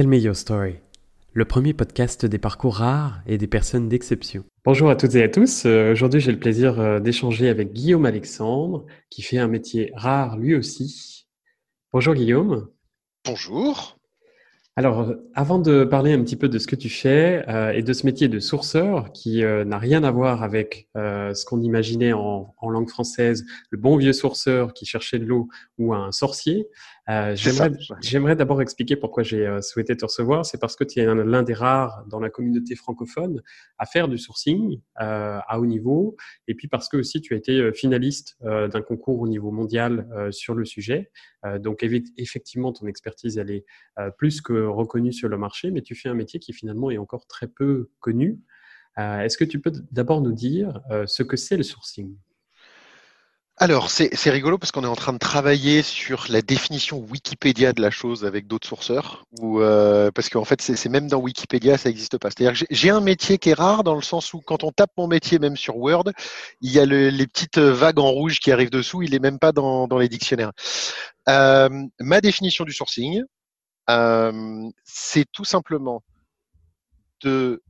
Tell Me Your Story, le premier podcast des parcours rares et des personnes d'exception. Bonjour à toutes et à tous. Euh, aujourd'hui, j'ai le plaisir euh, d'échanger avec Guillaume Alexandre, qui fait un métier rare lui aussi. Bonjour Guillaume. Bonjour. Alors, avant de parler un petit peu de ce que tu fais euh, et de ce métier de sourceur qui euh, n'a rien à voir avec euh, ce qu'on imaginait en, en, langue française, le bon vieux sourceur qui cherchait de l'eau ou un sorcier, euh, j'aimerais d'abord expliquer pourquoi j'ai euh, souhaité te recevoir. C'est parce que tu es l'un des rares dans la communauté francophone à faire du sourcing euh, à haut niveau, et puis parce que aussi tu as été finaliste d'un concours au niveau mondial sur le sujet. donc effectivement, ton expertise elle est plus que reconnue sur le marché, mais tu fais un métier qui finalement est encore très peu connu. Est-ce que tu peux d'abord nous dire ce que c'est le sourcing? Alors, c'est rigolo parce qu'on est en train de travailler sur la définition Wikipédia de la chose avec d'autres sourceurs, ou euh, parce qu'en fait, c'est même dans Wikipédia, ça n'existe pas. C'est-à-dire j'ai un métier qui est rare dans le sens où quand on tape mon métier, même sur Word, il y a les petites vagues en rouge qui arrivent dessous, il n'est même pas dans, les dictionnaires. Euh, ma définition du sourcing, euh, c'est tout simplement de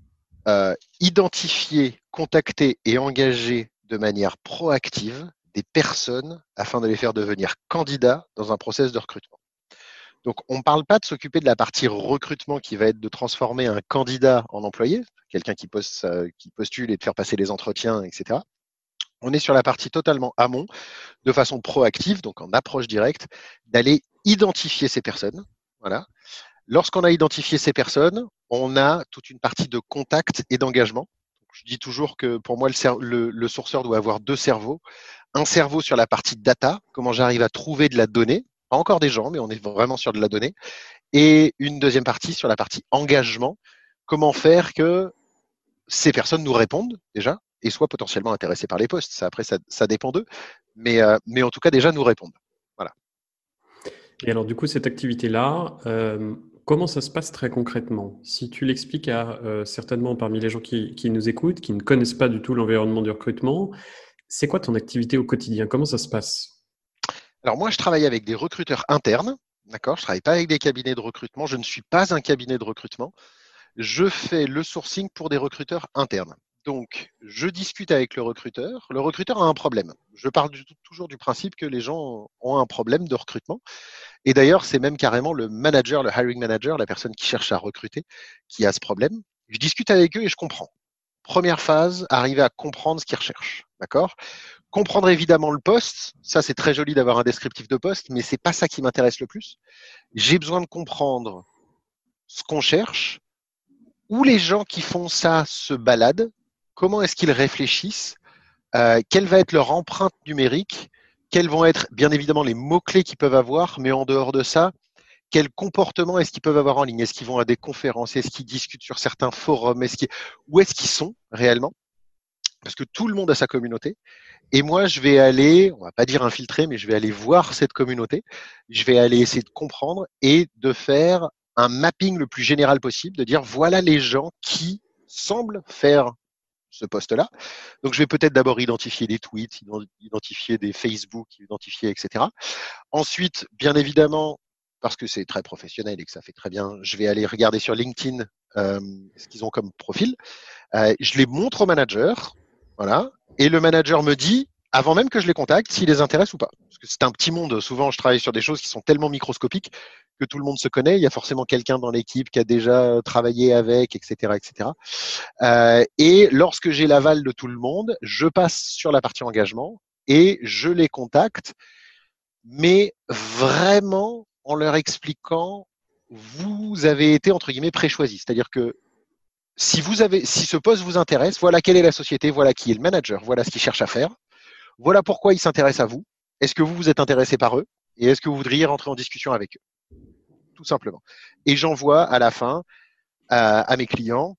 identifier, contacter et engager de manière proactive des personnes afin de les faire devenir candidats dans un process de recrutement. Donc, on ne parle pas de s'occuper de la partie recrutement qui va être de transformer un candidat en employé, quelqu'un qui, postule et de faire passer les entretiens, etc. On est sur la partie totalement amont, de façon proactive, donc en approche directe, d'aller identifier ces personnes. Voilà. Lorsqu'on a identifié ces personnes, on a toute une partie de contact et d'engagement. Je dis toujours que pour moi, le sourceur doit avoir deux cerveaux un cerveau sur la partie data, comment j'arrive à trouver de la donnée, pas encore des gens, mais on est vraiment sur de la donnée, et une deuxième partie sur la partie engagement, comment faire que ces personnes nous répondent déjà et soient potentiellement intéressées par les postes. Ça, après, ça, dépend d'eux, mais, euh, mais en tout cas déjà nous répondent. Voilà. Et alors du coup, cette activité-là, euh, comment ça se passe très concrètement? Si tu l'expliques à euh, certainement parmi les gens qui, nous écoutent, qui ne connaissent pas du tout l'environnement du recrutement, c'est quoi ton activité au quotidien? Comment ça se passe? Alors moi, je travaille avec des recruteurs internes. D'accord? Je travaille pas avec des cabinets de recrutement. Je ne suis pas un cabinet de recrutement. Je fais le sourcing pour des recruteurs internes. Donc, je discute avec le recruteur. Le recruteur a un problème. Je parle toujours du principe que les gens ont un problème de recrutement. Et d'ailleurs, c'est même carrément le manager, le hiring manager, la personne qui cherche à recruter, qui a ce problème. Je discute avec eux et je comprends. Première phase, arriver à comprendre ce qu'ils recherchent. D'accord? Comprendre évidemment le poste, ça c'est très joli d'avoir un descriptif de poste, mais c'est pas ça qui m'intéresse le plus. J'ai besoin de comprendre ce qu'on cherche, où les gens qui font ça se baladent, comment est-ce qu'ils réfléchissent, euh, quelle va être leur empreinte numérique, quels vont être bien évidemment les mots-clés qu'ils peuvent avoir, mais en dehors de ça, quel comportement est-ce qu'ils peuvent avoir en ligne? Est-ce qu'ils vont à des conférences? Est-ce qu'ils discutent sur certains forums? Est-ce Où est-ce qu'ils sont réellement? Parce que tout le monde a sa communauté. Et moi, je vais aller, on va pas dire infiltrer, mais je vais aller voir cette communauté. Je vais aller essayer de comprendre et de faire un mapping le plus général possible, de dire voilà les gens qui semblent faire ce poste-là. Donc, je vais peut-être d'abord identifier des tweets, identifier des Facebook, identifier, etc. Ensuite, bien évidemment, parce que c'est très professionnel et que ça fait très bien, je vais aller regarder sur LinkedIn euh, ce qu'ils ont comme profil. Euh, je les montre au manager, voilà, et le manager me dit, avant même que je les contacte, s'il les intéresse ou pas. Parce que c'est un petit monde. Souvent, je travaille sur des choses qui sont tellement microscopiques que tout le monde se connaît. Il y a forcément quelqu'un dans l'équipe qui a déjà travaillé avec, etc., etc. Euh, et lorsque j'ai l'aval de tout le monde, je passe sur la partie engagement et je les contacte, mais vraiment en leur expliquant vous avez été entre guillemets préchoisi. C'est-à-dire que si vous avez, si ce poste vous intéresse, voilà quelle est la société, voilà qui est le manager, voilà ce qu'il cherche à faire, voilà pourquoi il s'intéresse à vous. Est-ce que vous vous êtes intéressé par eux et est-ce que vous voudriez rentrer en discussion avec eux? Tout simplement. Et j'envoie à la fin à mes clients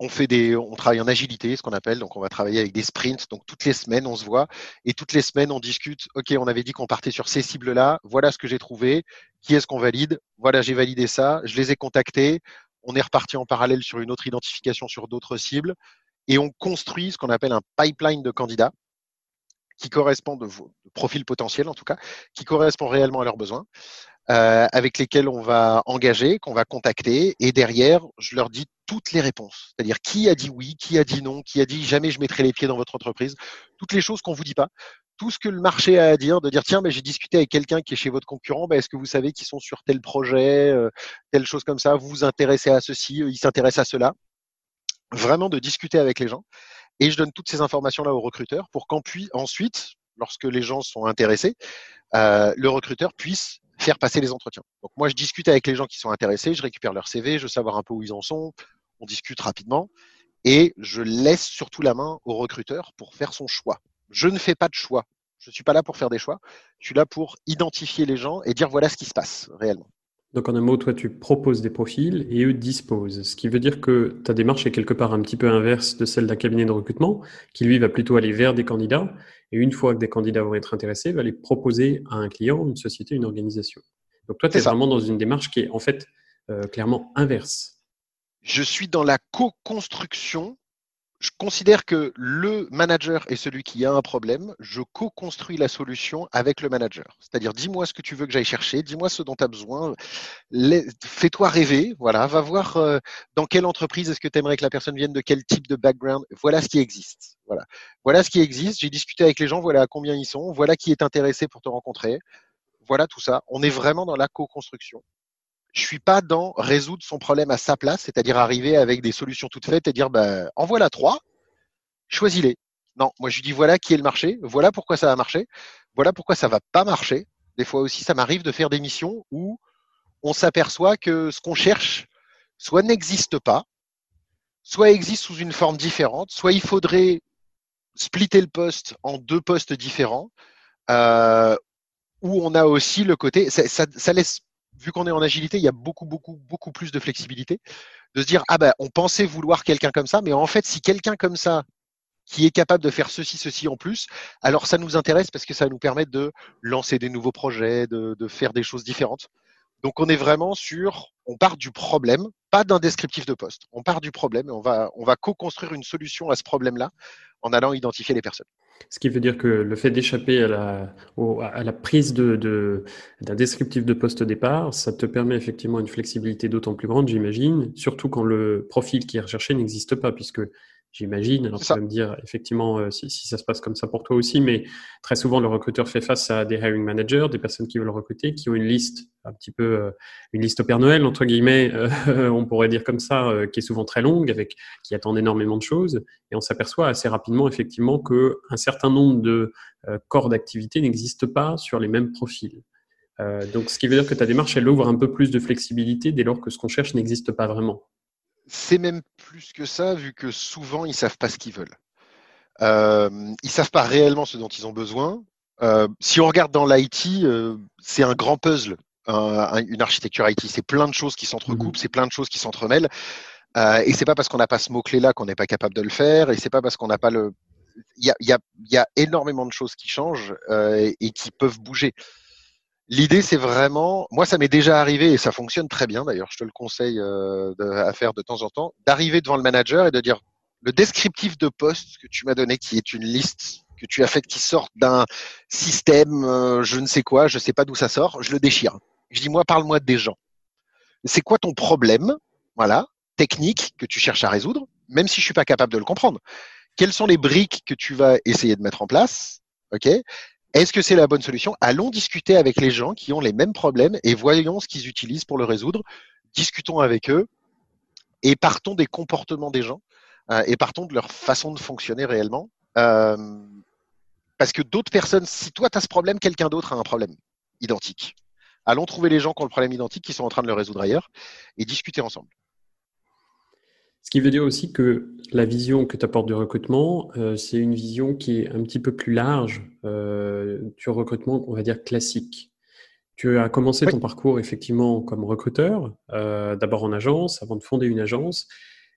on fait des, on travaille en agilité, ce qu'on appelle. Donc, on va travailler avec des sprints. Donc, toutes les semaines, on se voit et toutes les semaines, on discute. OK, on avait dit qu'on partait sur ces cibles-là. Voilà ce que j'ai trouvé. Qui est-ce qu'on valide Voilà, j'ai validé ça. Je les ai contactés. On est reparti en parallèle sur une autre identification sur d'autres cibles et on construit ce qu'on appelle un pipeline de candidats qui correspond de, de profil potentiel en tout cas, qui correspond réellement à leurs besoins. Euh, avec lesquels on va engager, qu'on va contacter, et derrière, je leur dis toutes les réponses. C'est-à-dire qui a dit oui, qui a dit non, qui a dit jamais je mettrai les pieds dans votre entreprise, toutes les choses qu'on vous dit pas, tout ce que le marché a à dire, de dire tiens, mais j'ai discuté avec quelqu'un qui est chez votre concurrent, ben, est-ce que vous savez qu'ils sont sur tel projet, euh, telle chose comme ça, vous vous intéressez à ceci, ils s'intéressent à cela. Vraiment de discuter avec les gens. Et je donne toutes ces informations-là aux recruteurs pour qu'ensuite, lorsque les gens sont intéressés, euh, le recruteur puisse faire passer les entretiens. Donc moi, je discute avec les gens qui sont intéressés, je récupère leur CV, je veux savoir un peu où ils en sont, on discute rapidement et je laisse surtout la main au recruteur pour faire son choix. Je ne fais pas de choix. Je ne suis pas là pour faire des choix. Je suis là pour identifier les gens et dire voilà ce qui se passe réellement. Donc en un mot, toi, tu proposes des profils et eux disposent. Ce qui veut dire que ta démarche est quelque part un petit peu inverse de celle d'un cabinet de recrutement, qui lui va plutôt aller vers des candidats. Et une fois que des candidats vont être intéressés, va les proposer à un client, une société, une organisation. Donc toi, tu es vraiment dans une démarche qui est en fait euh, clairement inverse. Je suis dans la co-construction je considère que le manager est celui qui a un problème. Je co-construis la solution avec le manager. C'est-à-dire, dis-moi ce que tu veux que j'aille chercher, dis-moi ce dont tu as besoin, fais-toi rêver, voilà, va voir euh, dans quelle entreprise est-ce que tu aimerais que la personne vienne, de quel type de background. Voilà ce qui existe. Voilà, voilà ce qui existe. J'ai discuté avec les gens, voilà combien ils sont, voilà qui est intéressé pour te rencontrer. Voilà tout ça. On est vraiment dans la co-construction je suis pas dans résoudre son problème à sa place, c'est-à-dire arriver avec des solutions toutes faites et dire ben, en voilà trois, choisis-les. Non, moi je dis voilà qui est le marché, voilà pourquoi ça va marcher, voilà pourquoi ça va pas marcher. Des fois aussi, ça m'arrive de faire des missions où on s'aperçoit que ce qu'on cherche soit n'existe pas, soit existe sous une forme différente, soit il faudrait splitter le poste en deux postes différents, euh, où on a aussi le côté, ça, ça, ça laisse vu qu'on est en agilité, il y a beaucoup, beaucoup, beaucoup plus de flexibilité. De se dire, ah ben, on pensait vouloir quelqu'un comme ça, mais en fait, si quelqu'un comme ça, qui est capable de faire ceci, ceci en plus, alors ça nous intéresse parce que ça nous permet de lancer des nouveaux projets, de, de faire des choses différentes. Donc on est vraiment sur, on part du problème, pas d'un descriptif de poste. On part du problème et on va, on va co-construire une solution à ce problème-là en allant identifier les personnes. Ce qui veut dire que le fait d'échapper à la, prise d'un de, descriptif de poste au départ, ça te permet effectivement une flexibilité d'autant plus grande, j'imagine, surtout quand le profil qui est recherché n'existe pas, puisque j'imagine. Alors, tu vas me dire effectivement euh, si, si, ça se passe comme ça pour toi aussi, mais très souvent, le recruteur fait face à des hiring managers, des personnes qui veulent recruter, qui ont une liste, un petit peu euh, une liste au Père Noël, entre guillemets, euh, on pourrait dire comme ça, qui est souvent très longue, avec qui attend énormément de choses. Et on s'aperçoit assez rapidement, effectivement, qu'un certain nombre de corps d'activité n'existent pas sur les mêmes profils. donc, ce qui veut dire que ta démarche, elle ouvre un peu plus de flexibilité dès lors que ce qu'on cherche n'existe pas vraiment c'est même plus que ça, vu que souvent, ils savent pas ce qu'ils veulent. Euh, ils savent pas réellement ce dont ils ont besoin. Euh, si on regarde dans l'IT, euh, c'est un grand puzzle, une architecture IT. C'est plein de choses qui s'entrecoupent, mmh. c'est plein de choses qui s'entremêlent. Euh, et c'est pas parce qu'on n'a pas ce mot-clé-là qu'on n'est pas capable de le faire. Et c'est pas parce qu'on n'a pas le. Il y a, y, a, y a, énormément de choses qui changent euh, et qui peuvent bouger. L'idée, c'est vraiment, moi, ça m'est déjà arrivé et ça fonctionne très bien. D'ailleurs, je te le conseille euh, à faire de temps en temps, d'arriver devant le manager et de dire le descriptif de poste que tu m'as donné, qui est une liste que tu as faite qui sort d'un système, euh, je ne sais quoi, je ne sais pas d'où ça sort, je le déchire. Je dis moi, parle-moi des gens. C'est quoi ton problème, voilà, technique que tu cherches à résoudre, même si je suis pas capable de le comprendre? Quelles sont les briques que tu vas essayer de mettre en place, ok? Est-ce que c'est la bonne solution? Allons discuter avec les gens qui ont les mêmes problèmes et voyons ce qu'ils utilisent pour le résoudre. Discutons avec eux et partons des comportements des gens euh, et partons de leur façon de fonctionner réellement. Euh, parce que d'autres personnes, si toi tu as ce problème, quelqu'un d'autre a un problème identique. Allons trouver les gens qui ont le problème identique, qui sont en train de le résoudre ailleurs, et discuter ensemble. Qui veut dire aussi que la vision que tu apportes du recrutement, euh, c'est une vision qui est un petit peu plus large euh, du recrutement, on va dire classique. Tu as commencé ton parcours effectivement comme recruteur, euh, d'abord en agence, avant de fonder une agence.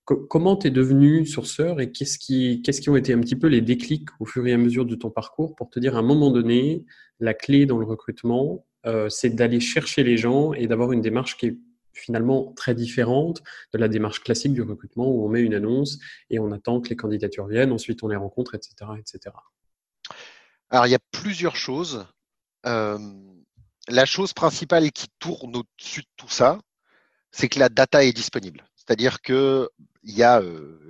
comment tu es devenu sourceur et qu'est-ce qui, qu'est-ce qui ont été un petit peu les déclics au fur et à mesure de ton parcours pour te dire à un moment donné, la clé dans le recrutement, c'est d'aller chercher les gens et d'avoir une démarche qui est finalement très différente de la démarche classique du recrutement où on met une annonce et on attend que les candidatures viennent, ensuite on les rencontre, etc. etc. Alors il y a plusieurs choses. Euh, la chose principale qui tourne au-dessus de tout ça, c'est que la data est disponible. C'est-à-dire qu'il y a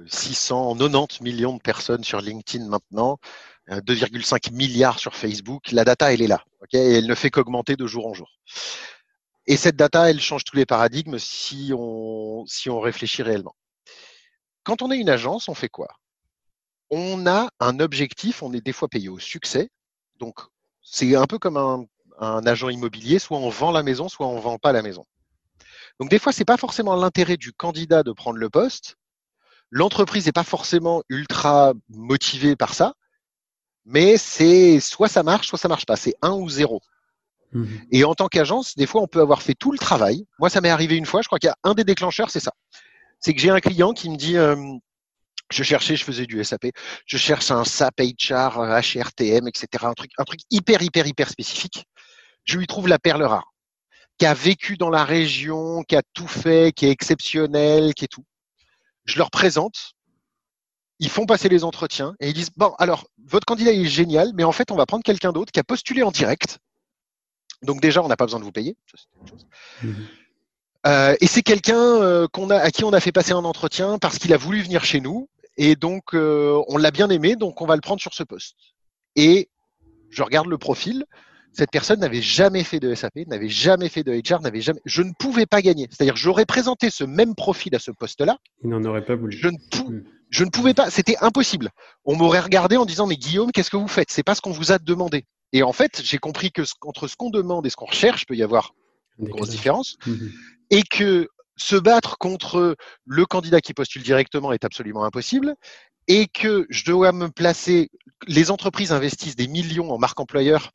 690 euh, millions de personnes sur LinkedIn maintenant, 2,5 milliards sur Facebook. La data, elle est là. et elle ne fait qu'augmenter de jour en jour. Et cette data, elle change tous les paradigmes si on, réfléchit réellement. Quand on est une agence, on fait quoi? On a un objectif, on est des fois payé au succès. Donc, c'est un peu comme un, agent immobilier, soit on vend la maison, soit on vend pas la maison. Donc des fois, c'est pas forcément l'intérêt du candidat de prendre le poste. L'entreprise n'est pas forcément ultra motivée par ça, mais c'est soit ça marche, soit ça marche pas. C'est un ou zéro. Mhm. Et en tant qu'agence, des fois, on peut avoir fait tout le travail. Moi, ça m'est arrivé une fois. Je crois qu'il y a un des déclencheurs, c'est ça. C'est que j'ai un client qui me dit, euh, je cherchais, je faisais du SAP, je cherche un SAP HR, HRTM, etc. Un truc, un truc hyper, hyper, hyper spécifique. Je lui trouve la perle rare qui a vécu dans la région, qui a tout fait, qui est exceptionnel, qui est tout. Je leur présente, ils font passer les entretiens et ils disent bon alors votre candidat est génial, mais en fait on va prendre quelqu'un d'autre qui a postulé en direct. Donc déjà on n'a pas besoin de vous payer. Mhm. Euh, et c'est quelqu'un euh, qu'on a, à qui on a fait passer un entretien parce qu'il a voulu venir chez nous et donc euh, on l'a bien aimé, donc on va le prendre sur ce poste. Et je regarde le profil, cette personne n'avait jamais fait de SAP, n'avait jamais fait de HR, n'avait jamais. Je ne pouvais pas gagner. C'est-à-dire, j'aurais présenté ce même profil à ce poste-là. Il n'en aurait pas voulu. Je ne, je ne pouvais pas. C'était impossible. On m'aurait regardé en disant, mais Guillaume, qu'est-ce que vous faites? C'est pas ce qu'on vous a demandé. Et en fait, j'ai compris que entre ce qu'on demande et ce qu'on recherche, il peut y avoir une grosse différence. Hmm. Et que se battre contre le candidat qui postule directement est absolument impossible et que je dois me placer. Les entreprises investissent des millions en marque employeur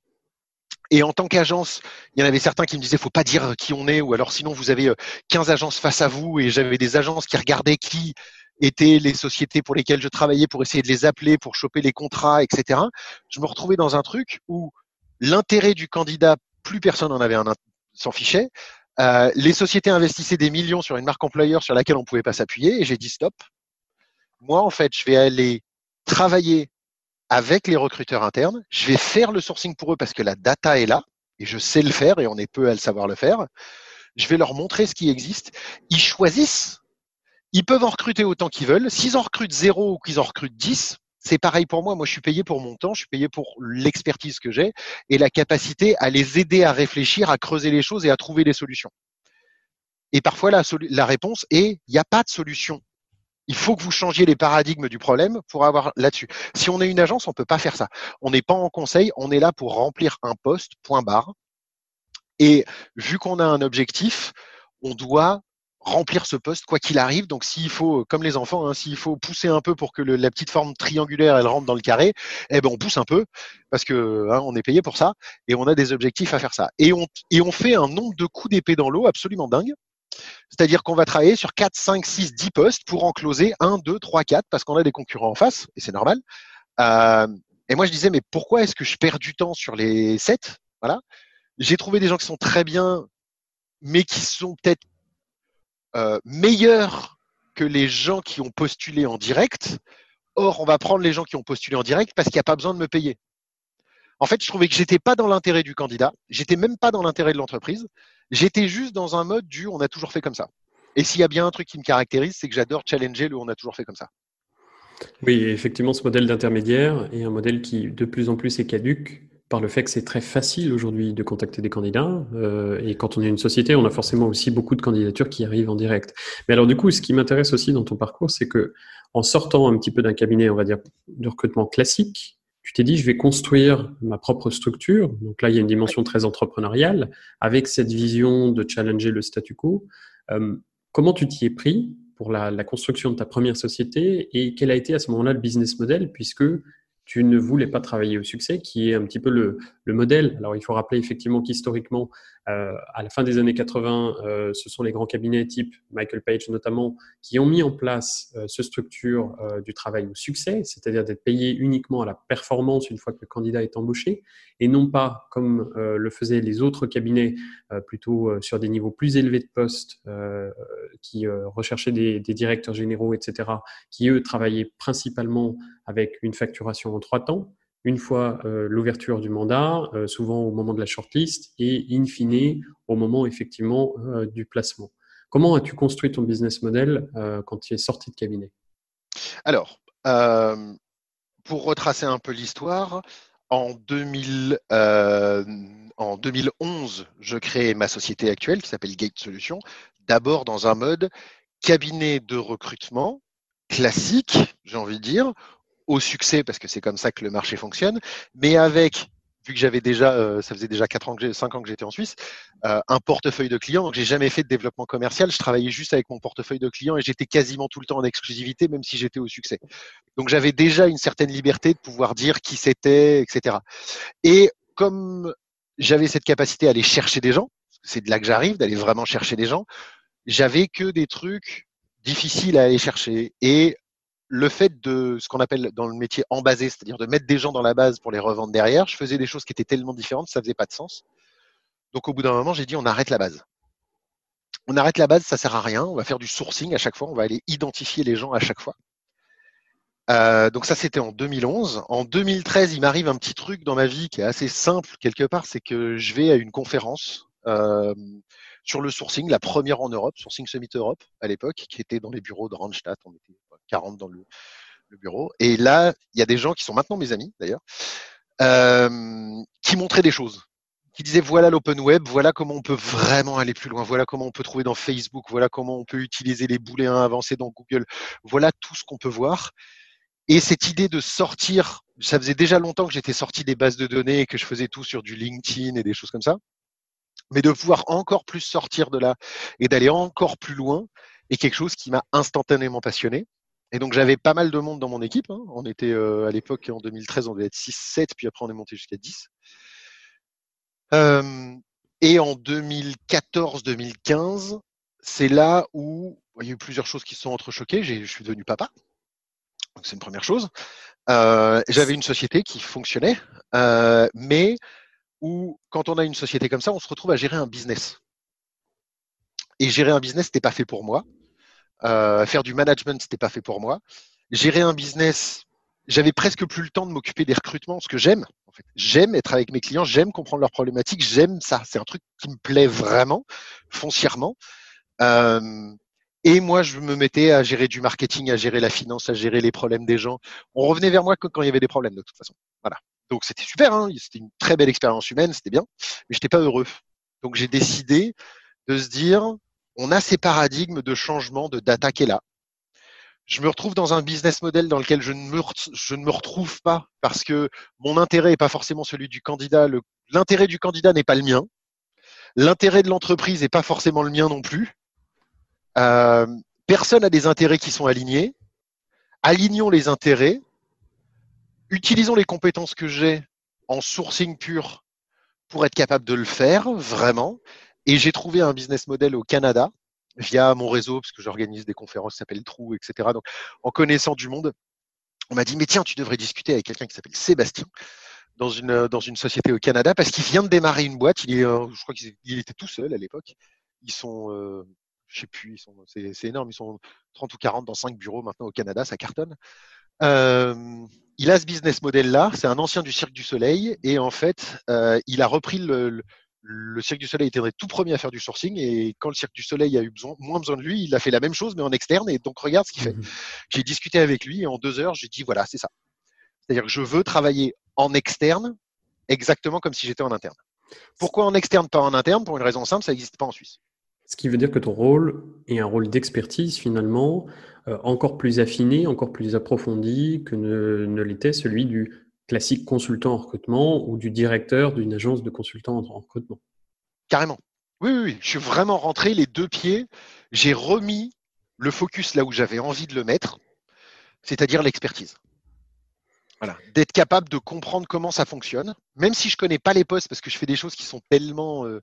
et en tant qu'agence, il y en avait certains qui me disaient faut pas dire qui on est ou alors sinon vous avez 15 euh, agences face à vous et j'avais des agences qui regardaient qui étaient les sociétés pour lesquelles je travaillais pour essayer de les appeler, pour choper les contrats, etc. Je me retrouvais dans un truc où l'intérêt du candidat, plus personne n'en avait un, s'en fichait. Euh, les sociétés investissaient des millions sur une marque employeur sur laquelle on pouvait pas s'appuyer et j'ai dit stop. Moi, en fait, je vais aller travailler avec les recruteurs internes. Je vais faire le sourcing pour eux parce que la data est là et je sais le faire et on est peu à le savoir le faire. Je vais leur montrer ce qui existe. Ils choisissent. Ils peuvent en recruter autant qu'ils veulent. S'ils en recrutent zéro ou qu'ils en recrutent 10, c'est pareil pour moi. Moi, je suis payé pour mon temps, je suis payé pour l'expertise que j'ai et la capacité à les aider à réfléchir, à creuser les choses et à trouver des solutions. Et parfois, la, la réponse est il n'y a pas de solution. Il faut que vous changiez les paradigmes du problème pour avoir là-dessus. Si on est une agence, on peut pas faire ça. On n'est pas en conseil, on est là pour remplir un poste, point barre. Et vu qu'on a un objectif, on doit remplir ce poste quoi qu'il arrive. Donc s'il faut, comme les enfants, hein, s'il faut pousser un peu pour que la petite forme triangulaire elle rentre dans le carré, eh ben on pousse un peu parce que hein, on est payé pour ça et on a des objectifs à faire ça. Et on fait un nombre de coups d'épée dans l'eau absolument dingue. C'est-à-dire qu'on va travailler sur 4, 5, 6, 10 postes pour en closer 1, 2, 3, 4 parce qu'on a des concurrents en face et c'est normal. Euh, et moi, je disais, mais pourquoi est-ce que je perds du temps sur les 7 Voilà. J'ai trouvé des gens qui sont très bien, mais qui sont peut-être euh, meilleurs que les gens qui ont postulé en direct. Or, on va prendre les gens qui ont postulé en direct parce qu'il n'y a pas besoin de me payer. En fait, je trouvais que j'étais pas dans l'intérêt du candidat, j'étais même pas dans l'intérêt de l'entreprise. J'étais juste dans un mode du on a toujours fait comme ça. Et s'il y a bien un truc qui me caractérise, c'est que j'adore challenger le on a toujours fait comme ça. Oui, effectivement, ce modèle d'intermédiaire est un modèle qui de plus en plus est caduque par le fait que c'est très facile aujourd'hui de contacter des candidats. Euh, et quand on est une société, on a forcément aussi beaucoup de candidatures qui arrivent en direct. Mais alors du coup, ce qui m'intéresse aussi dans ton parcours, c'est que en sortant un petit peu d'un cabinet, on va dire, de recrutement classique, tu t'es dit, je vais construire ma propre structure. Donc là, il y a une dimension très entrepreneuriale avec cette vision de challenger le statu quo. Euh, comment tu t'y es pris pour la, la, construction de ta première société et quel a été à ce moment-là le business model puisque tu ne voulais pas travailler au succès, qui est un petit peu le, le modèle. Alors, il faut rappeler effectivement qu'historiquement, à la fin des années 80, euh, ce sont les grands cabinets type Michael Page notamment qui ont mis en place euh, ce structure euh, du travail au succès, c'est-à-dire d'être payé uniquement à la performance une fois que le candidat est embauché, et non pas comme euh, le faisaient les autres cabinets, plutôt sur des niveaux plus élevés de postes, qui recherchaient des, des, directeurs généraux, etc., qui eux travaillaient principalement avec une facturation en trois temps une fois l'ouverture du mandat, souvent au moment de la shortlist et in fine au moment effectivement du placement. Comment as-tu construit ton business model quand tu es sorti de cabinet? Alors, pour retracer un peu l'histoire, en, 2000, en 2011, je crée ma société actuelle qui s'appelle Gate Solutions, d'abord dans un mode cabinet de recrutement classique, j'ai envie de dire, au succès parce que c'est comme ça que le marché fonctionne, mais avec vu que j'avais déjà, euh, ça faisait déjà 4 ans que 5 ans que j'étais en Suisse, euh, un portefeuille de clients. Donc, j'ai jamais fait de développement commercial. Je travaillais juste avec mon portefeuille de clients et j'étais quasiment tout le temps en exclusivité, même si j'étais au succès. Donc, j'avais déjà une certaine liberté de pouvoir dire qui c'était, etc. Et comme j'avais cette capacité à aller chercher des gens, c'est de là que j'arrive, d'aller vraiment chercher des gens, j'avais que des trucs difficiles à aller chercher. Et le fait de ce qu'on appelle dans le métier en basé, c'est-à-dire de mettre des gens dans la base pour les revendre derrière, je faisais des choses qui étaient tellement différentes, ça faisait pas de sens. Donc au bout d'un moment, j'ai dit on arrête la base. On arrête la base, ça sert à rien. On va faire du sourcing à chaque fois. On va aller identifier les gens à chaque fois. Euh, donc ça, c'était en 2011. En 2013, il m'arrive un petit truc dans ma vie qui est assez simple quelque part, c'est que je vais à une conférence euh, sur le sourcing, la première en Europe, Sourcing Summit Europe à l'époque, qui était dans les bureaux de Randstad. 40 dans le, bureau. Et là, il y a des gens qui sont maintenant mes amis d'ailleurs, euh, qui montraient des choses, qui disaient voilà l'open web, voilà comment on peut vraiment aller plus loin, voilà comment on peut trouver dans Facebook, voilà comment on peut utiliser les booléens avancés dans Google, voilà tout ce qu'on peut voir. Et cette idée de sortir, ça faisait déjà longtemps que j'étais sorti des bases de données et que je faisais tout sur du LinkedIn et des choses comme ça mais de pouvoir encore plus sortir de là et d'aller encore plus loin est quelque chose qui m'a instantanément passionné. Et donc j'avais pas mal de monde dans mon équipe. Hein. On était euh, à l'époque, en 2013, on devait être 6-7, puis après on est monté jusqu'à 10. Euh, et en 2014-2015, c'est là où il y a eu plusieurs choses qui se sont entrechoquées. Je suis devenu papa. Donc c'est une première chose. Euh, j'avais une société qui fonctionnait, mais où quand on a une société comme ça, on se retrouve à gérer un business. Et gérer un business, n'était pas fait pour moi. Euh, faire du management, n'était pas fait pour moi. Gérer un business, j'avais presque plus le temps de m'occuper des recrutements, ce que j'aime. J'aime être avec mes clients, j'aime comprendre leurs problématiques, j'aime ça. C'est un truc qui me plaît vraiment, foncièrement. Euh, et moi, je me mettais à gérer du marketing, à gérer la finance, à gérer les problèmes des gens. On revenait vers moi quand il y avait des problèmes, de toute façon. Voilà. Donc c'était super, hein, c'était une très belle expérience humaine, c'était bien, mais j'étais pas heureux. Donc j'ai décidé de se dire, on a ces paradigmes de changement, de data qui est là. Je me retrouve dans un business model dans lequel je ne me, je ne me retrouve pas parce que mon intérêt n'est pas forcément celui du candidat. L'intérêt du candidat n'est pas le mien. L'intérêt de l'entreprise n'est pas forcément le mien non plus. Euh, personne n'a des intérêts qui sont alignés. Alignons les intérêts utilisons les compétences que j'ai en sourcing pur pour être capable de le faire vraiment. Et j'ai trouvé un business model au Canada via mon réseau, parce que j'organise des conférences qui s'appellent Trou, etc. Donc, en connaissant du monde, on m'a dit, mais tiens, tu devrais discuter avec quelqu'un qui s'appelle Sébastien dans une, dans une société au Canada, parce qu'il vient de démarrer une boîte. Il est, euh, je crois qu'il était tout seul à l'époque. Ils sont, euh, je sais plus, c'est énorme. Ils sont 30 ou 40 dans 5 bureaux maintenant au Canada, ça cartonne. Euh, il a ce business model-là, c'est un ancien du Cirque du Soleil, et en fait, euh, il a repris le, Cirque du Soleil était tout premier à faire du sourcing, et quand le Cirque du Soleil a eu besoin, moins besoin de lui, il a fait la même chose, mais en externe, et donc regarde ce qu'il fait. Mhm. J'ai discuté avec lui, et en deux heures, j'ai dit, voilà, c'est ça. C'est-à-dire que je veux travailler en externe, exactement comme si j'étais en interne. Pourquoi en externe, pas en interne? Pour une raison simple, ça n'existe pas en Suisse. Ce qui veut dire que ton rôle est un rôle d'expertise finalement, euh, encore plus affiné, encore plus approfondi que ne, l'était celui du classique consultant en recrutement ou du directeur d'une agence de consultants en recrutement? Carrément. Oui, oui, je suis vraiment rentré les deux pieds. J'ai remis le focus là où j'avais envie de le mettre, c'est-à-dire l'expertise. Voilà. D'être capable de comprendre comment ça fonctionne, même si je ne connais pas les postes, parce que je fais des choses qui sont tellement euh,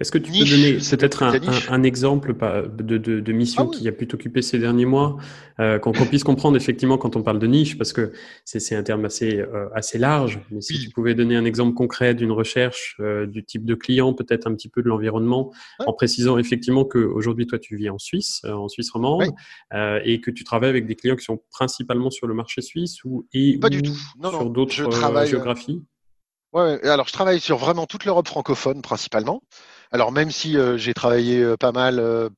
Est-ce que tu peux donner peut-être un, exemple de, mission ah qui a pu t'occuper ces derniers mois, euh, qu'on puisse comprendre effectivement quand on parle de niche, parce que c'est un terme assez, euh, assez large, mais si tu pouvais donner un exemple concret d'une recherche, euh, du type de client, peut-être un petit peu de l'environnement, en précisant effectivement qu'aujourd'hui, toi, tu vis en Suisse, en Suisse romande, et que tu travailles avec des clients qui sont principalement sur le marché suisse ou, et, Pas du tout. sur d'autres géographies? Ouais, alors je travaille sur vraiment toute l'Europe francophone principalement. Alors même si euh, j'ai travaillé euh, pas mal euh,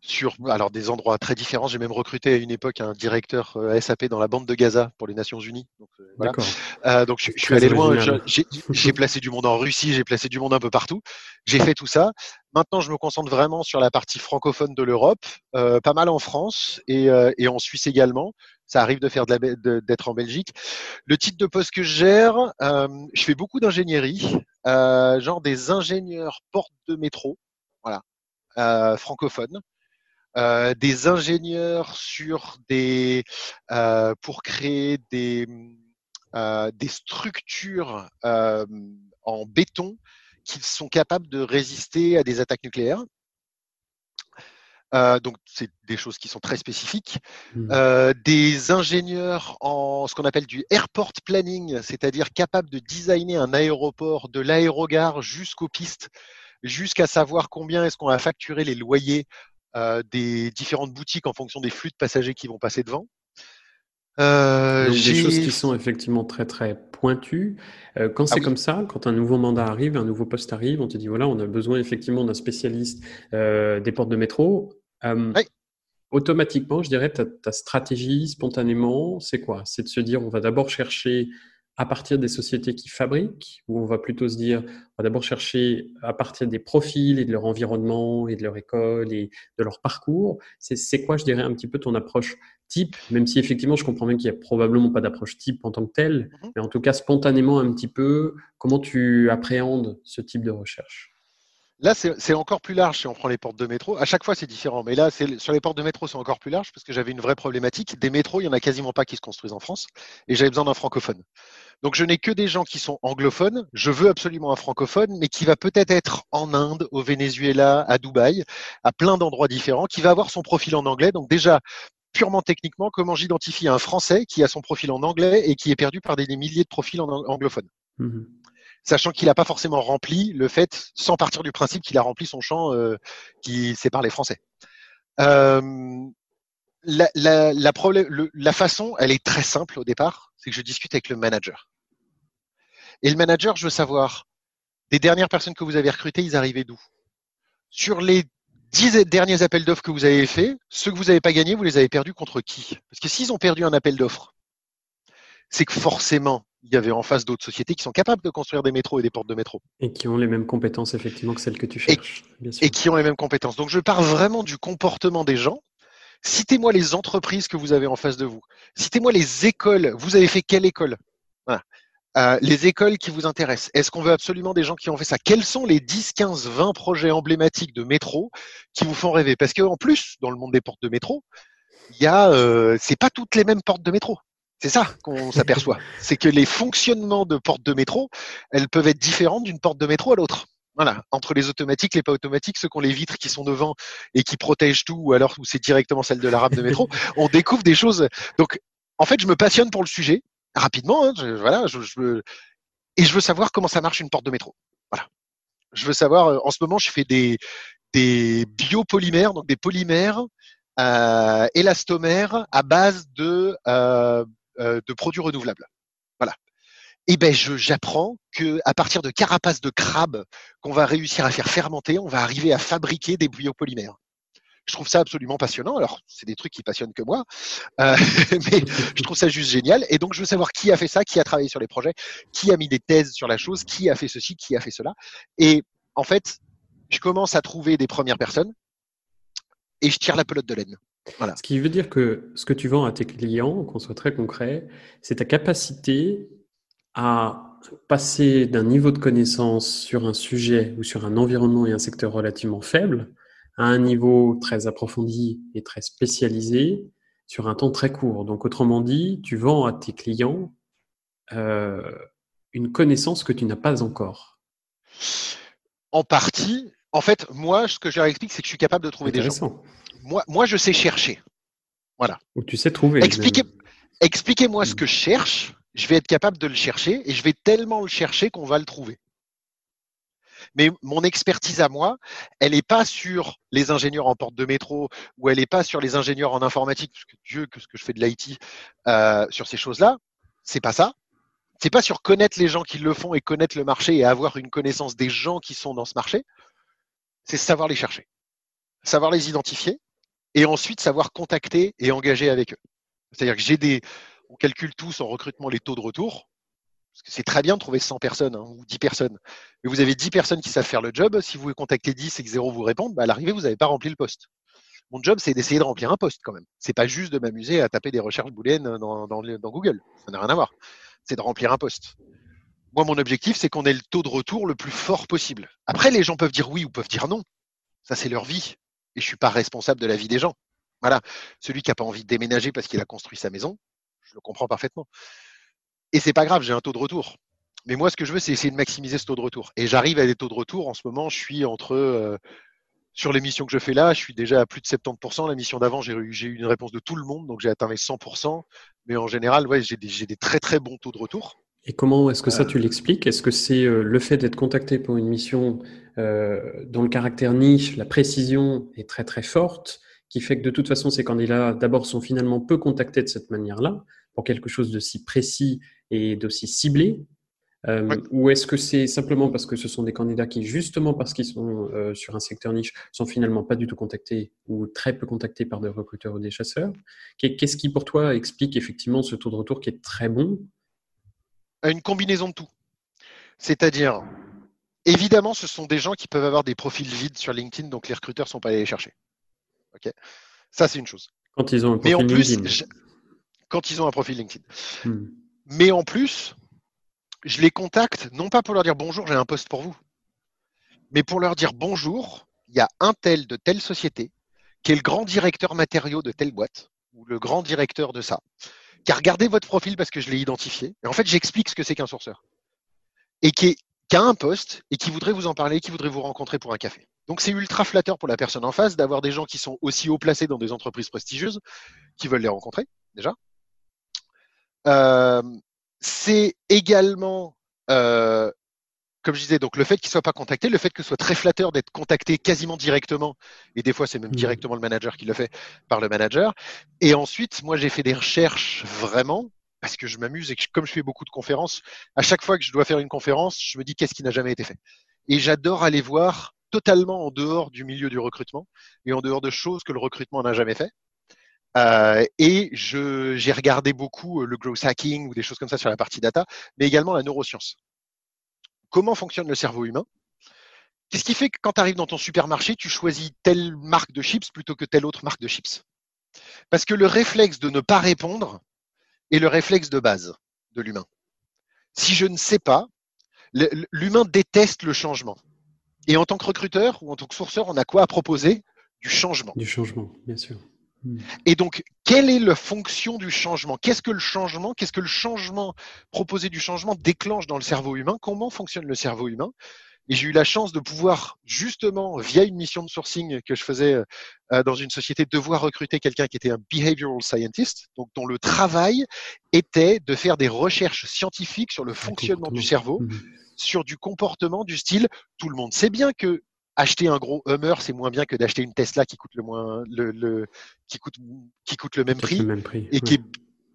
sur alors des endroits très différents, j'ai même recruté à une époque un directeur SAP dans la bande de Gaza pour les Nations Unies. Donc, voilà. donc je, suis allé loin. J'ai placé du monde en Russie, j'ai placé du monde un peu partout. J'ai fait tout ça. Maintenant, je me concentre vraiment sur la partie francophone de l'Europe, pas mal en France et, et en Suisse également ça arrive de faire d'être en Belgique. Le titre de poste que je gère, euh, je fais beaucoup d'ingénierie, euh, genre des ingénieurs portes de métro, voilà, euh, francophones. des ingénieurs sur des pour créer des des structures en béton qui sont capables de résister à des attaques nucléaires. Euh, donc, c'est des choses qui sont très spécifiques. Mmh. Euh, des ingénieurs en ce qu'on appelle du airport planning, c'est-à-dire capables de designer un aéroport de l'aérogare jusqu'aux pistes, jusqu'à savoir combien est-ce qu'on va facturer les loyers euh, des différentes boutiques en fonction des flux de passagers qui vont passer devant. Euh, des choses qui sont effectivement très très pointues. quand ah c'est comme ça, quand un nouveau mandat arrive, un nouveau poste arrive, on te dit voilà, on a besoin effectivement d'un spécialiste des portes de métro. Euh, automatiquement, je dirais, ta, ta stratégie, spontanément, c'est quoi? C'est de se dire, on va d'abord chercher à partir des sociétés qui fabriquent, ou on va plutôt se dire, on va d'abord chercher à partir des profils et de leur environnement et de leur école et de leur parcours. C'est quoi, je dirais, un petit peu ton approche type, même si effectivement, je comprends bien qu'il n'y a probablement pas d'approche type en tant que telle, mm-hmm. mais en tout cas, spontanément un petit peu, comment tu appréhendes ce type de recherche? Là, c'est encore plus large si on prend les portes de métro. À chaque fois, c'est différent. Mais là, sur les portes de métro, c'est encore plus large parce que j'avais une vraie problématique. Des métros, il n'y en a quasiment pas qui se construisent en France et j'avais besoin d'un francophone. Donc, je n'ai que des gens qui sont anglophones. Je veux absolument un francophone, mais qui va peut-être être en Inde, au Venezuela, à Dubaï, à plein d'endroits différents, qui va avoir son profil en anglais. Donc, déjà, purement techniquement, comment j'identifie un Français qui a son profil en anglais et qui est perdu par des, milliers de profils en anglophones? Mmh sachant qu'il n'a pas forcément rempli le fait, sans partir du principe qu'il a rempli son champ euh, qui sépare les Français. Euh, la, façon, elle est très simple au départ, c'est que je discute avec le manager. Et le manager, je veux savoir, des dernières personnes que vous avez recrutées, ils arrivaient d'où? Sur les dix derniers appels d'offres que vous avez faits, ceux que vous n'avez pas gagnés, vous les avez perdus contre qui? Parce que s'ils ont perdu un appel d'offres, c'est que forcément, il y avait en face d'autres sociétés qui sont capables de construire des métros et des portes de métro. Et qui ont les mêmes compétences, effectivement, que celles que tu cherches. Et, qui ont les mêmes compétences. Donc, je pars vraiment du comportement des gens. Citez-moi les entreprises que vous avez en face de vous. Citez-moi les écoles. Vous avez fait quelle école? Euh, les écoles qui vous intéressent. Est-ce qu'on veut absolument des gens qui ont fait ça? Quels sont les 10, 15, 20 projets emblématiques de métro qui vous font rêver? Parce qu'en plus, dans le monde des portes de métro, il y a, euh, c'est pas toutes les mêmes portes de métro. C'est ça qu'on s'aperçoit. C'est que les fonctionnements de portes de métro, elles peuvent être différentes d'une porte de métro à l'autre. Voilà, entre les automatiques, les pas automatiques, ceux qui ont les vitres qui sont devant et qui protègent tout, ou alors où c'est directement celle de la rame de métro, on découvre des choses. Donc, en fait, je me passionne pour le sujet rapidement. Hein, voilà, je, je, et je veux savoir comment ça marche une porte de métro. Voilà. Je veux savoir. Euh, en ce moment, je fais des des biopolymères, donc des polymères euh, élastomères à base de euh, de produits renouvelables. Voilà. Et eh ben, j'apprends que à partir de carapaces de crabe qu'on va réussir à faire fermenter, on va arriver à fabriquer des biopolymères. Je trouve ça absolument passionnant. Alors, c'est des trucs qui passionnent que moi, euh, mais je trouve ça juste génial. Et donc, je veux savoir qui a fait ça, qui a travaillé sur les projets, qui a mis des thèses sur la chose, qui a fait ceci, qui a fait cela. Et en fait, je commence à trouver des premières personnes et je tire la pelote de laine. Ce qui veut dire que ce que tu vends à tes clients, qu'on soit très concret, c'est ta capacité à passer d'un niveau de connaissance sur un sujet ou sur un environnement et un secteur relativement faible à un niveau très approfondi et très spécialisé sur un temps très court. Donc, autrement dit, tu vends à tes clients euh, une connaissance que tu n'as pas encore. En partie, En fait, moi, ce que je leur explique, c'est que je suis capable de trouver des gens. Moi, moi, je sais chercher. Voilà. Ou tu sais trouver. Expliquez, expliquez-moi ce que je cherche. Je vais être capable de le chercher et je vais tellement le chercher qu'on va le trouver. Mais mon expertise à moi, elle n'est pas sur les ingénieurs en porte de métro ou elle n'est pas sur les ingénieurs en informatique, parce que Dieu, que ce que je fais de l'IT euh, sur ces choses-là, c'est pas ça. C'est pas sur connaître les gens qui le font et connaître le marché et avoir une connaissance des gens qui sont dans ce marché. C'est savoir les chercher, savoir les identifier et ensuite savoir contacter et engager avec eux. C'est-à-dire que j'ai des, on calcule tous en recrutement les taux de retour. C'est très bien de trouver 100 personnes hein, ou 10 personnes. Mais vous avez 10 personnes qui savent faire le job. Si vous contactez 10 et que 0 vous répondent, bah à l'arrivée, vous n'avez pas rempli le poste. Mon job, c'est d'essayer de remplir un poste quand même. C'est pas juste de m'amuser à taper des recherches booléennes dans Google. Ça n'a rien à voir. C'est de remplir un poste. Moi, mon objectif, c'est qu'on ait le taux de retour le plus fort possible. Après, les gens peuvent dire oui ou peuvent dire non. Ça, c'est leur vie. Et je suis pas responsable de la vie des gens. Voilà. Celui qui n'a pas envie de déménager parce qu'il a construit sa maison, je le comprends parfaitement. Et c'est pas grave, j'ai un taux de retour. Mais moi, ce que je veux, c'est essayer de maximiser ce taux de retour. Et j'arrive à des taux de retour. En ce moment, je suis entre euh, sur l'émission que je fais là, je suis déjà à plus de 70%. La mission d'avant, j'ai eu une réponse de tout le monde, donc j'ai atteint les 100%. Mais en général, ouais, j'ai des, très très bons taux de retour. Et comment est-ce que ça tu l'expliques? Est-ce que c'est euh, le fait d'être contacté pour une mission euh, dont le caractère niche, la précision est très très forte, qui fait que de toute façon ces candidats d'abord sont finalement peu contactés de cette manière-là pour quelque chose de si précis et d'aussi ciblé? Euh, Ou est-ce que c'est simplement parce que ce sont des candidats qui, justement parce qu'ils sont sur un secteur niche, sont finalement pas du tout contactés ou très peu contactés par des recruteurs ou des chasseurs? Qu'est-ce qui, pour toi, explique effectivement ce taux de retour qui est très bon? Une combinaison de tout. C'est-à-dire, évidemment, ce sont des gens qui peuvent avoir des profils vides sur LinkedIn, donc les recruteurs ne sont pas allés les chercher. Ok, Ça, c'est une chose. Quand ils ont un profil Mais en plus, LinkedIn. quand ils ont un profil LinkedIn. Hmm. Mais en plus, je les contacte non pas pour leur dire bonjour, j'ai un poste pour vous, mais pour leur dire bonjour, il y a un tel de telle société qui est le grand directeur matériaux de telle boîte ou le grand directeur de ça qui a regardé votre profil parce que je l'ai identifié. Et en fait, j'explique ce que c'est qu'un sourceur. Et qui, a un poste et qui voudrait vous en parler, qui voudrait vous rencontrer pour un café. Donc, c'est ultra flatteur pour la personne en face d'avoir des gens qui sont aussi haut placés dans des entreprises prestigieuses qui veulent les rencontrer, déjà. Euh, c'est également euh, comme je disais, donc le fait qu'il soit pas contacté, le fait que ce soit très flatteur d'être contacté quasiment directement, et des fois c'est même mmh. directement le manager qui le fait par le manager. Et ensuite, moi j'ai fait des recherches vraiment parce que je m'amuse et que comme je fais beaucoup de conférences, à chaque fois que je dois faire une conférence, je me dis qu'est-ce qui n'a jamais été fait. Et j'adore aller voir totalement en dehors du milieu du recrutement et en dehors de choses que le recrutement n'a jamais fait. Euh, et j'ai regardé beaucoup euh, le growth hacking ou des choses comme ça sur la partie data, mais également la neuroscience comment fonctionne le cerveau humain. Qu'est-ce qui fait que quand tu arrives dans ton supermarché, tu choisis telle marque de chips plutôt que telle autre marque de chips? Parce que le réflexe de ne pas répondre est le réflexe de base de l'humain. Si je ne sais pas, l'humain déteste le changement. Et en tant que recruteur ou en tant que sourceur, on a quoi à proposer? Du changement. Du changement, bien sûr. Et donc, quelle est la fonction du changement? Qu'est-ce que le changement? Qu'est-ce que le changement proposé du changement déclenche dans le cerveau humain? Comment fonctionne le cerveau humain? Et j'ai eu la chance de pouvoir, justement, via une mission de sourcing que je faisais euh, dans une société, devoir recruter quelqu'un qui était un behavioral scientist, donc dont le travail était de faire des recherches scientifiques sur le fonctionnement du cerveau, hmm. sur du comportement du style. Tout le monde sait bien que acheter un gros Hummer, c'est moins bien que d'acheter une Tesla qui coûte le moins, le, qui coûte, qui coûte le même prix, et, qui est,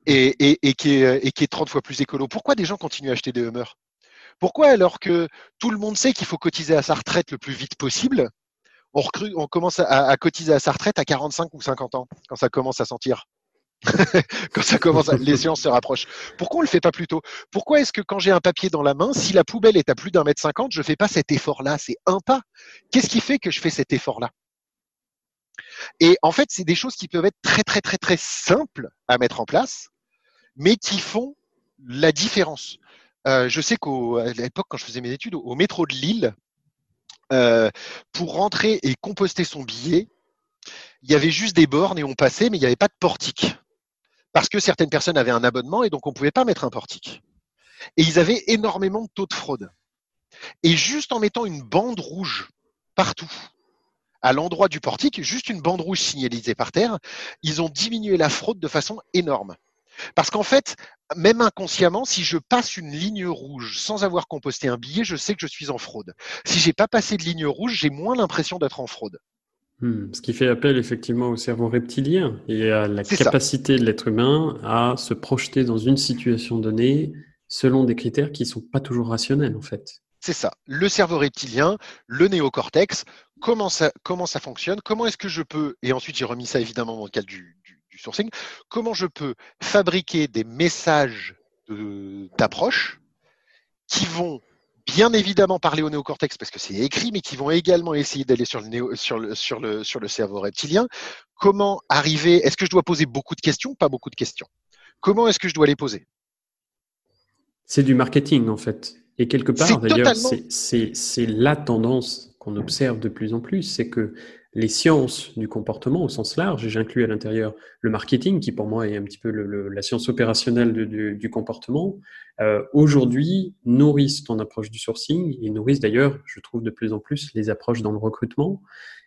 et, et, qui est, et qui est 30 fois plus écolo. Pourquoi des gens continuent à acheter des Hummers? Pourquoi alors que tout le monde sait qu'il faut cotiser à sa retraite le plus vite possible, on, on commence à, à, cotiser à sa retraite à 45 ou 50 ans, quand ça commence à sentir? quand ça commence, les séances se rapprochent. Pourquoi on le fait pas plus tôt? Pourquoi est-ce que quand j'ai un papier dans la main, si la poubelle est à plus d'un mètre cinquante, je fais pas cet effort-là? C'est un pas. Qu'est-ce qui fait que je fais cet effort-là? Et en fait, c'est des choses qui peuvent être très très très très simples à mettre en place, mais qui font la différence. Euh, je sais qu'à l'époque, quand je faisais mes études au, métro de Lille, euh, pour rentrer et composter son billet, il y avait juste des bornes et on passait, mais il n'y avait pas de portique parce que certaines personnes avaient un abonnement et donc on ne pouvait pas mettre un portique. Et ils avaient énormément de taux de fraude. Et juste en mettant une bande rouge partout. À l'endroit du portique, juste une bande rouge signalisée par terre, ils ont diminué la fraude de façon énorme. Parce qu'en fait, même inconsciemment, si je passe une ligne rouge sans avoir composté un billet, je sais que je suis en fraude. Si j'ai pas passé de ligne rouge, j'ai moins l'impression d'être en fraude. Hmm, ce qui fait appel effectivement au cerveau reptilien et à la capacité de l'être humain à se projeter dans une situation donnée selon des critères qui ne sont pas toujours rationnels en fait. C'est ça. Le cerveau reptilien, le néocortex, comment ça, comment ça fonctionne, comment est-ce que je peux, et ensuite j'ai remis ça évidemment dans le cadre du, sourcing, comment je peux fabriquer des messages d'approche qui vont bien évidemment parler au néocortex parce que c'est écrit, mais qui vont également essayer d'aller sur le, sur, le, sur, le, sur le cerveau reptilien. Comment arriver Est-ce que je dois poser beaucoup de questions Pas beaucoup de questions? Comment est-ce que je dois les poser? C'est du marketing en fait. Et quelque part, d'ailleurs, c'est la tendance qu'on observe de plus en plus, c'est que les sciences du comportement au sens large, et j'inclus à l'intérieur le marketing, qui pour moi est un petit peu la science opérationnelle du, comportement, euh, aujourd'hui nourrissent ton approche du sourcing et nourrissent d'ailleurs, je trouve, de plus en plus les approches dans le recrutement.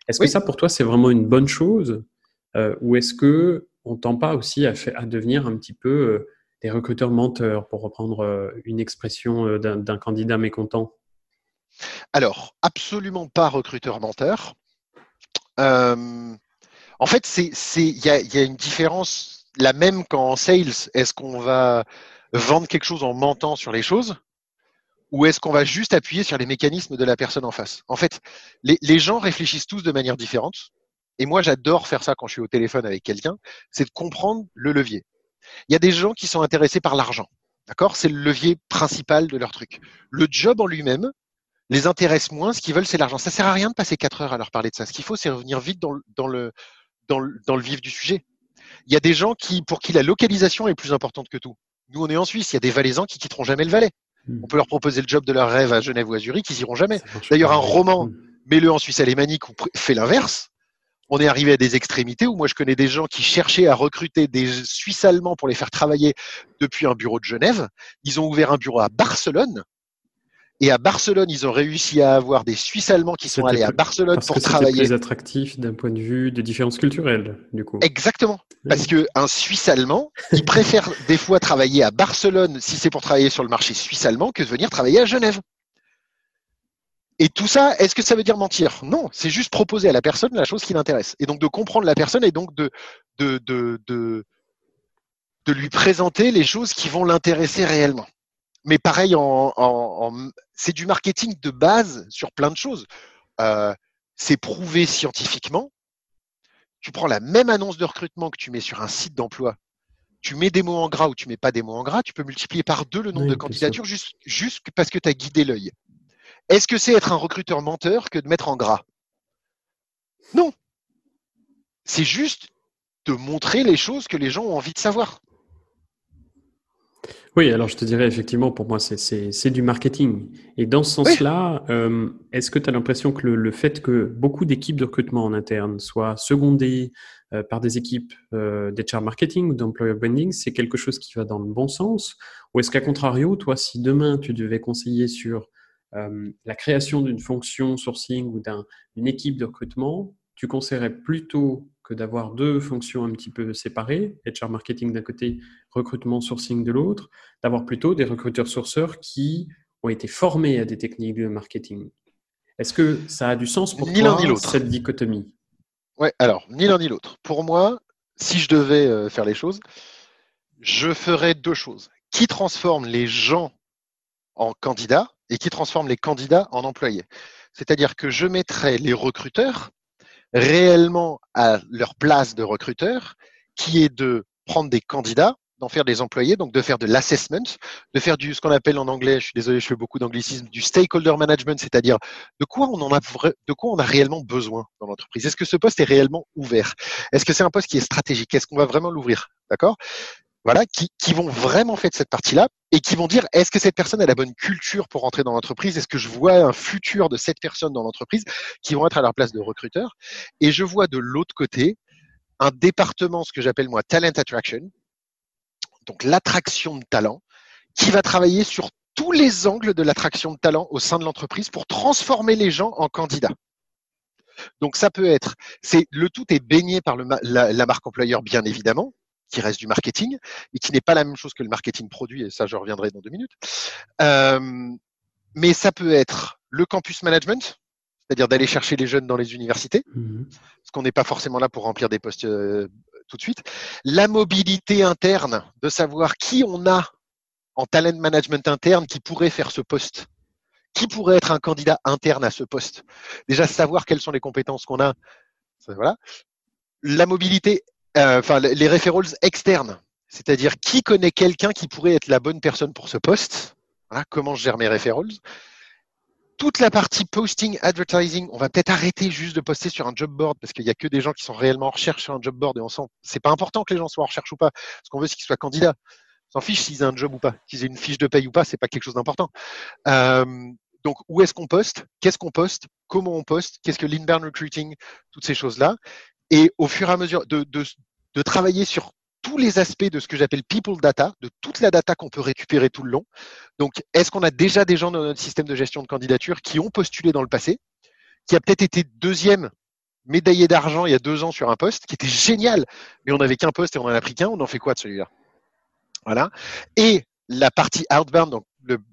Est-ce que ça, pour toi, c'est vraiment une bonne chose euh, ou est-ce que on tend pas aussi à, à, devenir un petit peu euh, des recruteurs menteurs, pour reprendre une expression d'un candidat mécontent? Alors, absolument pas recruteur menteur. Euh, en fait, il y a, une différence, la même qu'en sales. Est-ce qu'on va vendre quelque chose en mentant sur les choses ou est-ce qu'on va juste appuyer sur les mécanismes de la personne en face? En fait, les, les, gens réfléchissent tous de manière différente. Et moi, j'adore faire ça quand je suis au téléphone avec quelqu'un, c'est de comprendre le levier. Il y a des gens qui sont intéressés par l'argent. D'accord? C'est le levier principal de leur truc. Le job en lui-même, les intéresse moins. Ce qu'ils veulent, c'est l'argent. Ça sert à rien de passer quatre heures à leur parler de ça. Ce qu'il faut, c'est revenir vite dans, le, dans, le, vif du sujet. Il y a des gens qui, pour qui la localisation est plus importante que tout. Nous, on est en Suisse. Il y a des Valaisans qui quitteront jamais le Valais. Hmm. On peut leur proposer le job de leur rêve à Genève ou à Zurich, ils iront jamais. D'ailleurs, un roman, hmm. mets-le en Suisse alémanique ou fait l'inverse. On est arrivé à des extrémités où moi je connais des gens qui cherchaient à recruter des Suisses allemands pour les faire travailler depuis un bureau de Genève. Ils ont ouvert un bureau à Barcelone et à Barcelone, ils ont réussi à avoir des Suisses allemands qui sont allés à Barcelone pour que travailler. plus attractif d'un point de vue de différences culturelles, du coup. Exactement. Parce que un Suisse allemand, il préfère des fois travailler à Barcelone si c'est pour travailler sur le marché suisse allemand que de venir travailler à Genève. Et tout ça, est-ce que ça veut dire mentir? Non, c'est juste proposer à la personne la chose qui l'intéresse. Et donc de comprendre la personne et donc de, de, de, de, de lui présenter les choses qui vont l'intéresser réellement mais pareil, en, c'est du marketing de base sur plein de choses. Euh, c'est prouvé scientifiquement. Tu prends la même annonce de recrutement que tu mets sur un site d'emploi, tu mets des mots en gras ou tu mets pas des mots en gras, tu peux multiplier par deux le nombre de candidatures juste, juste parce que tu as guidé l'œil. Est-ce que c'est être un recruteur menteur que de mettre en gras? Non. C'est juste de montrer les choses que les gens ont envie de savoir. Oui, alors je te dirais effectivement, pour moi, c'est du marketing. Et dans ce sens-là, euh, est-ce que tu as l'impression que le, fait que beaucoup d'équipes de recrutement en interne soient secondées euh, par des équipes euh, d'HR marketing ou d'employer branding, c'est quelque chose qui va dans le bon sens? Ou est-ce qu'à contrario, toi, si demain tu devais conseiller sur euh, la création d'une fonction sourcing ou d'une équipe de recrutement, tu conseillerais plutôt que d'avoir deux fonctions un petit peu séparées, HR marketing d'un côté, recrutement sourcing de l'autre, d'avoir plutôt des recruteurs sourceurs qui ont été formés à des techniques de marketing. Est-ce que ça a du sens pour ni toi, ni cette dichotomie? Ouais, alors, ni l'un ni l'autre. Pour moi, si je devais euh, faire les choses, je ferais deux choses. Qui transforme les gens en candidats et qui transforme les candidats en employés? C'est-à-dire que je mettrais les recruteurs réellement à leur place de recruteur, qui est de prendre des candidats, d'en faire des employés, donc de faire de l'assessment, de faire du ce qu'on appelle en anglais, je suis désolé, je fais beaucoup d'anglicisme, du stakeholder management, c'est-à-dire de quoi on en a de quoi on a réellement besoin dans l'entreprise? Est-ce que ce poste est réellement ouvert? Est-ce que c'est un poste qui est stratégique? Est-ce qu'on va vraiment l'ouvrir? D'accord? Voilà, qui, vont vraiment faire cette partie-là et qui vont dire est-ce que cette personne a la bonne culture pour rentrer dans l'entreprise? Est-ce que je vois un futur de cette personne dans l'entreprise qui vont être à leur place de recruteur? Et je vois de l'autre côté un département, ce que j'appelle moi talent attraction, donc l'attraction de talent, qui va travailler sur tous les angles de l'attraction de talent au sein de l'entreprise pour transformer les gens en candidats. Donc ça peut être, c'est le tout est baigné par la, la, marque employeur bien évidemment, qui reste du marketing, et qui n'est pas la même chose que le marketing produit, et ça je reviendrai dans deux minutes. Euh, mais ça peut être le campus management, c'est-à-dire d'aller chercher les jeunes dans les universités, mmh. parce qu'on n'est pas forcément là pour remplir des postes euh, tout de suite. La mobilité interne, de savoir qui on a en talent management interne qui pourrait faire ce poste. Qui pourrait être un candidat interne à ce poste Déjà, savoir quelles sont les compétences qu'on a. Voilà. La mobilité, euh, enfin, les referrals externes, c'est-à-dire qui connaît quelqu'un qui pourrait être la bonne personne pour ce poste? Voilà, comment je gère mes referrals? Toute la partie posting, advertising, on va peut-être arrêter juste de poster sur un job board parce qu'il n'y a que des gens qui sont réellement en recherche sur un job board et on sent c'est pas important que les gens soient en recherche ou pas. Ce qu'on veut, c'est qu'ils soient candidats. On s'en fiche s'ils ont un job ou pas, qu'ils aient une fiche de paye ou pas, c'est pas quelque chose d'important. Euh, donc, où est-ce qu'on poste? Qu'est-ce qu'on poste? Comment on poste? Qu'est-ce que l'inbound recruiting? Toutes ces choses-là. Et au fur et à mesure de, de, travailler sur tous les aspects de ce que j'appelle people data, de toute la data qu'on peut récupérer tout le long. Donc, est-ce qu'on a déjà des gens dans notre système de gestion de candidature qui ont postulé dans le passé, qui a peut-être été deuxième médaillé d'argent il y a deux ans sur un poste, qui était génial, mais on n'avait qu'un poste et on en a pris qu'un, on en fait quoi de celui-là? Voilà. Et la partie outbound, donc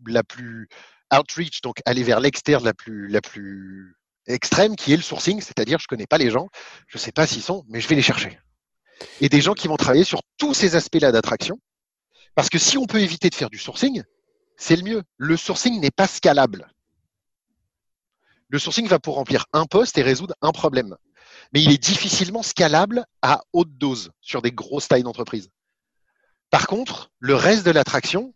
la plus outreach, donc aller vers l'externe la plus, la plus extrême, qui est le sourcing, c'est-à-dire je connais pas les gens, je sais pas s'ils sont, mais je vais les chercher et des gens qui vont travailler sur tous ces aspects-là d'attraction. Parce que si on peut éviter de faire du sourcing, c'est le mieux. Le sourcing n'est pas scalable. Le sourcing va pour remplir un poste et résoudre un problème. Mais il est difficilement scalable à haute dose sur des grosses tailles d'entreprise. Par contre, le reste de l'attraction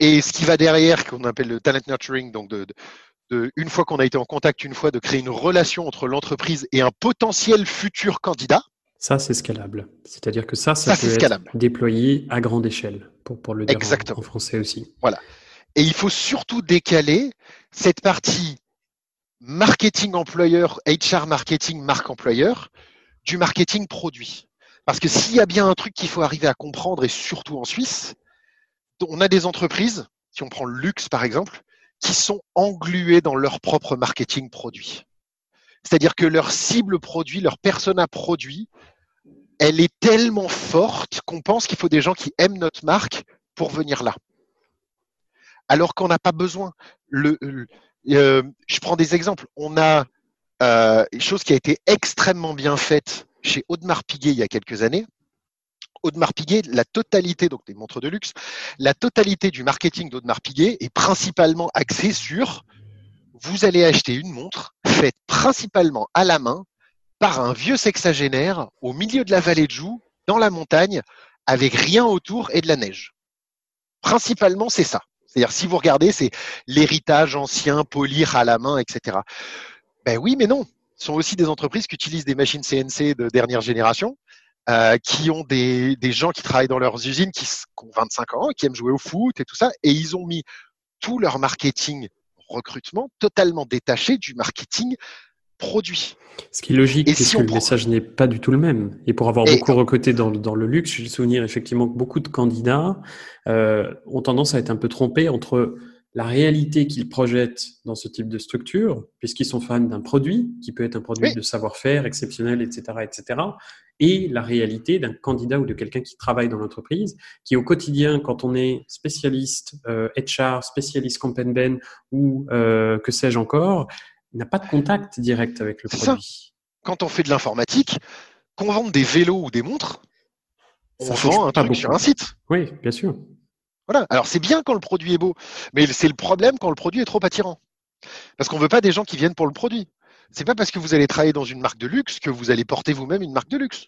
et ce qui va derrière, qu'on appelle le talent nurturing, donc de, de une fois qu'on a été en contact, une fois de créer une relation entre l'entreprise et un potentiel futur candidat, ça, c'est scalable. C'est-à-dire que ça, ça, peut être déployé à grande échelle, pour, pour le dire En, français aussi. Voilà. Et il faut surtout décaler cette partie marketing employeur, HR marketing, marque employeur, du marketing produit. Parce que s'il y a bien un truc qu'il faut arriver à comprendre, et surtout en Suisse, on a des entreprises, si on prend le luxe par exemple, qui sont engluées dans leur propre marketing produit. C'est-à-dire que leur cible produit, leur persona produit, elle est tellement forte qu'on pense qu'il faut des gens qui aiment notre marque pour venir là. Alors qu'on n'a pas besoin. Euh, je prends des exemples. On a euh, une chose qui a été extrêmement bien faite chez Audemars Piguet il y a quelques années. Audemars Piguet, la totalité, donc des montres de luxe, la totalité du marketing d'Audemars Piguet est principalement axée sur vous allez acheter une montre faite principalement à la main par un vieux sexagénaire au milieu de la vallée de Joux, dans la montagne, avec rien autour et de la neige. Principalement, c'est ça. C'est-à-dire, si vous regardez, c'est l'héritage ancien, polir à la main, etc. Ben oui, mais non. Ce sont aussi des entreprises qui utilisent des machines CNC de dernière génération, euh, qui ont des, des, gens qui travaillent dans leurs usines, qui, qui ont 25 ans, qui aiment jouer au foot et tout ça, et ils ont mis tout leur marketing recrutement totalement détaché du marketing produit. Ce qui est logique, puisque le message n'est pas du tout le même. Et pour avoir beaucoup recruté dans, dans, le luxe, j'ai le souvenir effectivement que beaucoup de candidats euh, ont tendance à être un peu trompés entre la réalité qu'ils projettent dans ce type de structure, puisqu'ils sont fans d'un produit, qui peut être un produit de savoir-faire exceptionnel, etc., etc., et la réalité d'un candidat ou de quelqu'un qui travaille dans l'entreprise, qui au quotidien, quand on est spécialiste euh, HR, spécialiste Compenben ou euh, que sais-je encore, n'a pas de contact direct avec le produit. Quand on fait de l'informatique, qu'on vende des vélos ou des montres, on vend un truc sur un site. Oui, bien sûr. Voilà. Alors c'est bien quand le produit est beau, mais c'est le problème quand le produit est trop attirant. Parce qu'on ne veut pas des gens qui viennent pour le produit. C'est pas parce que vous allez travailler dans une marque de luxe que vous allez porter vous-même une marque de luxe.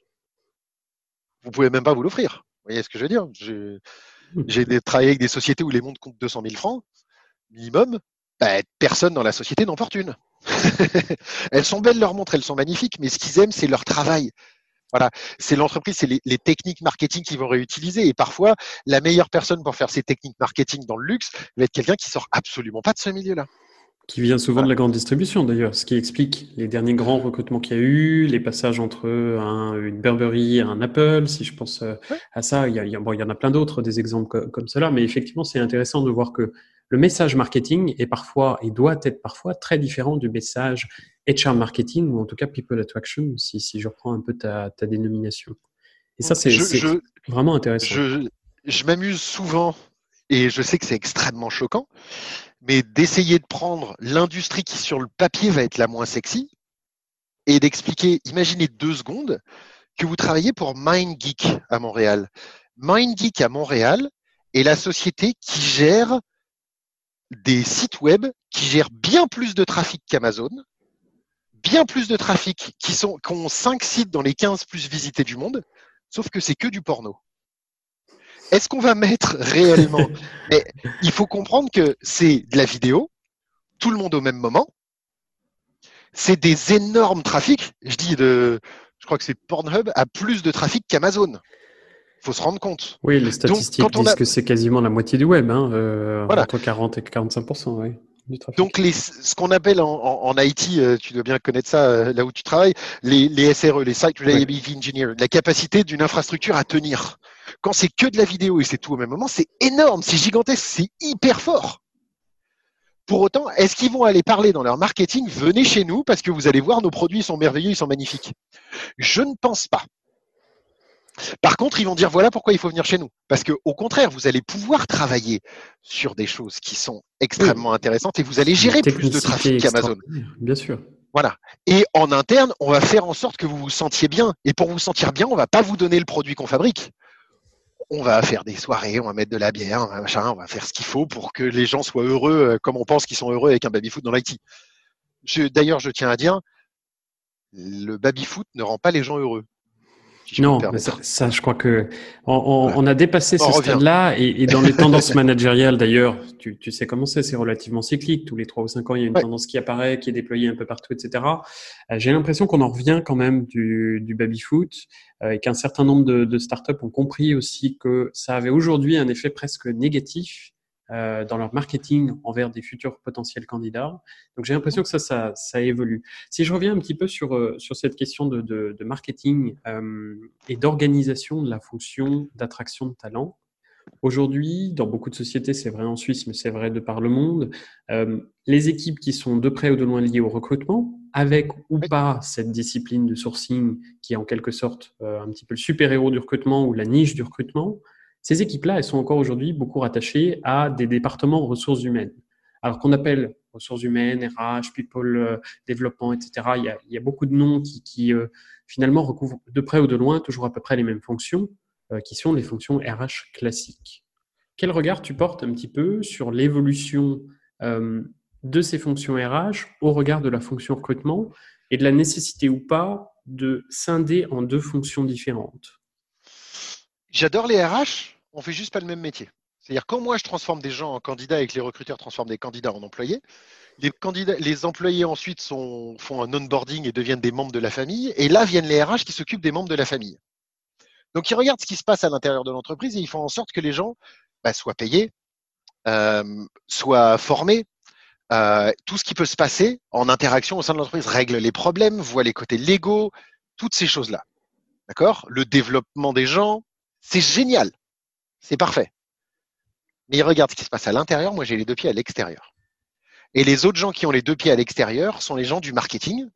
Vous pouvez même pas vous l'offrir. Vous voyez ce que je veux dire? J'ai travaillé avec des sociétés où les montres coûtent 200 000 francs minimum. Bah, personne dans la société n'en porte une. elles sont belles leurs montres, elles sont magnifiques, mais ce qu'ils aiment, c'est leur travail. Voilà, c'est l'entreprise, c'est les, techniques marketing qu'ils vont réutiliser. Et parfois, la meilleure personne pour faire ces techniques marketing dans le luxe va être quelqu'un qui sort absolument pas de ce milieu-là. Qui vient souvent de la grande distribution d'ailleurs, ce qui explique les derniers grands recrutements qu'il y a eu, les passages entre une Burberry et un Apple, si je pense euh, à ça. Il y, a, bon, il y en a plein d'autres, des exemples comme, cela, mais effectivement, c'est intéressant de voir que le message marketing est parfois et doit être parfois très différent du message HR marketing ou en tout cas people attraction, si, si je reprends un peu ta, ta dénomination. Et ça, c'est vraiment intéressant. Je, je m'amuse souvent et je sais que c'est extrêmement choquant, mais d'essayer de prendre l'industrie qui sur le papier va être la moins sexy et d'expliquer, imaginez deux secondes que vous travaillez pour MindGeek à Montréal. MindGeek à Montréal est la société qui gère des sites web qui gèrent bien plus de trafic qu'Amazon, bien plus de trafic, qui, sont, qui ont 5 sites dans les 15 plus visités du monde, sauf que c'est que du porno. Est-ce qu'on va mettre réellement Mais il faut comprendre que c'est de la vidéo, tout le monde au même moment. C'est des énormes trafics. Je dis de, je crois que c'est Pornhub a plus de trafic qu'Amazon. Il faut se rendre compte. Oui, les statistiques disent que c'est quasiment la moitié du web, hein, euh, entre 40 et 45 oui. Donc, les, ce qu'on appelle en, en, IT, euh, tu dois bien connaître ça euh, là où tu travailles, les, les SRE, les Site Reliability Engineer, la capacité d'une infrastructure à tenir. Quand c'est que de la vidéo et c'est tout au même moment, c'est énorme, c'est gigantesque, c'est hyper fort. Pour autant, est-ce qu'ils vont aller parler dans leur marketing Venez chez nous parce que vous allez voir, nos produits sont merveilleux, ils sont magnifiques. Je ne pense pas. Par contre, ils vont dire voilà pourquoi il faut venir chez nous. Parce que au contraire, vous allez pouvoir travailler sur des choses qui sont extrêmement intéressantes et vous allez gérer plus de trafic qu'Amazon. Bien sûr. Voilà. Et en interne, on va faire en sorte que vous vous sentiez bien. Et pour vous sentir bien, on va pas vous donner le produit qu'on fabrique. On va faire des soirées, on va mettre de la bière, machin, on va faire ce qu'il faut pour que les gens soient heureux euh, comme on pense qu'ils sont heureux avec un baby-foot dans l'IT. D'ailleurs, je tiens à dire, le baby-foot ne rend pas les gens heureux non, mais ça, je crois que on, a dépassé ce stade-là et, dans les tendances managériales d'ailleurs, tu, sais comment c'est, c'est relativement cyclique. Tous les trois ou cinq ans, il y a une tendance qui apparaît, qui est déployée un peu partout, etc. Euh, j'ai l'impression qu'on en revient quand même du, du baby-foot euh, et qu'un certain nombre de, de startups ont compris aussi que ça avait aujourd'hui un effet presque négatif euh, dans leur marketing envers des futurs potentiels candidats. Donc j'ai l'impression que ça, ça, ça, évolue. Si je reviens un petit peu sur, euh, sur cette question de, de, de marketing euh, et d'organisation de la fonction d'attraction de talent, Aujourd'hui, dans beaucoup de sociétés, c'est vrai en Suisse, mais c'est vrai de par le monde, euh, les équipes qui sont de près ou de loin liées au recrutement, avec ou pas cette discipline de sourcing qui est en quelque sorte euh, un petit peu le super-héros du recrutement ou la niche du recrutement, ces équipes-là, elles sont encore aujourd'hui beaucoup rattachées à des départements ressources humaines. Alors qu'on appelle ressources humaines, RH, people euh, développement, etc. Il y, a, beaucoup de noms qui, qui euh, finalement recouvrent de près ou de loin toujours à peu près les mêmes fonctions, euh, qui sont les fonctions RH classiques. Quel regard tu portes un petit peu sur l'évolution de ces fonctions RH au regard de la fonction recrutement et de la nécessité ou pas de scinder en deux fonctions différentes? J'adore les RH, on fait juste pas le même métier. C'est-à-dire quand moi je transforme des gens en candidats et que les recruteurs transforment des candidats en employés, les, candidats, les employés ensuite sont, font un onboarding et deviennent des membres de la famille. Et là viennent les RH qui s'occupent des membres de la famille. Donc ils regardent ce qui se passe à l'intérieur de l'entreprise et ils font en sorte que les gens bah, soient payés, euh, soient formés. Euh, tout ce qui peut se passer en interaction au sein de l'entreprise règle les problèmes, voit les côtés légaux, toutes ces choses-là. D'accord? Le développement des gens, c'est génial. C'est parfait. Mais regarde ce qui se passe à l'intérieur. Moi, j'ai les deux pieds à l'extérieur. Et les autres gens qui ont les deux pieds à l'extérieur sont les gens du marketing.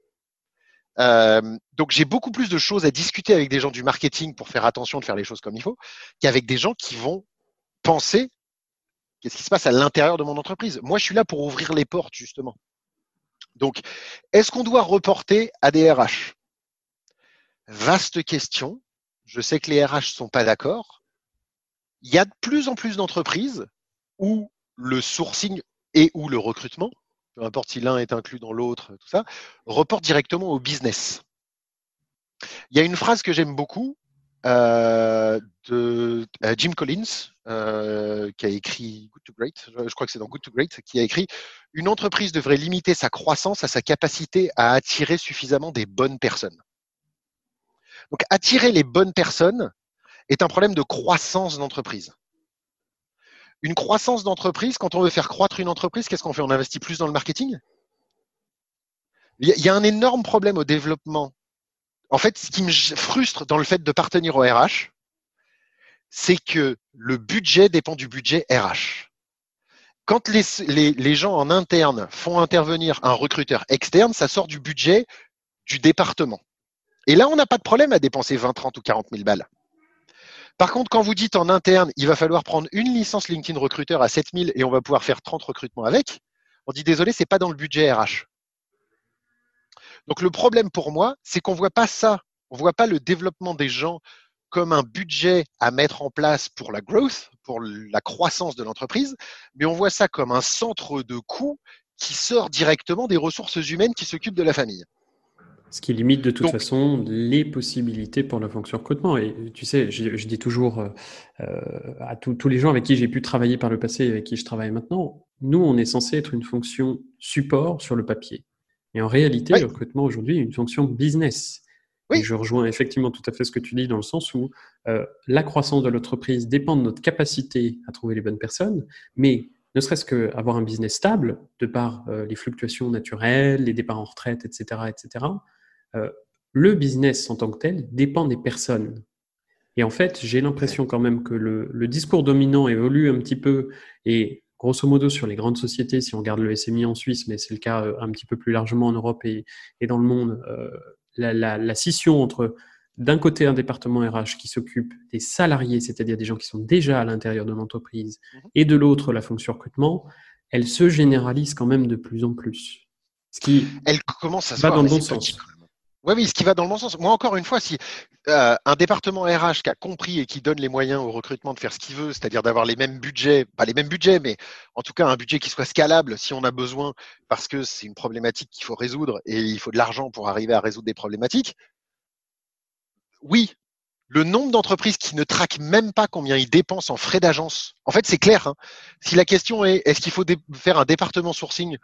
Euh, donc, j'ai beaucoup plus de choses à discuter avec des gens du marketing pour faire attention de faire les choses comme il faut qu'avec des gens qui vont penser qu'est-ce qui se passe à l'intérieur de mon entreprise. Moi, je suis là pour ouvrir les portes, justement. Donc, est-ce qu'on doit reporter à des RH Vaste question. Je sais que les RH sont pas d'accord. Il y a de plus en plus d'entreprises où le sourcing et ou le recrutement, peu importe si l'un est inclus dans l'autre, tout ça, reporte directement au business. Il y a une phrase que j'aime beaucoup euh, de euh, Jim Collins, euh, qui a écrit Good to Great, je crois que c'est dans Good to Great, qui a écrit Une entreprise devrait limiter sa croissance à sa capacité à attirer suffisamment des bonnes personnes. Donc attirer les bonnes personnes est un problème de croissance d'entreprise. Une croissance d'entreprise, quand on veut faire croître une entreprise, qu'est-ce qu'on fait? On investit plus dans le marketing? Il y a un énorme problème au développement. En fait, ce qui me frustre dans le fait de partenir au RH, c'est que le budget dépend du budget RH. Quand les, les, les gens en interne font intervenir un recruteur externe, ça sort du budget du département. Et là, on n'a pas de problème à dépenser 20, 30 ou 40 000 balles. Par contre, quand vous dites en interne, il va falloir prendre une licence LinkedIn recruteur à 7000 et on va pouvoir faire 30 recrutements avec, on dit désolé, c'est pas dans le budget RH. Donc le problème pour moi, c'est qu'on voit pas ça. On voit pas le développement des gens comme un budget à mettre en place pour la growth, pour la croissance de l'entreprise, mais on voit ça comme un centre de coût qui sort directement des ressources humaines qui s'occupent de la famille. Ce qui limite de toute façon les possibilités pour la fonction recrutement. Et tu sais, je, dis toujours euh, euh, à tous les gens avec qui j'ai pu travailler par le passé et avec qui je travaille maintenant, nous, on est censé être une fonction support sur le papier. Et en réalité, le recrutement aujourd'hui est une fonction business. Oui. Et je rejoins effectivement tout à fait ce que tu dis dans le sens où euh, la croissance de l'entreprise dépend de notre capacité à trouver les bonnes personnes, mais ne serait-ce qu'avoir un business stable, de par les fluctuations naturelles, les départs en retraite, etc., etc., euh, le business en tant que tel dépend des personnes. Et en fait, j'ai l'impression quand même que le, discours dominant évolue un petit peu et grosso modo sur les grandes sociétés, si on regarde le SMI en Suisse, mais c'est le cas euh, un petit peu plus largement en Europe et, dans le monde, euh, la, scission entre d'un côté un département RH qui s'occupe des salariés, c'est-à-dire des gens qui sont déjà à l'intérieur de l'entreprise, mhm. et de l'autre la fonction recrutement, elle se généralise quand même de plus en plus. Ce qui elle commence à se va dans le bon sens. Oui, oui, ce qui va dans le bon sens. Moi, encore une fois, si euh, un département RH qui a compris et qui donne les moyens au recrutement de faire ce qu'il veut, c'est-à-dire d'avoir les mêmes budgets, pas les mêmes budgets, mais en tout cas un budget qui soit scalable si on a besoin, parce que c'est une problématique qu'il faut résoudre et il faut de l'argent pour arriver à résoudre des problématiques. Oui, le nombre d'entreprises qui ne traquent même pas combien ils dépensent en frais d'agence. En fait, c'est clair. Hein. Si la question est est-ce qu'il faut faire un département sourcing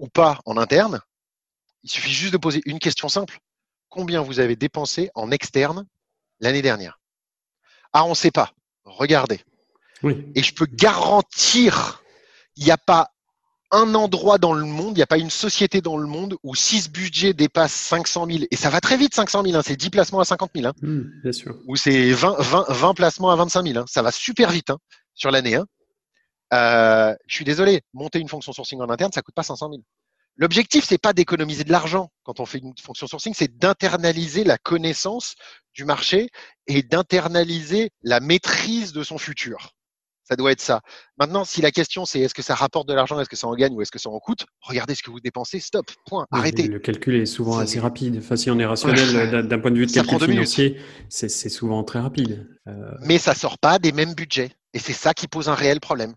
ou pas en interne, il suffit juste de poser une question simple combien vous avez dépensé en externe l'année dernière. Ah, on ne sait pas. Regardez. Et je peux garantir, il n'y a pas un endroit dans le monde, il n'y a pas une société dans le monde où si ce budget dépasse 500 000, et ça va très vite 500 000, hein, c'est 10 placements à 50 000, hein, hmm, bien sûr. ou c'est 20, 20, placements à 25 000, hein, ça va super vite sur l'année. Euh, je suis désolé, monter une fonction sourcing en interne, ça coûte pas 500 000. L'objectif, c'est pas d'économiser de l'argent quand on fait une fonction sourcing, c'est d'internaliser la connaissance du marché et d'internaliser la maîtrise de son futur. Ça doit être ça. Maintenant, si la question c'est est-ce que ça rapporte de l'argent, est-ce que ça en gagne ou est-ce que ça en coûte, regardez ce que vous dépensez, stop, point, arrêtez. Le calcul est souvent assez rapide. Enfin, si on est rationnel d'un point de vue de calcul financier, c'est souvent très rapide. Euh, Mais ça sort pas des mêmes budgets. Et c'est ça qui pose un réel problème.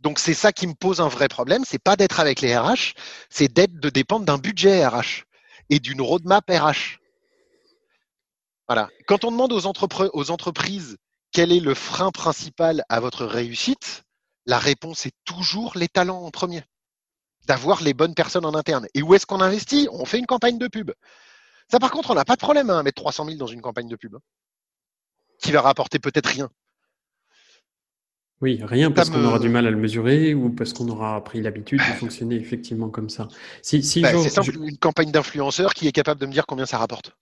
Donc c'est ça qui me pose un vrai problème, c'est pas d'être avec les RH, c'est d'être de dépendre d'un budget RH et d'une roadmap RH. Voilà. Quand on demande aux, aux entreprises quel est le frein principal à votre réussite, la réponse est toujours les talents en premier. D'avoir les bonnes personnes en interne. Et où est-ce qu'on investit? On fait une campagne de pub. Ça, par contre, on n'a pas de problème hein, à mettre 300 000 dans une campagne de pub hein, qui va rapporter peut-être rien. Oui, rien parce qu'on aura du mal à le mesurer ou parce qu'on aura pris l'habitude de fonctionner effectivement comme ça. Si, si bah, c'est simple, une campagne d'influenceur qui est capable de me dire combien ça rapporte.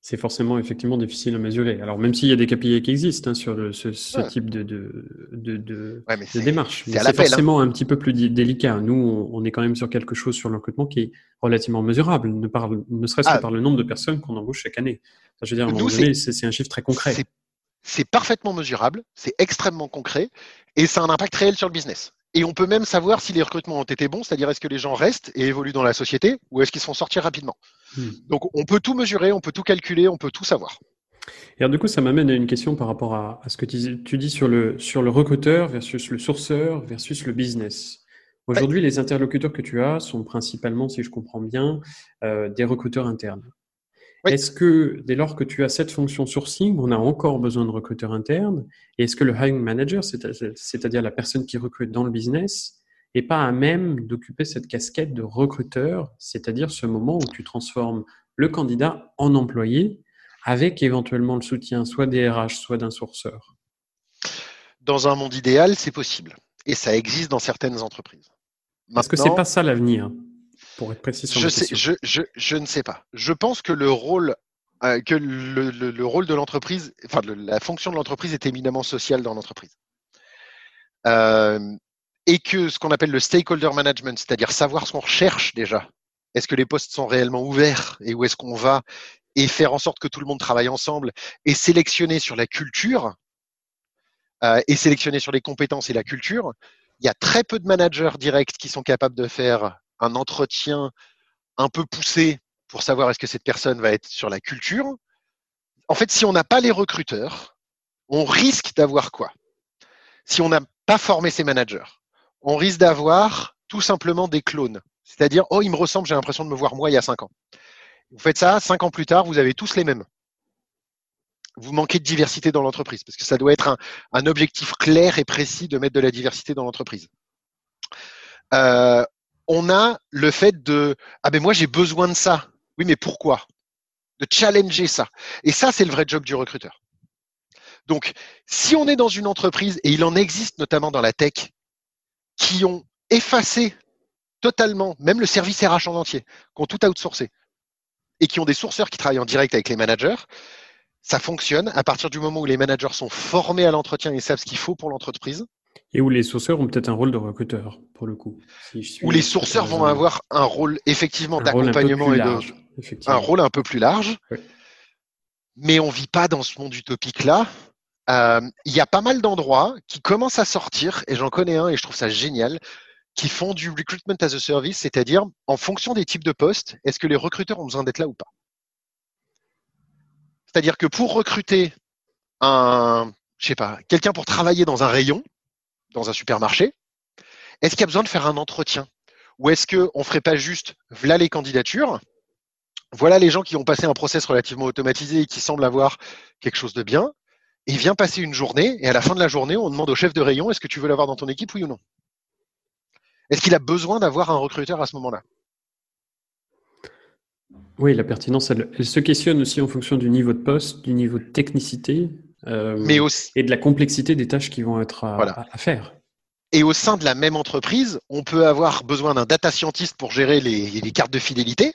C'est forcément effectivement difficile à mesurer. Alors même s'il y a des KPI qui existent hein, sur ce, type de, de, de, de, démarche, c'est hein. forcément un petit peu plus délicat. Nous, on, est quand même sur quelque chose sur le recrutement qui est relativement mesurable, ne, ne serait-ce que ah. par le nombre de personnes qu'on embauche chaque année. je veux dire, à un moment donné, c'est un chiffre très concret c'est parfaitement mesurable, c'est extrêmement concret et ça a un impact réel sur le business. Et on peut même savoir si les recrutements ont été bons, c'est-à-dire est-ce que les gens restent et évoluent dans la société ou est-ce qu'ils se font sortir rapidement. Hmm. Donc on peut tout mesurer, on peut tout calculer, on peut tout savoir. Et alors, du coup, ça m'amène à une question par rapport à, ce que tu, dis sur le, sur le recruteur versus le sourceur versus le business. Aujourd'hui, les interlocuteurs que tu as sont principalement, si je comprends bien, euh, des recruteurs internes. Est-ce que dès lors que tu as cette fonction sourcing, on a encore besoin de recruteurs internes? Et est-ce que le hiring manager, c'est-à-dire la personne qui recrute dans le business, n'est pas à même d'occuper cette casquette de recruteur, c'est-à-dire ce moment où tu transformes le candidat en employé avec éventuellement le soutien soit des RH, soit d'un sourceur? Dans un monde idéal, c'est possible. Et ça existe dans certaines entreprises. Est-ce que c'est pas ça l'avenir pour être précis je, sais, je, je, je, ne sais pas. Je pense que le rôle, euh, que le, le, rôle de l'entreprise, enfin la fonction de l'entreprise est éminemment sociale dans l'entreprise. Euh, et que ce qu'on appelle le stakeholder management, c'est-à-dire savoir ce qu'on recherche déjà. Est-ce que les postes sont réellement ouverts et où est-ce qu'on va et faire en sorte que tout le monde travaille ensemble et sélectionner sur la culture euh, et sélectionner sur les compétences et la culture. Il y a très peu de managers directs qui sont capables de faire un entretien un peu poussé pour savoir est-ce que cette personne va être sur la culture. En fait, si on n'a pas les recruteurs, on risque d'avoir quoi? Si on n'a pas formé ces managers, on risque d'avoir tout simplement des clones. C'est-à-dire, oh, il me ressemble, j'ai l'impression de me voir moi il y a cinq ans. Vous faites ça, cinq ans plus tard, vous avez tous les mêmes. Vous manquez de diversité dans l'entreprise, parce que ça doit être un, objectif clair et précis de mettre de la diversité dans l'entreprise. Euh, on a le fait de ah ben moi j'ai besoin de ça. Oui, mais pourquoi De challenger ça. Et ça, c'est le vrai job du recruteur. Donc, si on est dans une entreprise, et il en existe notamment dans la tech, qui ont effacé totalement, même le service RH en entier, qui ont tout outsourcé, et qui ont des sourceurs qui travaillent en direct avec les managers, ça fonctionne à partir du moment où les managers sont formés à l'entretien et savent ce qu'il faut pour l'entreprise. Et où les sourceurs ont peut-être un rôle de recruteur, pour le coup. où les sourceurs vont avoir un rôle effectivement d'accompagnement et de, un rôle un peu plus large. Mais on ne vit pas dans ce monde utopique-là. Euh, il y a pas mal d'endroits qui commencent à sortir, et j'en connais un et je trouve ça génial, qui font du recruitment as a service, c'est-à-dire en fonction des types de postes, est-ce que les recruteurs ont besoin d'être là ou pas? C'est-à-dire que pour recruter un, je sais pas, quelqu'un pour travailler dans un rayon, dans un supermarché, est-ce qu'il y a besoin de faire un entretien Ou est-ce qu'on ne ferait pas juste, voilà les candidatures, voilà les gens qui ont passé un process relativement automatisé et qui semblent avoir quelque chose de bien, et vient passer une journée, et à la fin de la journée, on demande au chef de rayon, est-ce que tu veux l'avoir dans ton équipe, oui ou non? Est-ce qu'il a besoin d'avoir un recruteur à ce moment-là? Oui, la pertinence, elle, se questionne aussi en fonction du niveau de poste, du niveau de technicité euh, et de la complexité des tâches qui vont être à, faire. Et au sein de la même entreprise, on peut avoir besoin d'un data scientist pour gérer les, cartes de fidélité.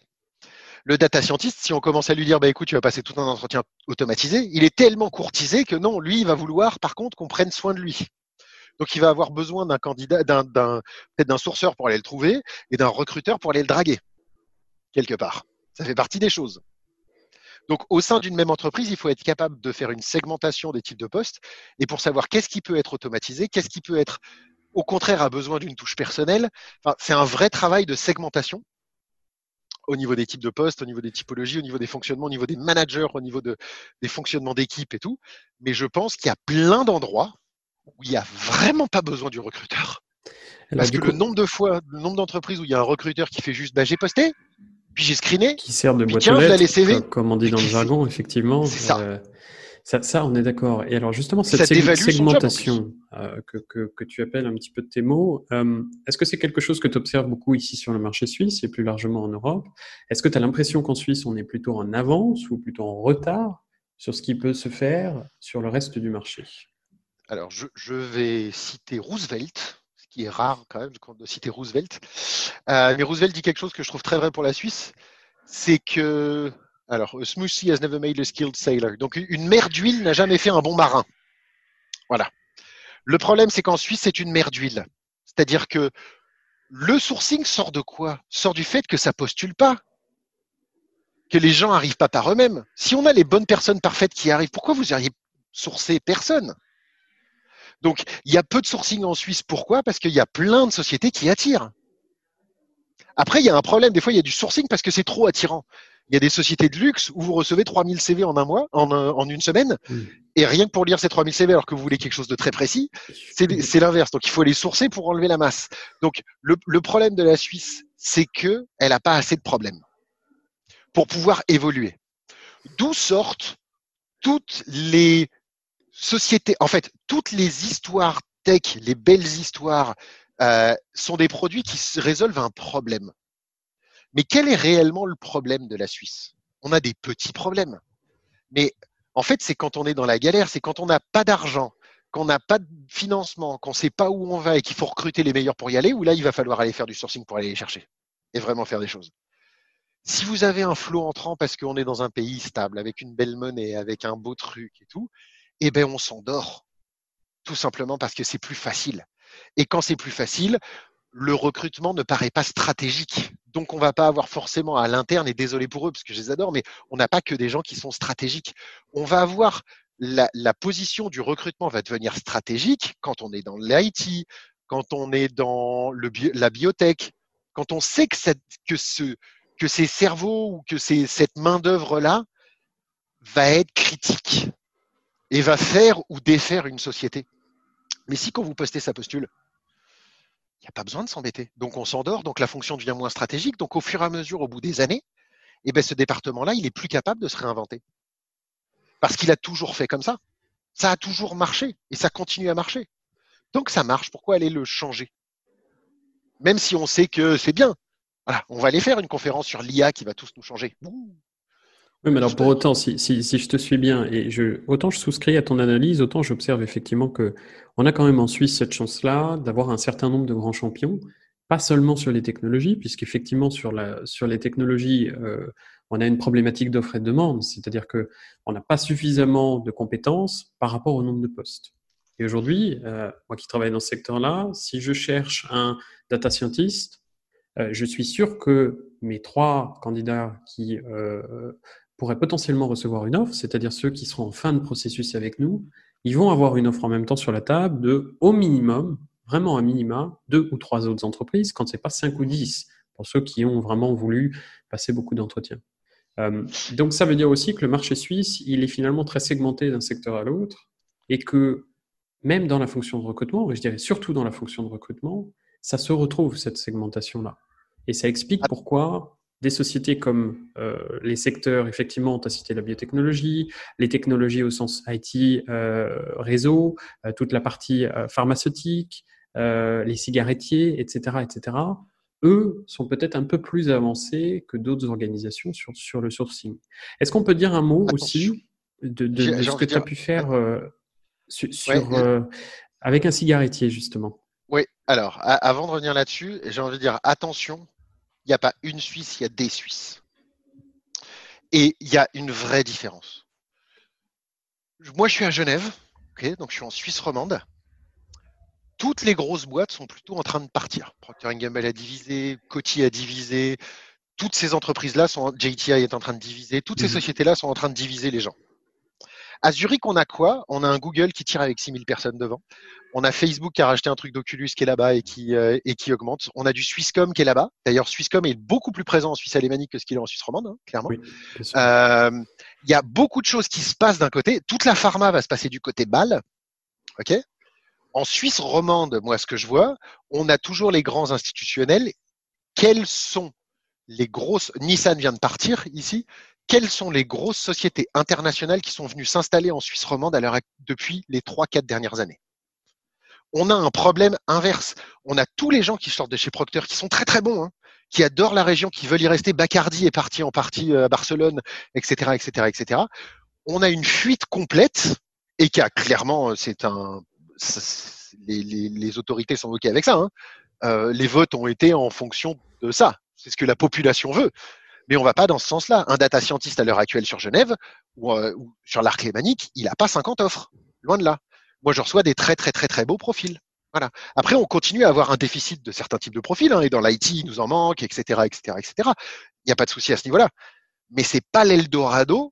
Le data scientist, si on commence à lui dire, bah, écoute, tu vas passer tout un entretien automatisé, il est tellement courtisé que non, lui, il va vouloir, par contre, qu'on prenne soin de lui. Donc, il va avoir besoin d'un candidat, d'un, peut-être d'un sourceur pour aller le trouver et d'un recruteur pour aller le draguer, quelque part. Ça fait partie des choses. Donc, au sein d'une même entreprise, il faut être capable de faire une segmentation des types de postes et pour savoir qu'est-ce qui peut être automatisé, qu'est-ce qui peut être, au contraire, a besoin d'une touche personnelle. Enfin, c'est un vrai travail de segmentation au niveau des types de postes, au niveau des typologies, au niveau des fonctionnements, au niveau des managers, au niveau de, des fonctionnements d'équipe et tout. Mais je pense qu'il y a plein d'endroits où il n'y a vraiment pas besoin du recruteur. Parce que le nombre de fois, le nombre d'entreprises où il y a un recruteur qui fait juste, bah, j'ai posté, puis j'ai screené, qui sert de boîte lettres, CV. Comme, on dit dans le jargon, effectivement. C'est ça. Euh, ça. ça. on est d'accord. Et alors justement, cette segmentation euh, que, que, que, tu appelles un petit peu de tes mots, euh, est-ce que c'est quelque chose que tu observes beaucoup ici sur le marché suisse et plus largement en Europe? Est-ce que tu as l'impression qu'en Suisse, on est plutôt en avance ou plutôt en retard sur ce qui peut se faire sur le reste du marché? Alors, je, vais citer Roosevelt, qui est rare quand même de citer Roosevelt. Euh, mais Roosevelt dit quelque chose que je trouve très vrai pour la Suisse, c'est que, alors, a smoothie has never made a skilled sailor. Donc, une mer d'huile n'a jamais fait un bon marin. Voilà. Le problème, c'est qu'en Suisse, c'est une mer d'huile. C'est-à-dire que le sourcing sort de quoi? Sort du fait que ça postule pas, que les gens n'arrivent pas par eux-mêmes. Si on a les bonnes personnes parfaites qui arrivent, pourquoi vous n'auriez sourcé personne? Donc, il y a peu de sourcing en Suisse. Pourquoi? Parce qu'il y a plein de sociétés qui attirent. Après, il y a un problème. Des fois, il y a du sourcing parce que c'est trop attirant. Il y a des sociétés de luxe où vous recevez 3000 CV en un mois, en, une semaine, et rien que pour lire ces 3000 CV alors que vous voulez quelque chose de très précis, c'est l'inverse. Donc, il faut les sourcer pour enlever la masse. Donc, le, le problème de la Suisse, c'est qu'elle n'a pas assez de problèmes pour pouvoir évoluer. D'où sortent toutes les société, en fait, toutes les histoires tech, les belles histoires, euh, sont des produits qui résolvent un problème. Mais quel est réellement le problème de la Suisse? On a des petits problèmes. Mais en fait, c'est quand on est dans la galère, c'est quand on n'a pas d'argent, qu'on n'a pas de financement, qu'on ne sait pas où on va et qu'il faut recruter les meilleurs pour y aller, ou là, il va falloir aller faire du sourcing pour aller les chercher et vraiment faire des choses. Si vous avez un flot entrant parce qu'on est dans un pays stable, avec une belle monnaie, avec un beau truc et tout, eh ben on s'endort. Tout simplement parce que c'est plus facile. Et quand c'est plus facile, le recrutement ne paraît pas stratégique. Donc, on va pas avoir forcément à l'interne, et désolé pour eux, parce que je les adore, mais on n'a pas que des gens qui sont stratégiques. On va avoir la, position du recrutement va devenir stratégique quand on est dans l'IT, quand on est dans la biotech, quand on sait que, que ces cerveaux ou que cette main-d'œuvre-là va être critique et va faire ou défaire une société. Mais si quand vous postez sa postule, il n'y a pas besoin de s'embêter. Donc on s'endort, donc la fonction devient moins stratégique. Donc au fur et à mesure, au bout des années, eh ben, ce département-là, il est plus capable de se réinventer. Parce qu'il a toujours fait comme ça. Ça a toujours marché et ça continue à marcher. Donc ça marche, pourquoi aller le changer? Même si on sait que c'est bien. Voilà, on va aller faire une conférence sur l'IA qui va tous nous changer. Oui, mais alors pour autant, si, je te suis bien, et je, autant je souscris à ton analyse, autant j'observe effectivement que on a quand même en Suisse cette chance-là d'avoir un certain nombre de grands champions, pas seulement sur les technologies, puisqu'effectivement sur, la, sur les technologies, euh, on a une problématique d'offre et de demande, c'est-à-dire que on n'a pas suffisamment de compétences par rapport au nombre de postes. Et aujourd'hui, euh, moi qui travaille dans ce secteur-là, si je cherche un data scientist, euh, je suis sûr que mes trois candidats qui euh, pourraient potentiellement recevoir une offre, c'est-à-dire ceux qui seront en fin de processus avec nous, ils vont avoir une offre en même temps sur la table de, au minimum, vraiment un minima, deux ou trois autres entreprises, quand c'est pas cinq ou dix, pour ceux qui ont vraiment voulu passer beaucoup d'entretiens. Euh, donc ça veut dire aussi que le marché suisse, il est finalement très segmenté d'un secteur à l'autre et que même dans la fonction de recrutement, et je dirais surtout dans la fonction de recrutement, ça se retrouve cette segmentation-là. Et ça explique ah. pourquoi des sociétés comme euh, les secteurs, effectivement, tu as cité la biotechnologie, les technologies au sens IT, euh, réseau, toute la partie pharmaceutique, les cigarettiers, etc., etc., eux sont peut-être un peu plus avancés que d'autres organisations sur, sur le sourcing. Est-ce qu'on peut dire un mot aussi de, ce que tu as pu faire euh, sur, euh, avec un cigarettier, justement? Oui, alors, avant de revenir là-dessus, j'ai envie de dire attention, il n'y a pas une Suisse, il y a des Suisses. Et il y a une vraie différence. Moi, je suis à Genève, donc je suis en Suisse romande toutes les grosses boîtes sont plutôt en train de partir. Procter Gamble a divisé, Coty a divisé, toutes ces entreprises-là sont, JTI est en train de diviser, toutes ces mhm. sociétés-là sont en train de diviser les gens. À Zurich, on a quoi? On a un Google qui tire avec 6000 personnes devant. On a Facebook qui a racheté un truc d'Oculus qui est là-bas et qui, euh, et qui augmente. On a du Swisscom qui est là-bas. D'ailleurs, Swisscom est beaucoup plus présent en Suisse alémanique que ce qu'il est en Suisse romande, hein, clairement. Euh, il y a beaucoup de choses qui se passent d'un côté. Toute la pharma va se passer du côté Bâle. OK? En Suisse romande, moi, ce que je vois, on a toujours les grands institutionnels. Quelles sont les grosses, Nissan vient de partir ici, quelles sont les grosses sociétés internationales qui sont venues s'installer en Suisse romande à depuis les trois, quatre dernières années? On a un problème inverse. On a tous les gens qui sortent de chez Procter qui sont très très bons, hein, qui adorent la région, qui veulent y rester. Bacardi est parti en partie euh, à Barcelone, etc., etc., etc. On a une fuite complète et qui a clairement, euh, c'est un les, autorités sont OK avec ça. Hein. Euh, les votes ont été en fonction de ça. C'est ce que la population veut. Mais on va pas dans ce sens-là. Un data scientist à l'heure actuelle sur Genève ou, sur l'arc lémanique, il n'a pas 50 offres. Loin de là. Moi, je reçois des très, très, très, très beaux profils. Voilà. Après, on continue à avoir un déficit de certains types de profils, hein, et dans l'IT, il nous en manque, etc., etc., etc. Il n'y a pas de souci à ce niveau-là. Mais c'est pas l'Eldorado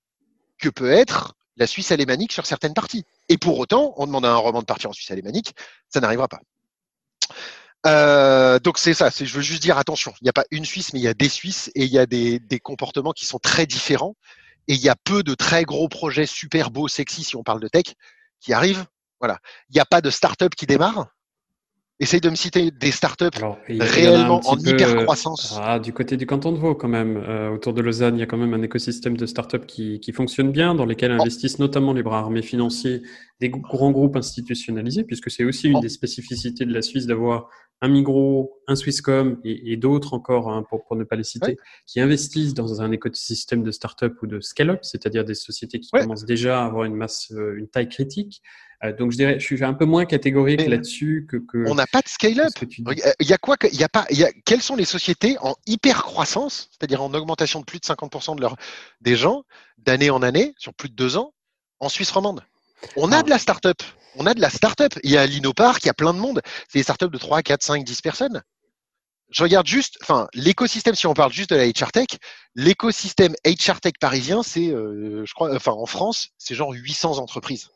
que peut être la Suisse alémanique sur certaines parties. Et pour autant, on demande à un roman de partir en Suisse alémanique, ça n'arrivera pas. Euh, donc c'est ça, je veux juste dire attention, il n'y a pas une Suisse, mais il y a des Suisses et il y a des, des, comportements qui sont très différents. Et il y a peu de très gros projets super beaux, sexy, si on parle de tech, qui arrivent. Voilà. Il n'y a pas de start-up qui démarre. Essaye de me citer des startups réellement en hyper croissance. Ah, du côté du canton de Vaud, quand même, euh, autour de Lausanne, il y a quand même un écosystème de startups qui, qui fonctionne bien, dans lesquels oh. investissent notamment les bras armés financiers des grands groupes institutionnalisés, puisque c'est aussi une oh. des spécificités de la Suisse d'avoir un Migros, un Swisscom et, d'autres encore, hein, pour, pour, ne pas les citer, qui investissent dans un écosystème de start-up ou de scale-up, c'est-à-dire des sociétés qui commencent déjà à avoir une masse, euh, une taille critique. Euh, donc je dirais, je suis un peu moins catégorique là-dessus que, que, On n'a pas de scale-up. Il y a quoi Il y a pas. Il y a, quelles sont les sociétés en hyper croissance, c'est-à-dire en augmentation de plus de 50% de leur, des gens d'année en année sur plus de deux ans en Suisse romande? On a de la start-up. on a de la start-up. Il y a l'Inopark, il y a plein de monde. C'est des start-up de 3, 4, 5, 10 personnes. Je regarde juste, enfin, l'écosystème, si on parle juste de la HR Tech, l'écosystème HR Tech parisien, c'est, euh, je crois, enfin, en France, c'est genre 800 entreprises.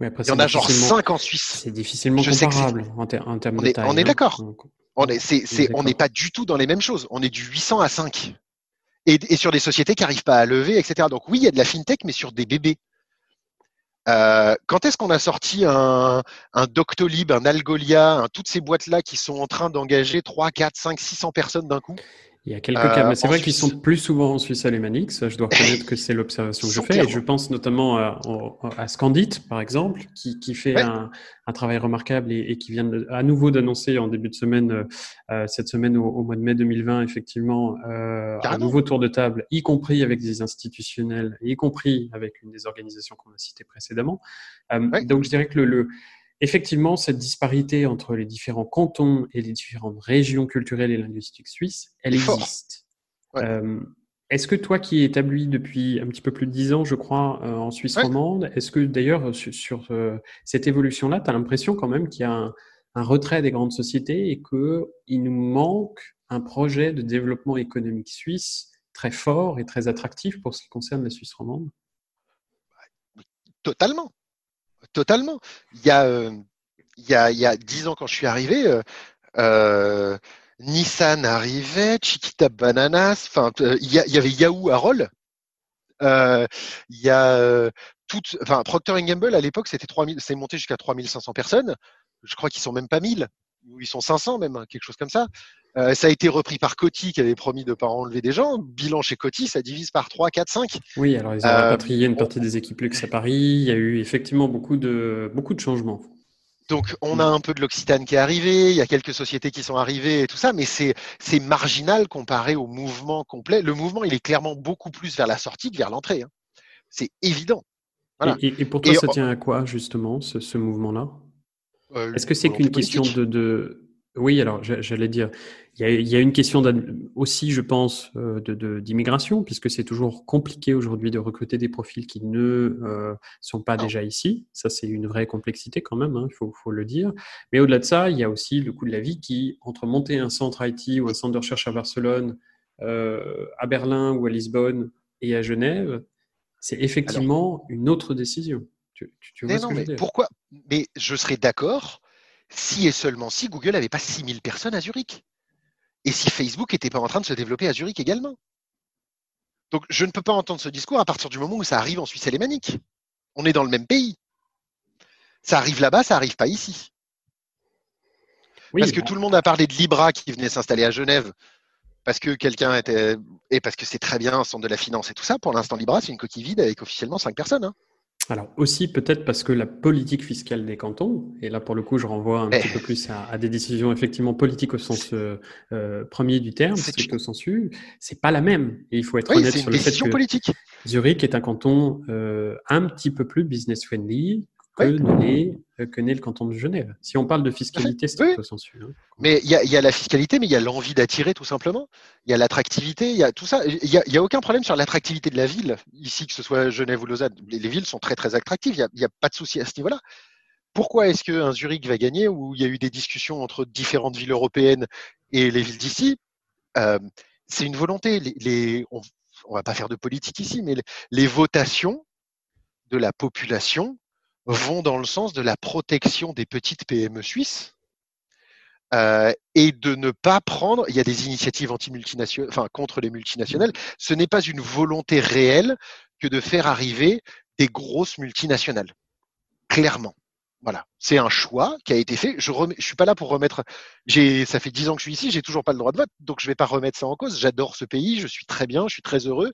il y en a genre 5 en Suisse. C'est difficilement comparable en, termes de taille. On est hein. d'accord. On n'est on pas du tout dans les mêmes choses. On est du 800 à 5. Et, et sur des sociétés qui n'arrivent pas à lever, etc. Donc oui, il y a de la fintech, mais sur des bébés. Euh, quand est-ce qu'on a sorti un, un, Doctolib, un Algolia, toutes ces boîtes-là qui sont en train d'engager 3, 4, 5, 600 personnes d'un coup? Il y a quelques cas, mais c'est euh, vrai qu'ils sont plus souvent en Suisse alémanique. Ça, je dois reconnaître que c'est l'observation que je fais. Et je pense notamment à, à Scandit, par exemple, qui, qui fait un, un, travail remarquable et, et qui vient de, à nouveau d'annoncer en début de semaine, euh, euh cette semaine au, au, mois de mai 2020, effectivement, euh, un nouveau tour de table, y compris avec des institutionnels, y compris avec une des organisations qu'on a citées précédemment. Euh, donc, je dirais que le, le Effectivement, cette disparité entre les différents cantons et les différentes régions culturelles et linguistiques suisses, elle existe. Euh, est-ce que toi qui es établi depuis un petit peu plus de dix ans, je crois, euh, en Suisse romande, est-ce que d'ailleurs sur, euh, cette évolution-là, tu as l'impression quand même qu'il y a un, un, retrait des grandes sociétés et qu'il nous manque un projet de développement économique suisse très fort et très attractif pour ce qui concerne la Suisse romande? Totalement. Totalement. Il y a, euh, il y a, il y a dix ans quand je suis arrivé, euh, euh Nissan arrivait, Chiquita Bananas, enfin, euh, il y, avait Yahoo à il y a enfin, Procter Gamble à l'époque, c'était 3000, c'est monté jusqu'à 3500 personnes. Je crois qu'ils sont même pas 1000, ou ils sont 500 même, hein, quelque chose comme ça. Euh, ça a été repris par Coty qui avait promis de ne pas enlever des gens. Bilan chez Coty, ça divise par 3, 4, 5. Oui, alors ils ont euh, rapatrié une partie des équipes luxe à Paris. Il y a eu effectivement beaucoup de, beaucoup de changements. Donc on a un peu de l'Occitane qui est arrivé, il y a quelques sociétés qui sont arrivées et tout ça, mais c'est marginal comparé au mouvement complet. Le mouvement, il est clairement beaucoup plus vers la sortie que vers l'entrée. Hein. C'est évident. Et, pour toi, ça tient à quoi justement ce, mouvement-là? Euh, Est-ce que c'est qu'une question de, de, oui, alors j'allais dire, il y, a, une question aussi, je pense, euh, d'immigration, puisque c'est toujours compliqué aujourd'hui de recruter des profils qui ne euh, sont pas déjà ici. Ça, c'est une vraie complexité quand même, hein, il faut, le dire. Mais au-delà de ça, il y a aussi le coût de la vie qui, entre monter un centre IT ou un centre de recherche à Barcelone, euh, à Berlin ou à Lisbonne et à Genève, c'est effectivement une autre décision. Tu, que je veux dire? pourquoi? Mais je serais d'accord si et seulement si Google n'avait pas 6000 personnes à Zurich. Et si Facebook n'était pas en train de se développer à Zurich également. Donc je ne peux pas entendre ce discours à partir du moment où ça arrive en Suisse alémanique. On est dans le même pays. Ça arrive là-bas, ça n'arrive pas ici. parce que tout le monde a parlé de Libra qui venait s'installer à Genève parce que quelqu'un était et parce que c'est très bien un centre de la finance et tout ça. Pour l'instant, Libra, c'est une coquille vide avec officiellement cinq personnes. Hein. Alors aussi peut-être parce que la politique fiscale des cantons, et là pour le coup je renvoie un petit peu plus à, des décisions effectivement politiques au sens euh, euh, premier du terme, c'est au sens c'est pas la même. Et il faut être honnête sur le fait que politique. Zurich est un canton euh, un petit peu plus business friendly que n'est que le canton de Genève. Si on parle de fiscalité, c'est oui. sensu. Hein. Mais il y, y a, la fiscalité, mais il y a l'envie d'attirer tout simplement. Il y a l'attractivité, il y a tout ça. Il n'y a, y a, aucun problème sur l'attractivité de la ville, ici, que ce soit Genève ou Lausanne. Les, les villes sont très très attractives, il n'y a, a, pas de souci à ce niveau-là. Pourquoi est-ce qu'un Zurich va gagner où il y a eu des discussions entre différentes villes européennes et les villes d'ici? Euh, C'est une volonté. Les, les on ne va pas faire de politique ici, mais les, les votations de la population vont dans le sens de la protection des petites PME suisses euh, et de ne pas prendre. Il y a des initiatives anti-multinationales, enfin contre les multinationales. Ce n'est pas une volonté réelle que de faire arriver des grosses multinationales. Clairement. Voilà, c'est un choix qui a été fait. Je ne suis pas là pour remettre. Ça fait dix ans que je suis ici, j'ai toujours pas le droit de vote, donc je vais pas remettre ça en cause. J'adore ce pays, je suis très bien, je suis très heureux.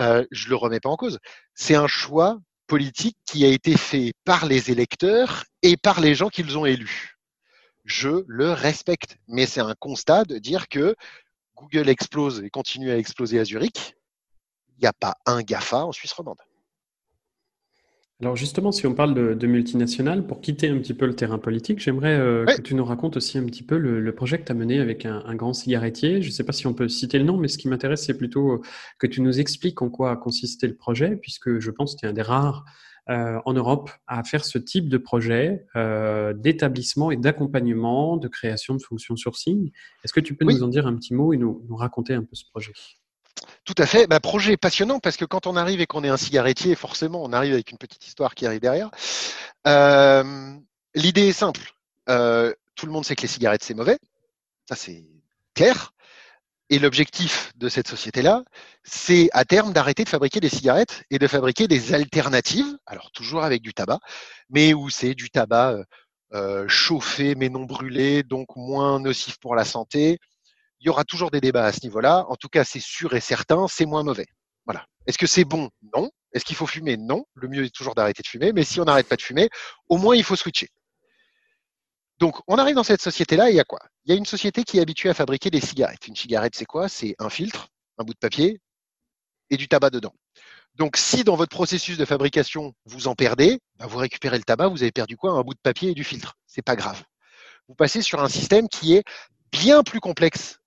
Euh, je le remets pas en cause. C'est un choix politique qui a été fait par les électeurs et par les gens qu'ils ont élus. Je le respecte, mais c'est un constat de dire que Google explose et continue à exploser à Zurich. Il n'y a pas un GAFA en Suisse romande. Alors justement, si on parle de, multinationales, pour quitter un petit peu le terrain politique, j'aimerais euh, que tu nous racontes aussi un petit peu le, projet que tu as mené avec un, grand cigarettier. Je ne sais pas si on peut citer le nom, mais ce qui m'intéresse, c'est plutôt que tu nous expliques en quoi consistait le projet, puisque je pense que tu es un des rares euh, en Europe à faire ce type de projet euh, d'établissement et d'accompagnement de création de fonctions sourcing. Est-ce que tu peux nous en dire un petit mot et nous, nous raconter un peu ce projet? Tout à fait. Bah, projet passionnant parce que quand on arrive et qu'on est un cigarettier, forcément, on arrive avec une petite histoire qui arrive derrière. Euh, L'idée est simple. Euh, tout le monde sait que les cigarettes, c'est mauvais. Ça, c'est clair. Et l'objectif de cette société-là, c'est à terme d'arrêter de fabriquer des cigarettes et de fabriquer des alternatives, alors toujours avec du tabac, mais où c'est du tabac euh, chauffé mais non brûlé, donc moins nocif pour la santé, il y aura toujours des débats à ce niveau-là. En tout cas, c'est sûr et certain, c'est moins mauvais. Voilà. Est-ce que c'est bon? Non. Est-ce qu'il faut fumer? Non. Le mieux est toujours d'arrêter de fumer. Mais si on n'arrête pas de fumer, au moins il faut switcher. Donc, on arrive dans cette société-là et il y a quoi? Il y a une société qui est habituée à fabriquer des cigarettes. Une cigarette, c'est quoi? C'est un filtre, un bout de papier et du tabac dedans. Donc, si dans votre processus de fabrication, vous en perdez, bah, vous récupérez le tabac, vous avez perdu quoi? Un bout de papier et du filtre. C'est pas grave. Vous passez sur un système qui est bien plus complexe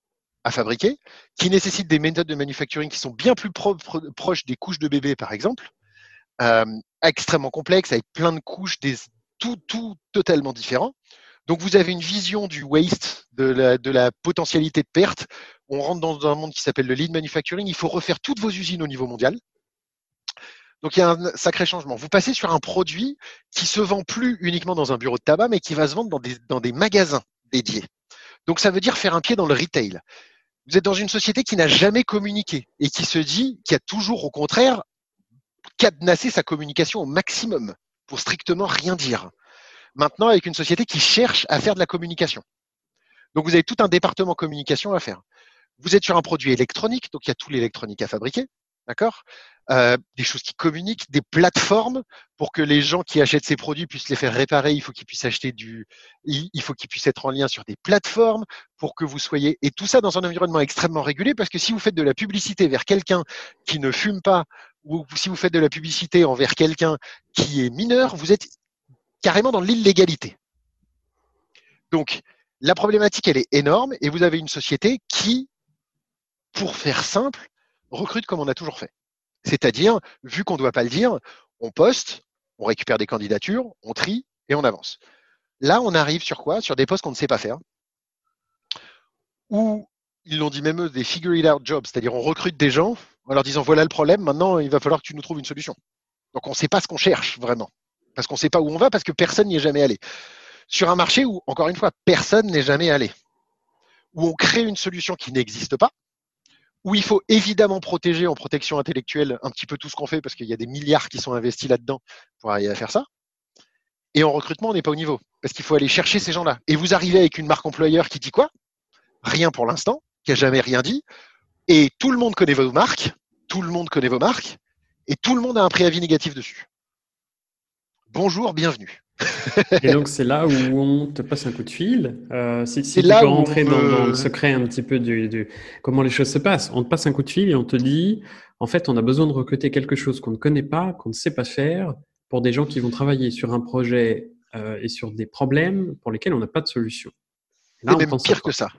à fabriquer, qui nécessitent des méthodes de manufacturing qui sont bien plus proches des couches de bébé, par exemple, euh, extrêmement complexes, avec plein de couches, tout, tout totalement différent. Donc vous avez une vision du waste, de la, potentialité de perte. On rentre dans un monde qui s'appelle le lean manufacturing. Il faut refaire toutes vos usines au niveau mondial. Donc il y a un sacré changement. Vous passez sur un produit qui se vend plus uniquement dans un bureau de tabac, mais qui va se vendre dans des magasins dédiés. Donc ça veut dire faire un pied dans le retail. Vous êtes dans une société qui n'a jamais communiqué et qui se dit, qui a toujours au contraire cadenassé sa communication au maximum pour strictement rien dire. Maintenant, avec une société qui cherche à faire de la communication. Donc vous avez tout un département communication à faire. Vous êtes sur un produit électronique, donc il y a tout l'électronique à fabriquer. D'accord? Euh, Des choses qui communiquent, des plateformes pour que les gens qui achètent ces produits puissent les faire réparer. Il faut qu'ils puissent acheter du, il faut qu'ils puissent être en lien sur des plateformes pour que vous soyez et tout ça dans un environnement extrêmement régulé. Parce que si vous faites de la publicité vers quelqu'un qui ne fume pas ou si vous faites de la publicité envers quelqu'un qui est mineur, vous êtes carrément dans l'illégalité. Donc la problématique elle est énorme et vous avez une société qui, pour faire simple, recrute comme on a toujours fait. C'est-à-dire, vu qu'on ne doit pas le dire, on poste, on récupère des candidatures, on trie et on avance. Là, on arrive sur quoi? Sur des postes qu'on ne sait pas faire. Ou, ils l'ont dit même eux, des figure it out jobs, c'est-à-dire on recrute des gens en leur disant voilà le problème, maintenant il va falloir que tu nous trouves une solution. Donc on ne sait pas ce qu'on cherche vraiment, parce qu'on ne sait pas où on va, parce que personne n'y est jamais allé. Sur un marché où, encore une fois, personne n'est jamais allé, où on crée une solution qui n'existe pas, où il faut évidemment protéger en protection intellectuelle un petit peu tout ce qu'on fait parce qu'il y a des milliards qui sont investis là-dedans pour arriver à faire ça. Et en recrutement, on n'est pas au niveau parce qu'il faut aller chercher ces gens-là. Et vous arrivez avec une marque employeur qui dit quoi? Rien pour l'instant, qui a jamais rien dit. Et tout le monde connaît vos marques, tout le monde connaît vos marques, et tout le monde a un préavis négatif dessus. Bonjour, bienvenue. Et donc, c'est là où on te passe un coup de fil. Euh, si, tu peux rentrer dans, le secret un petit peu du, comment les choses se passent. On te passe un coup de fil et on te dit, en fait, on a besoin de recruter quelque chose qu'on ne connaît pas, qu'on ne sait pas faire, pour des gens qui vont travailler sur un projet euh, et sur des problèmes pour lesquels on n'a pas de solution. C'est même pire que ça.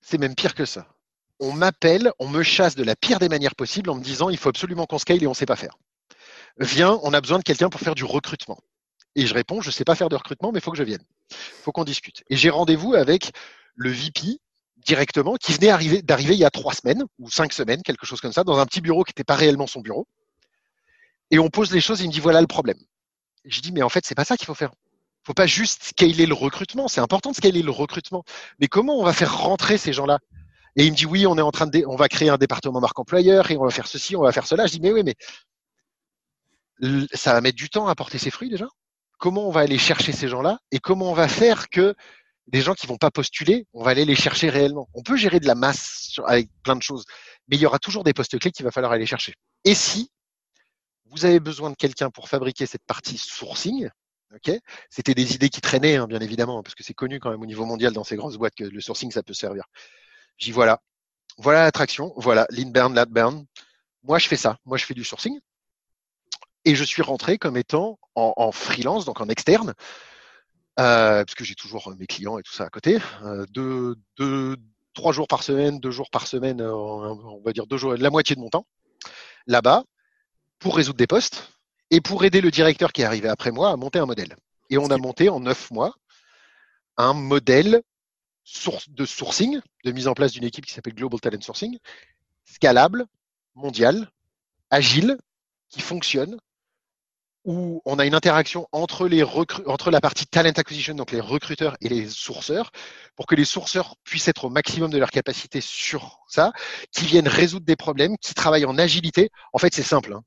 C'est même pire que ça. On m'appelle, on me chasse de la pire des manières possibles en me disant, il faut absolument qu'on scale et on ne sait pas faire. Viens, on a besoin de quelqu'un pour faire du recrutement. Et je réponds, je ne sais pas faire de recrutement, mais il faut que je vienne. Il faut qu'on discute. Et j'ai rendez-vous avec le VP directement, qui venait d'arriver il y a trois semaines ou cinq semaines, quelque chose comme ça, dans un petit bureau qui n'était pas réellement son bureau. Et on pose les choses, et il me dit voilà le problème. Je dis mais en fait c'est pas ça qu'il faut faire. Il faut pas juste scaler le recrutement, c'est important de scaler le recrutement. Mais comment on va faire rentrer ces gens-là? Et il me dit oui, on est en train de, on va créer un département marque employeur et on va faire ceci, on va faire cela. Je dis mais oui, mais ça va mettre du temps à porter ses fruits déjà? Comment on va aller chercher ces gens-là et comment on va faire que des gens qui vont pas postuler, on va aller les chercher réellement. On peut gérer de la masse avec plein de choses, mais il y aura toujours des postes clés qu'il va falloir aller chercher. Et si vous avez besoin de quelqu'un pour fabriquer cette partie sourcing, ok c'était des idées qui traînaient, hein, bien évidemment, parce que c'est connu quand même au niveau mondial dans ces grosses boîtes que le sourcing, ça peut servir. J'y voilà. Voilà l'attraction, voilà, l'inbound, l'outbound. Moi, je fais ça. Moi, je fais du sourcing. Et je suis rentré comme étant en, freelance, donc en externe, euh, parce que j'ai toujours mes clients et tout ça à côté. Euh, deux, trois jours par semaine, deux jours par semaine, euh, on va dire deux jours, la moitié de mon temps, là-bas, pour résoudre des postes et pour aider le directeur qui est arrivé après moi à monter un modèle. Et on a monté en neuf mois un modèle de sourcing, de mise en place d'une équipe qui s'appelle Global Talent Sourcing, scalable, mondial, agile, qui fonctionne, où on a une interaction entre, les entre la partie talent acquisition, donc les recruteurs et les sourceurs, pour que les sourceurs puissent être au maximum de leur capacité sur ça, qui viennent résoudre des problèmes, qui travaillent en agilité. En fait, c'est simple. Hein.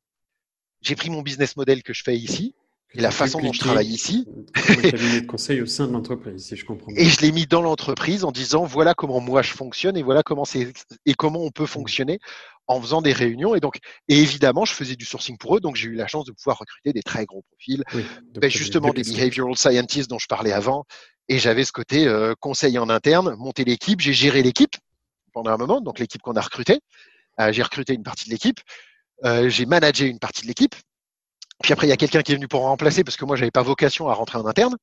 J'ai pris mon business model que je fais ici, et la façon dont je travaille ici. cabinet de conseil au sein de l'entreprise, si je comprends. Et je l'ai mis dans l'entreprise en disant voilà comment moi je fonctionne et voilà comment c'est et comment on peut fonctionner en faisant des réunions. Et donc, et évidemment, je faisais du sourcing pour eux, donc j'ai eu la chance de pouvoir recruter des très gros profils, ben, justement des behavioral scientists dont je parlais avant. Et j'avais ce côté euh, conseil en interne, monter l'équipe. J'ai géré l'équipe pendant un moment, donc l'équipe qu'on a recrutée. Euh, j'ai recruté une partie de l'équipe. Euh, j'ai managé une partie de l'équipe. Puis après, il y a quelqu'un qui est venu pour remplacer parce que moi, j'avais pas vocation à rentrer en interne.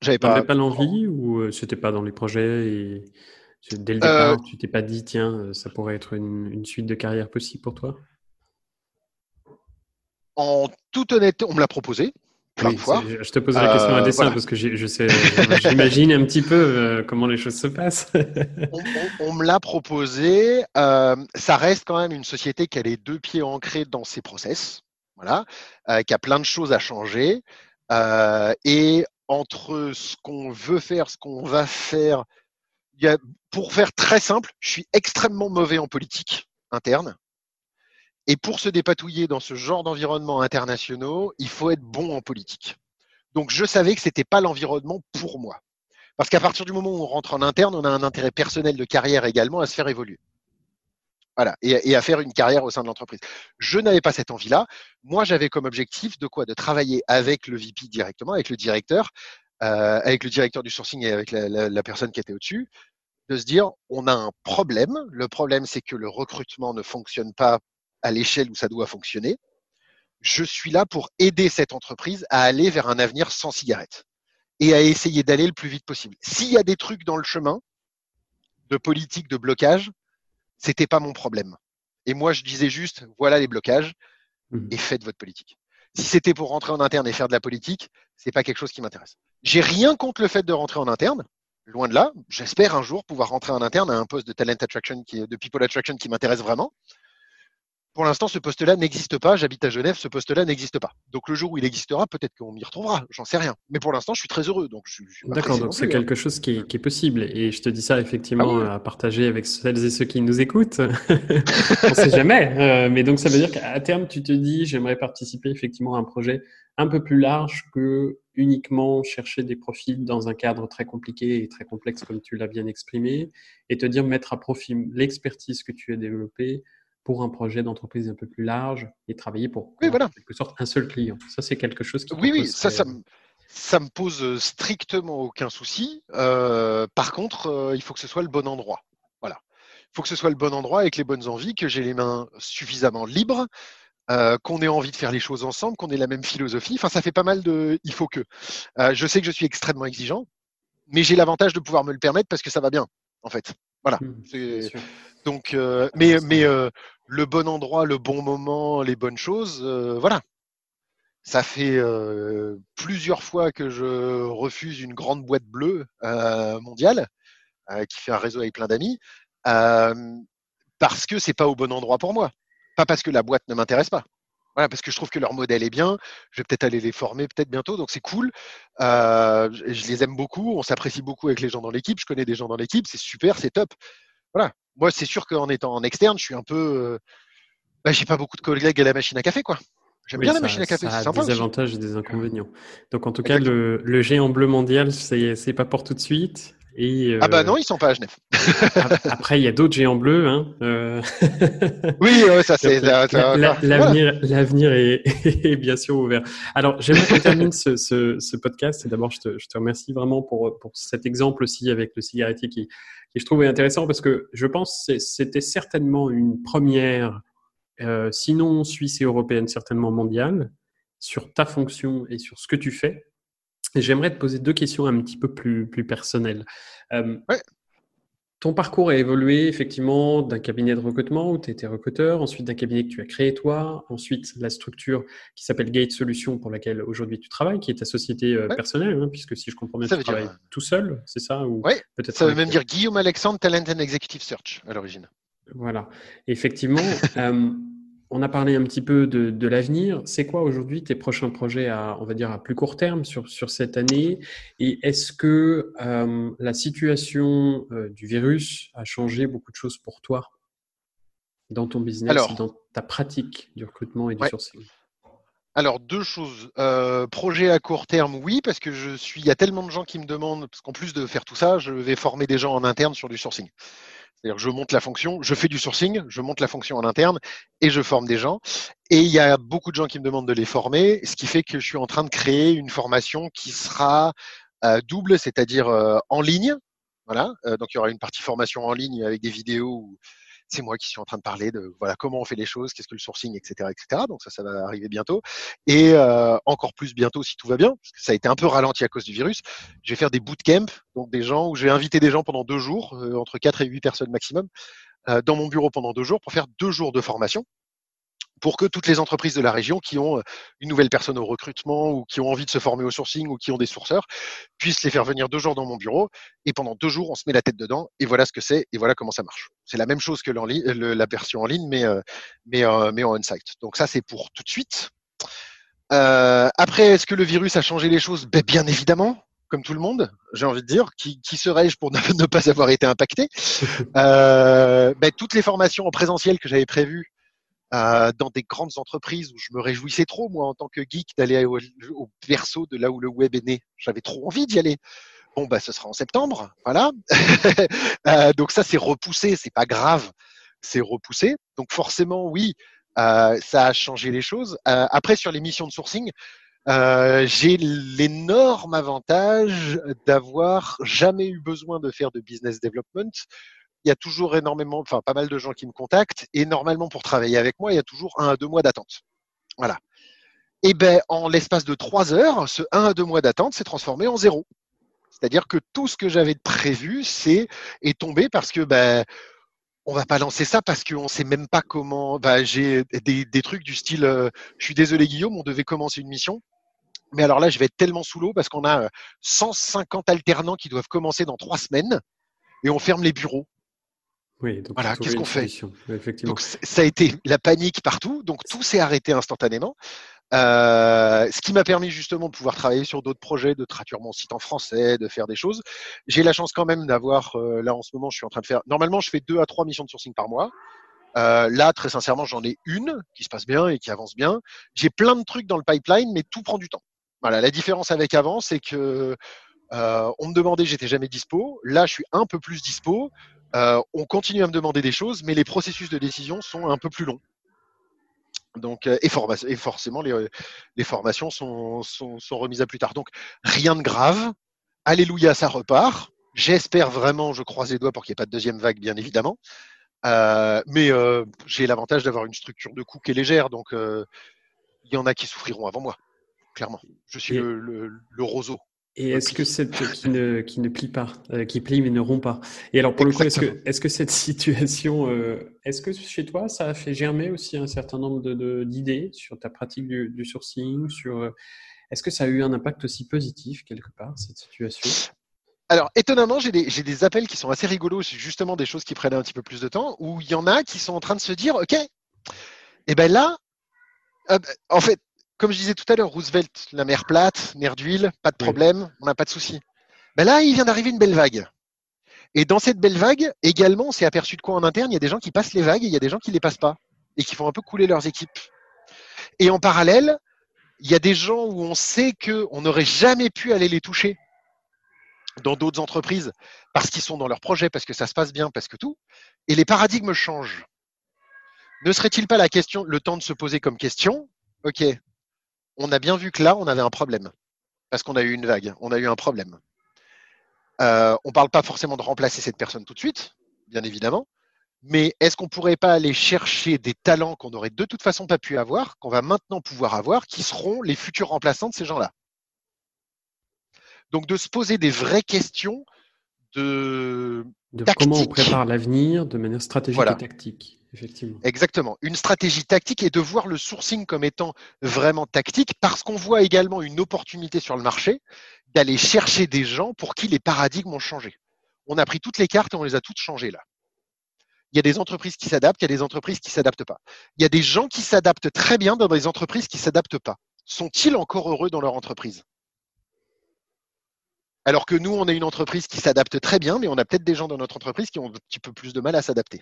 J'avais pas. pas l'envie ou c'était pas dans les projets et dès le départ, euh, tu t'es pas dit tiens, euh, ça pourrait être une, suite de carrière possible pour toi? En toute honnêteté, on me l'a proposé. Fois. Je te pose la question à dessein parce que je sais, j'imagine un petit peu comment les choses se passent. on, me l'a proposé. ça reste quand même une société qui a les deux pieds ancrés dans ses process voilà, euh, qui a plein de choses à changer. Euh, et entre ce qu'on veut faire, ce qu'on va faire, pour faire très simple, je suis extrêmement mauvais en politique interne. Et pour se dépatouiller dans ce genre d'environnement internationaux, il faut être bon en politique. Donc je savais que ce n'était pas l'environnement pour moi. Parce qu'à partir du moment où on rentre en interne, on a un intérêt personnel de carrière également à se faire évoluer. Voilà, et, à faire une carrière au sein de l'entreprise. Je n'avais pas cette envie-là. Moi, j'avais comme objectif de quoi? De travailler avec le VP directement, avec le directeur, avec le directeur du sourcing et avec la, personne qui était au-dessus, de se dire on a un problème. Le problème, c'est que le recrutement ne fonctionne pas à l'échelle où ça doit fonctionner. Je suis là pour aider cette entreprise à aller vers un avenir sans cigarette et à essayer d'aller le plus vite possible. S'il y a des trucs dans le chemin de politique, de blocage, c'était pas mon problème. Et moi, je disais juste, voilà les blocages et faites votre politique. Si c'était pour rentrer en interne et faire de la politique, c'est pas quelque chose qui m'intéresse. J'ai rien contre le fait de rentrer en interne. Loin de là, j'espère un jour pouvoir rentrer en interne à un poste de talent attraction, de people attraction qui m'intéresse vraiment pour l'instant, ce poste-là n'existe pas. J'habite à Genève, ce poste-là n'existe pas. Donc le jour où il existera, peut-être qu'on m'y retrouvera. J'en sais rien. Mais pour l'instant, je suis très heureux. Donc D'accord, donc c'est hein. quelque chose qui est, possible. Et je te dis ça effectivement ah à partager avec celles et ceux qui nous écoutent. On ne sait jamais. Euh, mais donc ça veut dire qu'à terme, tu te dis, j'aimerais participer effectivement à un projet un peu plus large que uniquement chercher des profils dans un cadre très compliqué et très complexe comme tu l'as bien exprimé, et te dire mettre à profit l'expertise que tu as développée pour un projet d'entreprise un peu plus large et travailler pour oui, voilà. en quelque sorte un seul client. Ça, c'est quelque chose qui. Oui, oui, ça, ça, me, ça me pose strictement aucun souci. Euh, par contre, euh, il faut que ce soit le bon endroit. Voilà. Il faut que ce soit le bon endroit avec les bonnes envies, que j'ai les mains suffisamment libres, euh, qu'on ait envie de faire les choses ensemble, qu'on ait la même philosophie. Enfin, ça fait pas mal de. Il faut que. je sais que je suis extrêmement exigeant, mais j'ai l'avantage de pouvoir me le permettre parce que ça va bien, en fait. Voilà. Mmh, donc, mais, mais le bon endroit, le bon moment, les bonnes choses, euh, voilà. Ça fait euh, plusieurs fois que je refuse une grande boîte bleue euh, mondiale qui fait un réseau avec plein d'amis parce que c'est pas au bon endroit pour moi, pas parce que la boîte ne m'intéresse pas. Voilà, parce que je trouve que leur modèle est bien. Je vais peut-être aller les former peut-être bientôt, donc c'est cool. je les aime beaucoup, on s'apprécie beaucoup avec les gens dans l'équipe. Je connais des gens dans l'équipe, c'est super, c'est top. Voilà, moi, c'est sûr qu'en étant en externe, je suis un peu. Euh, bah, j'ai pas beaucoup de collègues à la machine à café, quoi. J'aime bien la machine à café, c'est sympa. Des avantages et des inconvénients. Donc, en tout cas, le, géant bleu mondial, c'est pas pour tout de suite. Et, ah bah non, ils sont pas à Genève. après, il y a d'autres géants bleus. Hein. Euh. oui, ça c'est. L'avenir est, bien sûr ouvert. Alors, j'aimerais qu'on termine ce, ce, podcast. Et d'abord, je te, je te, remercie vraiment pour, pour cet exemple aussi avec le cigarettier qui, qui je trouvais intéressant parce que je pense que c'était certainement une première, euh, sinon suisse et européenne, certainement mondiale, sur ta fonction et sur ce que tu fais. J'aimerais te poser deux questions un petit peu plus, plus personnelles. Euh, ton parcours a évolué effectivement d'un cabinet de recrutement où tu étais recruteur, ensuite d'un cabinet que tu as créé toi, ensuite la structure qui s'appelle Gate Solutions pour laquelle aujourd'hui tu travailles, qui est ta société euh, personnelle, hein, puisque si je comprends bien, tu travailles tout seul, c'est ça ou Oui, ça veut même dire Guillaume Alexandre Talent and Executive Search à l'origine. Voilà, effectivement. euh, on a parlé un petit peu de, l'avenir. C'est quoi aujourd'hui tes prochains projets à, on va dire, à plus court terme sur, sur cette année? Et est-ce que euh, la situation euh, du virus a changé beaucoup de choses pour toi dans ton business, dans ta pratique du recrutement et du sourcing? Alors, deux choses. Euh, projet à court terme, oui, parce que je suis, il y a tellement de gens qui me demandent, parce qu'en plus de faire tout ça, je vais former des gens en interne sur du sourcing. C'est-à-dire je monte la fonction, je fais du sourcing, je monte la fonction en interne et je forme des gens. Et il y a beaucoup de gens qui me demandent de les former, ce qui fait que je suis en train de créer une formation qui sera euh, double, c'est-à-dire euh, en ligne. Voilà. Euh, donc il y aura une partie formation en ligne avec des vidéos c'est moi qui suis en train de parler de voilà comment on fait les choses, qu'est-ce que le sourcing, etc., etc. Donc ça, ça va arriver bientôt et euh, encore plus bientôt si tout va bien, parce que ça a été un peu ralenti à cause du virus. Je vais faire des bootcamps, donc des gens où je vais inviter des gens pendant deux jours, euh, entre quatre et huit personnes maximum, euh, dans mon bureau pendant deux jours pour faire deux jours de formation pour que toutes les entreprises de la région qui ont euh, une nouvelle personne au recrutement ou qui ont envie de se former au sourcing ou qui ont des sourceurs puissent les faire venir deux jours dans mon bureau et pendant deux jours on se met la tête dedans et voilà ce que c'est et voilà comment ça marche. C'est la même chose que la version en ligne mais, euh, mais, euh, mais en on-site. Donc ça c'est pour tout de suite. après, est-ce que le virus a changé les choses? Ben, Bien évidemment, comme tout le monde, j'ai envie de dire. Qui, serais-je pour ne, pas avoir été impacté? Ben, Toutes les formations en présentiel que j'avais prévues euh, dans des grandes entreprises où je me réjouissais trop, moi, en tant que geek, d'aller au, au, berceau de là où le web est né. J'avais trop envie d'y aller. Bon, bah, ce sera en septembre, voilà. euh, donc ça, c'est repoussé, c'est pas grave, c'est repoussé. Donc forcément, oui, euh, ça a changé les choses. Après, sur les missions de sourcing, j'ai l'énorme avantage d'avoir jamais eu besoin de faire de business development il y a toujours énormément, enfin pas mal de gens qui me contactent et normalement pour travailler avec moi, il y a toujours un à deux mois d'attente. Voilà. Et ben en l'espace de trois heures, ce un à deux mois d'attente s'est transformé en zéro. C'est-à-dire que tout ce que j'avais prévu, c'est est tombé parce que ben on va pas lancer ça parce qu'on sait même pas comment. Ben, j'ai des, des, trucs du style, euh, je suis désolé Guillaume, on devait commencer une mission. Mais alors là, je vais être tellement sous l'eau parce qu'on a 150 euh, alternants qui doivent commencer dans trois semaines et on ferme les bureaux. Oui, donc voilà, qu'est-ce qu'on fait? effectivement. Donc, Ça a été la panique partout, donc tout s'est arrêté instantanément. Euh, ce qui m'a permis justement de pouvoir travailler sur d'autres projets, de traduire mon site en français, de faire des choses. J'ai la chance quand même d'avoir, euh, là en ce moment, je suis en train de faire, normalement je fais deux à trois missions de sourcing par mois. Euh, là, très sincèrement, j'en ai une qui se passe bien et qui avance bien. J'ai plein de trucs dans le pipeline, mais tout prend du temps. Voilà, la différence avec avant, c'est que on me demandait, j'étais jamais dispo. Là, je suis un peu plus dispo. Euh, on continue à me demander des choses, mais les processus de décision sont un peu plus longs. Donc, euh, et, et forcément, les, formations sont, remises à plus tard. Donc, rien de grave. Alléluia, ça repart. J'espère vraiment, je croise les doigts pour qu'il n'y ait pas de deuxième vague, bien évidemment. Euh, mais j'ai l'avantage d'avoir une structure de coût qui est légère, donc il y en a qui souffriront avant moi, clairement. Je suis le roseau. Et est-ce que cette qui ne qui ne plie pas, euh, qui plie mais ne rompt pas? Et alors pour le coup, est-ce que cette situation, euh, est-ce que chez toi ça a fait germer aussi un certain nombre de d'idées sur ta pratique du, du sourcing, sur euh, est-ce que ça a eu un impact aussi positif quelque part cette situation? Alors, étonnamment, j'ai des, des appels qui sont assez rigolos, justement des choses qui prennent un petit peu plus de temps, où il y en a qui sont en train de se dire, OK, et eh ben là, en fait, comme je disais tout à l'heure, Roosevelt, la mer plate, mer d'huile, pas de problème, on n'a pas de souci. Ben là, il vient d'arriver une belle vague. Et dans cette belle vague, également, on s'est aperçu de quoi en interne Il y a des gens qui passent les vagues et il y a des gens qui ne les passent pas et qui font un peu couler leurs équipes. Et en parallèle, il y a des gens où on sait qu'on n'aurait jamais pu aller les toucher dans d'autres entreprises parce qu'ils sont dans leur projet, parce que ça se passe bien, parce que tout. Et les paradigmes changent. Ne serait-il pas la question, le temps de se poser comme question Ok, on a bien vu que là, on avait un problème. Parce qu'on a eu une vague, on a eu un problème. Euh, on ne parle pas forcément de remplacer cette personne tout de suite, bien évidemment. Mais est-ce qu'on ne pourrait pas aller chercher des talents qu'on n'aurait de toute façon pas pu avoir, qu'on va maintenant pouvoir avoir, qui seront les futurs remplaçants de ces gens-là? Donc de se poser des vraies questions de de comment on prépare l'avenir de manière stratégique et tactique. Effectivement. Exactement. Une stratégie tactique et de voir le sourcing comme étant vraiment tactique parce qu'on voit également une opportunité sur le marché d'aller chercher des gens pour qui les paradigmes ont changé. On a pris toutes les cartes et on les a toutes changées là. Il y a des entreprises qui s'adaptent, il y a des entreprises qui s'adaptent pas. Il y a des gens qui s'adaptent très bien dans des entreprises qui s'adaptent pas. Sont-ils encore heureux dans leur entreprise? Alors que nous, on est une entreprise qui s'adapte très bien, mais on a peut-être des gens dans notre entreprise qui ont un petit peu plus de mal à s'adapter.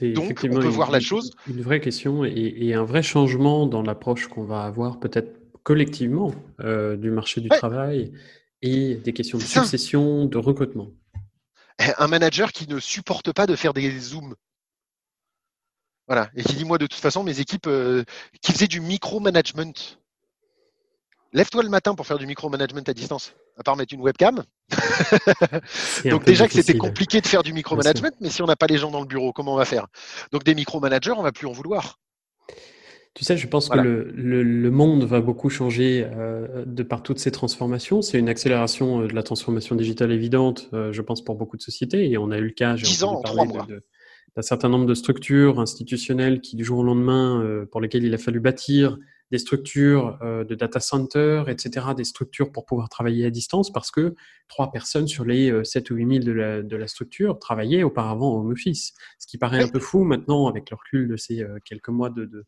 Donc, on peut voir la chose. Une vraie question et, un vrai changement dans l'approche qu'on va avoir peut-être collectivement euh, du marché du travail et des questions de succession, de recrutement. Un manager qui ne supporte pas de faire des zooms. Voilà. Et qui dit, moi, de toute façon, mes équipes euh, qui faisaient du micro-management. Lève-toi le matin pour faire du micromanagement à distance, à part mettre une webcam. Donc déjà que c'était compliqué de faire du micromanagement, mais si on n'a pas les gens dans le bureau, comment on va faire? Donc des micromanagers, on va plus en vouloir. Tu sais, je pense que le, monde va beaucoup changer euh, de par toutes ces transformations. C'est une accélération euh, de la transformation digitale évidente, euh, je pense, pour beaucoup de sociétés. Et on a eu le cas, j'ai ans, parler d'un certain nombre de structures institutionnelles qui, du jour au lendemain, pour lesquelles il a fallu bâtir des structures euh, de data center, etc., des structures pour pouvoir travailler à distance parce que trois personnes sur les 7 euh, ou 8 000 de la, de la structure travaillaient auparavant au home office. Ce qui paraît un peu fou maintenant avec le recul de ces euh, quelques mois de, de,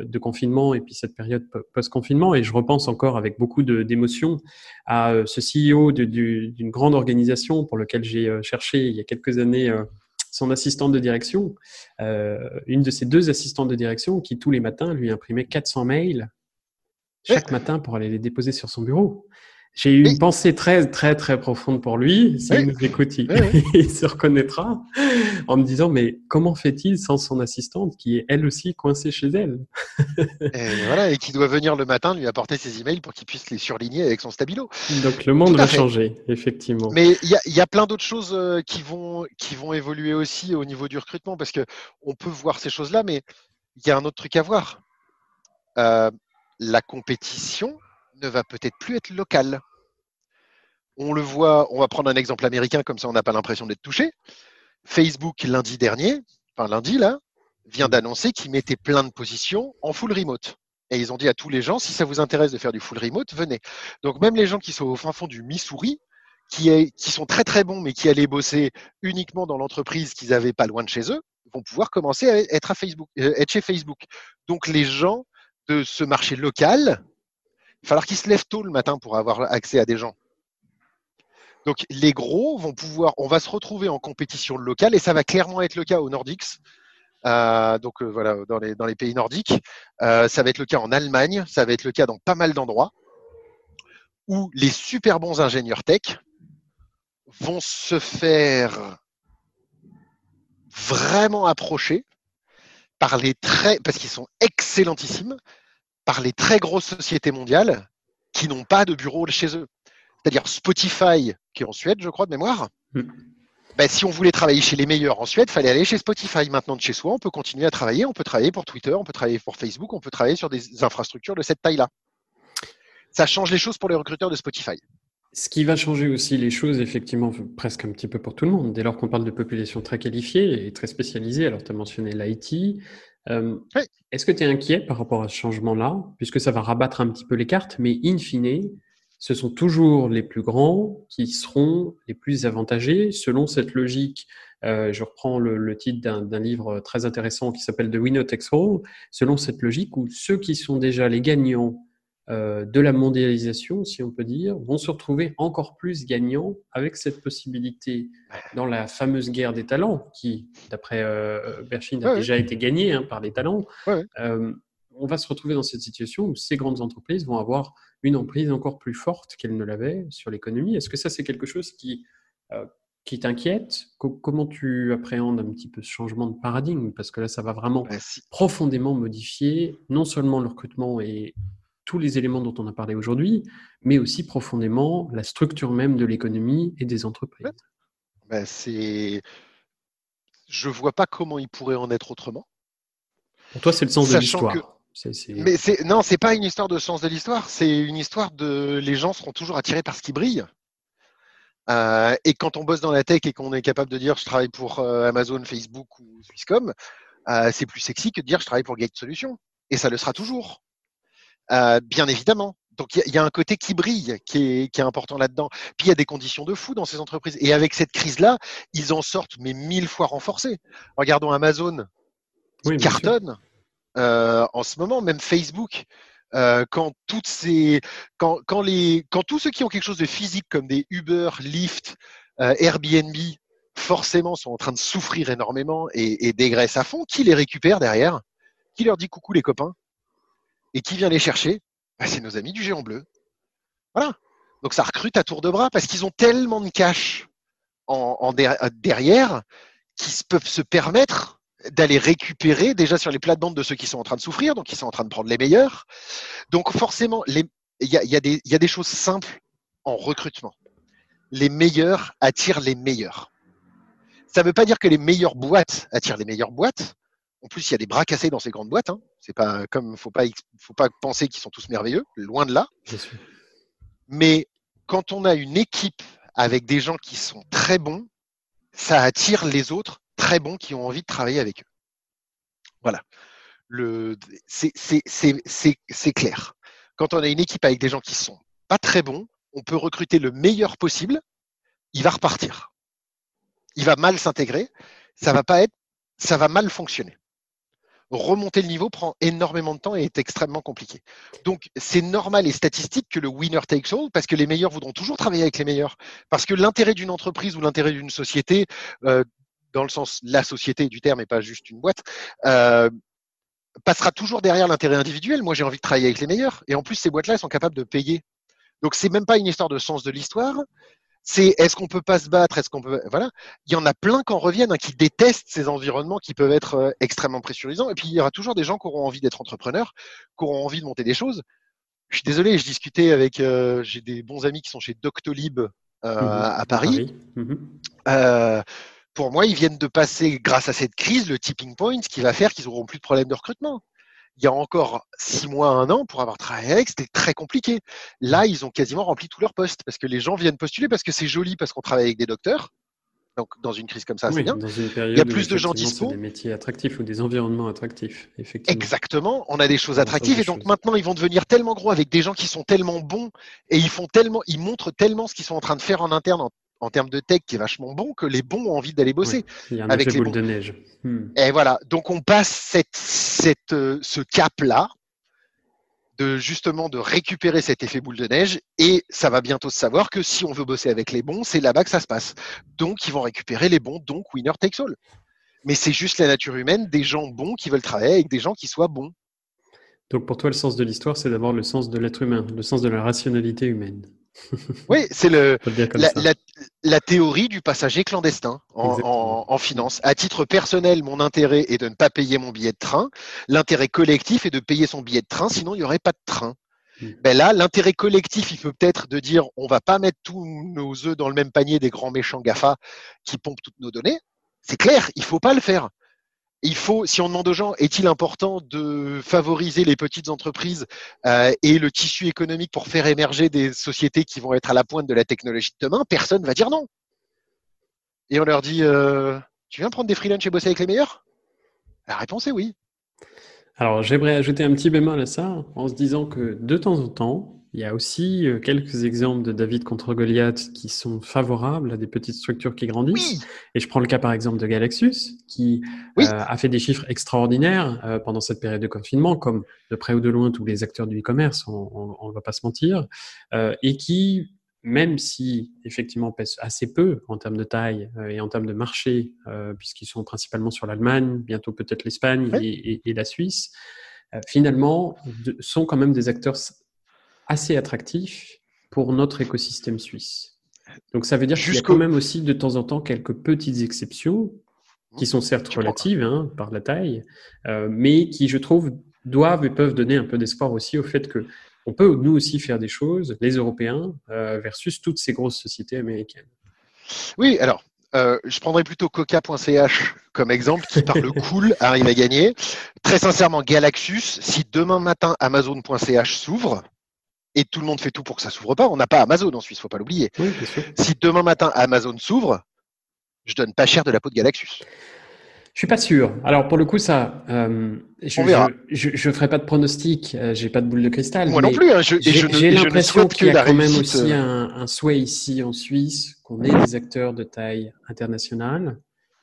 de confinement et puis cette période post-confinement. Et je repense encore avec beaucoup d'émotion à ce CEO d'une grande organisation pour lequel j'ai cherché il y a quelques années son assistante de direction, euh, une de ses deux assistantes de direction qui tous les matins lui imprimait 400 mails chaque matin pour aller les déposer sur son bureau. J'ai eu une pensée très, très, très profonde pour lui. S'il nous écoute, il, se reconnaîtra en me disant, mais comment fait-il sans son assistante qui est elle aussi coincée chez elle? Et voilà, et qui doit venir le matin lui apporter ses emails pour qu'il puisse les surligner avec son stabilo. Donc le monde va changer, effectivement. Mais il y a, plein d'autres choses euh, qui vont, qui vont évoluer aussi au niveau du recrutement parce que on peut voir ces choses-là, mais il y a un autre truc à voir. Euh, la compétition va peut-être plus être local. On le voit, on va prendre un exemple américain, comme ça on n'a pas l'impression d'être touché. Facebook, lundi dernier, enfin lundi là, vient d'annoncer qu'ils mettaient plein de positions en full remote. Et ils ont dit à tous les gens, si ça vous intéresse de faire du full remote, venez. Donc même les gens qui sont au fin fond du Missouri, qui, sont très très bons, mais qui allaient bosser uniquement dans l'entreprise qu'ils avaient pas loin de chez eux, vont pouvoir commencer à être, à Facebook, euh, être chez Facebook. Donc les gens de ce marché local va falloir qu'ils se lèvent tôt le matin pour avoir accès à des gens. Donc les gros vont pouvoir, on va se retrouver en compétition locale et ça va clairement être le cas aux Nordics. Euh, donc euh, voilà, dans les, dans les pays nordiques, euh, ça va être le cas en Allemagne, ça va être le cas dans pas mal d'endroits où les super bons ingénieurs tech vont se faire vraiment approcher par les très, parce qu'ils sont excellentissimes, par les très grosses sociétés mondiales qui n'ont pas de bureau chez eux. C'est-à-dire Spotify, qui est en Suède, je crois, de mémoire. Mm. Ben, si on voulait travailler chez les meilleurs en Suède, il fallait aller chez Spotify. Maintenant, de chez soi, on peut continuer à travailler. On peut travailler pour Twitter, on peut travailler pour Facebook, on peut travailler sur des infrastructures de cette taille-là. Ça change les choses pour les recruteurs de Spotify. Ce qui va changer aussi les choses, effectivement, presque un petit peu pour tout le monde, dès lors qu'on parle de population très qualifiée et très spécialisée. Alors, tu as mentionné l'IT, euh, est-ce que tu es inquiet par rapport à ce changement-là, puisque ça va rabattre un petit peu les cartes, mais in fine, ce sont toujours les plus grands qui seront les plus avantagés selon cette logique. Euh, je reprends le, titre d'un livre très intéressant qui s'appelle The Winner Takes All. Selon cette logique où ceux qui sont déjà les gagnants euh, de la mondialisation, si on peut dire, vont se retrouver encore plus gagnants avec cette possibilité dans la fameuse guerre des talents, qui, d'après euh, Berchin, a déjà été gagnée hein, par les talents. Euh, on va se retrouver dans cette situation où ces grandes entreprises vont avoir une emprise encore plus forte qu'elles ne l'avaient sur l'économie. Est-ce que ça, c'est quelque chose qui, qui t'inquiète? Comment tu appréhendes un petit peu ce changement de paradigme? Parce que là, ça va vraiment profondément modifier non seulement le recrutement et tous les éléments dont on a parlé aujourd'hui, mais aussi profondément la structure même de l'économie et des entreprises. Ben c'est... Je ne vois pas comment il pourrait en être autrement. Pour toi, c'est le sens de l'histoire. Mais c'est... non, c'est pas une histoire de sens de l'histoire, c'est une histoire de les gens seront toujours attirés par ce qui brille. Euh, et quand on bosse dans la tech et qu'on est capable de dire je travaille pour euh, Amazon, Facebook ou Swisscom, euh, c'est plus sexy que de dire je travaille pour Gate Solutions. Et ça le sera toujours. Bien évidemment. Donc il y, a un côté qui brille, qui est, qui est important là-dedans. Puis il y a des conditions de fou dans ces entreprises. Et avec cette crise-là, ils en sortent mais mille fois renforcés. Regardons Amazon, qui cartonne en ce moment, même Facebook. Euh, quand toutes ces, quand, quand, les, quand tous ceux qui ont quelque chose de physique comme des Uber, Lyft, euh, Airbnb, forcément sont en train de souffrir énormément et, et dégraissent à fond, qui les récupère derrière? Qui leur dit coucou les copains? Et qui vient les chercher? Bah, C'est nos amis du géant bleu. Voilà. Donc ça recrute à tour de bras parce qu'ils ont tellement de cash en derrière qu'ils peuvent se permettre d'aller récupérer déjà sur les plates-bandes de ceux qui sont en train de souffrir, donc qui sont en train de prendre les meilleurs. Donc forcément, il y a, y, a y a, des choses simples en recrutement. Les meilleurs attirent les meilleurs. Ça ne veut pas dire que les meilleures boîtes attirent les meilleures boîtes. En plus, il y a des bras cassés dans ces grandes boîtes. Hein. C'est pas comme faut pas faut pas penser qu'ils sont tous merveilleux, loin de là. Mais quand on a une équipe avec des gens qui sont très bons, ça attire les autres très bons qui ont envie de travailler avec eux. Voilà. C'est clair. Quand on a une équipe avec des gens qui sont pas très bons, on peut recruter le meilleur possible, il va repartir. Il va mal s'intégrer, ça va pas être, ça va mal fonctionner. Remonter le niveau prend énormément de temps et est extrêmement compliqué. Donc, c'est normal et statistique que le winner takes all, parce que les meilleurs voudront toujours travailler avec les meilleurs. Parce que l'intérêt d'une entreprise ou l'intérêt d'une société, euh, dans le sens la société du terme et pas juste une boîte, euh, passera toujours derrière l'intérêt individuel. Moi, j'ai envie de travailler avec les meilleurs. Et en plus, ces boîtes-là, sont capables de payer. Donc, c'est même pas une histoire de sens de l'histoire. C'est est-ce qu'on peut pas se battre? Est-ce qu'on peut voilà Il y en a plein qui en reviennent, hein, qui détestent ces environnements qui peuvent être euh, extrêmement pressurisants. Et puis il y aura toujours des gens qui auront envie d'être entrepreneurs, qui auront envie de monter des choses. Je suis désolé, je discutais avec euh, j'ai des bons amis qui sont chez Doctolib mmh à Paris. Mmh pour moi, ils viennent de passer, grâce à cette crise, le tipping point, ce qui va faire qu'ils n'auront plus de problème de recrutement. Il y a encore six mois, un an, pour avoir travaillé avec, c'était très compliqué. Là, ils ont quasiment rempli tous leurs postes parce que les gens viennent postuler parce que c'est joli, parce qu'on travaille avec des docteurs. Donc, dans une crise comme ça, c'est bien. il y a plus de gens dispo. Des métiers attractifs ou des environnements attractifs, effectivement. Exactement. On a des choses attractives et donc maintenant, ils vont devenir tellement gros avec des gens qui sont tellement bons et ils font tellement, ils montrent tellement ce qu'ils sont en train de faire en interne en en termes de tech qui est vachement bon que les bons ont envie d'aller bosser. il y a un avec les boule de neige. Hmm. Et voilà, donc on passe cette, cette, euh, ce cap-là de justement de récupérer cet effet boule de neige et ça va bientôt se savoir que si on veut bosser avec les bons, c'est là-bas que ça se passe. Donc ils vont récupérer les bons, donc winner takes all. Mais c'est juste la nature humaine des gens bons qui veulent travailler avec des gens qui soient bons. Donc pour toi, le sens de l'histoire, c'est d'abord le sens de l'être humain, le sens de la rationalité humaine. Oui, c'est le la, la, théorie du passager clandestin en, en, finance. À titre personnel, mon intérêt est de ne pas payer mon billet de train. L'intérêt collectif est de payer son billet de train, sinon il n'y aurait pas de train. Hmm. Ben là, l'intérêt collectif, il peut peut-être de dire on va pas mettre tous nos œufs dans le même panier des grands méchants GAFA qui pompent toutes nos données. C'est clair, il faut pas le faire il faut, si on demande aux gens, est-il important de favoriser les petites entreprises euh, et le tissu économique pour faire émerger des sociétés qui vont être à la pointe de la technologie de demain Personne va dire non. Et on leur dit, euh, tu viens prendre des freelances et bosser avec les meilleurs? La réponse est oui. Alors j'aimerais ajouter un petit bémol à ça en se disant que de temps en temps, il y a aussi euh, quelques exemples de David contre Goliath qui sont favorables à des petites structures qui grandissent. Et je prends le cas par exemple de Galaxus, qui euh, a fait des chiffres extraordinaires euh, pendant cette période de confinement, comme de près ou de loin tous les acteurs du e-commerce, on ne va pas se mentir, et qui, même si effectivement pèsent assez peu en termes de taille et en termes de marché, puisqu'ils sont principalement sur l'Allemagne, bientôt peut-être l'Espagne et, et, la Suisse, finalement, sont quand même des acteurs assez attractif pour notre écosystème suisse. Donc ça veut dire qu'il y a quand même aussi de temps en temps quelques petites exceptions qui sont certes relatives hein, par la taille, euh, mais qui, je trouve, doivent et peuvent donner un peu d'espoir aussi au fait que on peut nous aussi faire des choses, les Européens, euh, versus toutes ces grosses sociétés américaines. Oui, alors euh, je prendrais plutôt coca.ch comme exemple qui parle cool, arrive à gagner. Très sincèrement, Galaxus, si demain matin Amazon.ch s'ouvre, et tout le monde fait tout pour que ça s'ouvre pas. On n'a pas Amazon en Suisse, faut pas l'oublier. Si demain matin Amazon s'ouvre, je donne pas cher de la peau de Galaxus. Je suis pas sûr. Alors pour le coup, ça, euh, je, On verra. je, je, je ferai pas de pronostic. euh, j'ai pas de boule de cristal. Moi non plus. hein, J'ai ne- ne l'impression qu'il y a quand même réussite, aussi euh, un, un souhait ici en Suisse qu'on ait des acteurs de taille internationale,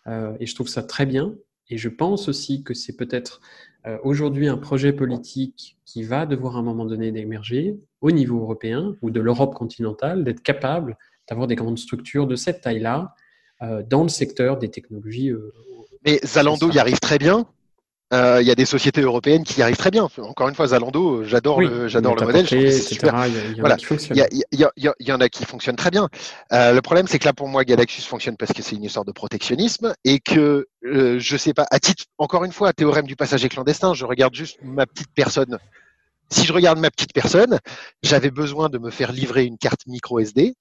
euh, et je trouve ça très bien. Et je pense aussi que c'est peut-être euh, aujourd'hui un projet politique qui va devoir à un moment donné d'émerger au niveau européen ou de l'Europe continentale, d'être capable d'avoir des grandes structures de cette taille-là euh, dans le secteur des technologies. euh, Mais Zalando y arrive très bien. Euh, Il y a des sociétés européennes qui y arrivent très bien. Encore une fois, Zalando, euh, j'adore oui, le, j'adore le modèle. Il y en a qui fonctionnent très bien. Euh, le problème, c'est que là, pour moi, Galaxus fonctionne parce que c'est une histoire de protectionnisme et que, euh, je sais pas, à titre, encore une fois, théorème du passager clandestin, je regarde juste ma petite personne. Si je regarde ma petite personne, j'avais besoin de me faire livrer une carte micro SD.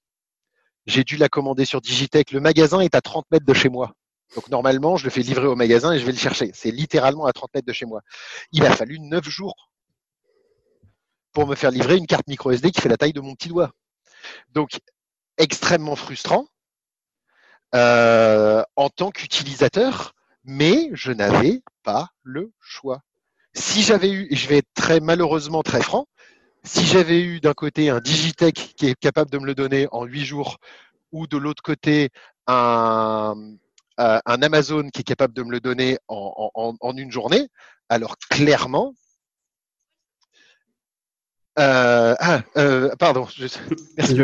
J'ai dû la commander sur Digitech. Le magasin est à 30 mètres de chez moi. Donc normalement, je le fais livrer au magasin et je vais le chercher. C'est littéralement à 30 mètres de chez moi. Il a fallu 9 jours pour me faire livrer une carte micro SD qui fait la taille de mon petit doigt. Donc extrêmement frustrant euh, en tant qu'utilisateur, mais je n'avais pas le choix. Si j'avais eu, et je vais être très malheureusement très franc, si j'avais eu d'un côté un Digitech qui est capable de me le donner en huit jours, ou de l'autre côté un, euh, un Amazon qui est capable de me le donner en, en- en une journée, alors clairement. Euh, ah, euh, pardon. je-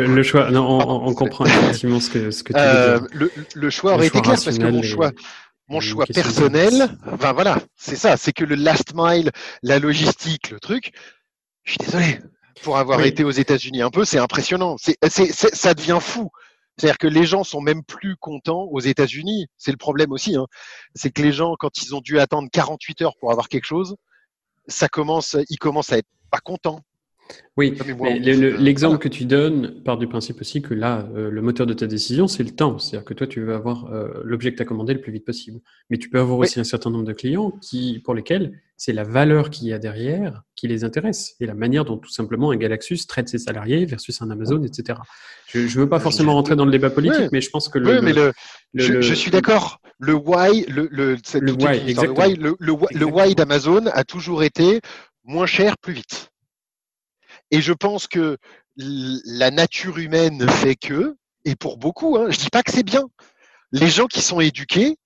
Le, choix, non, on, comprend effectivement ce que, ce que tu veux dire. le, le choix aurait été clair parce que mon et- choix, mon choix personnel, enfin voilà, c'est ça, c'est que le last mile, la logistique, le truc, je suis désolé. Pour avoir Oui. été aux États-Unis un peu, c'est impressionnant. C'est- ça devient fou. C'est-à-dire que les gens sont même plus contents aux États-Unis. C'est le problème aussi. Hein. C'est que les gens, quand ils ont dû attendre 48 heures pour avoir quelque chose, ça commence, ils commencent à être pas contents. Oui, le- euh, l'exemple voilà. que tu donnes part du principe aussi que là, euh, le moteur de ta décision, c'est le temps. C'est-à-dire que toi, tu veux avoir euh, l'objet que tu as commandé le plus vite possible. Mais tu peux avoir Oui. aussi un certain nombre de clients qui, pour lesquels c'est la valeur qu'il y a derrière qui les intéresse et la manière dont tout simplement un Galaxus traite ses salariés versus un Amazon, etc. Je ne veux pas forcément rentrer dans le débat politique, mais je pense que le, Oui, mais le, le- je, le- je suis d'accord. Le why, le, why. Le, why d'Amazon a toujours été moins cher, plus vite. Et je pense que la nature humaine fait que, et pour beaucoup, hein, je dis pas que c'est bien. Les gens qui sont éduqués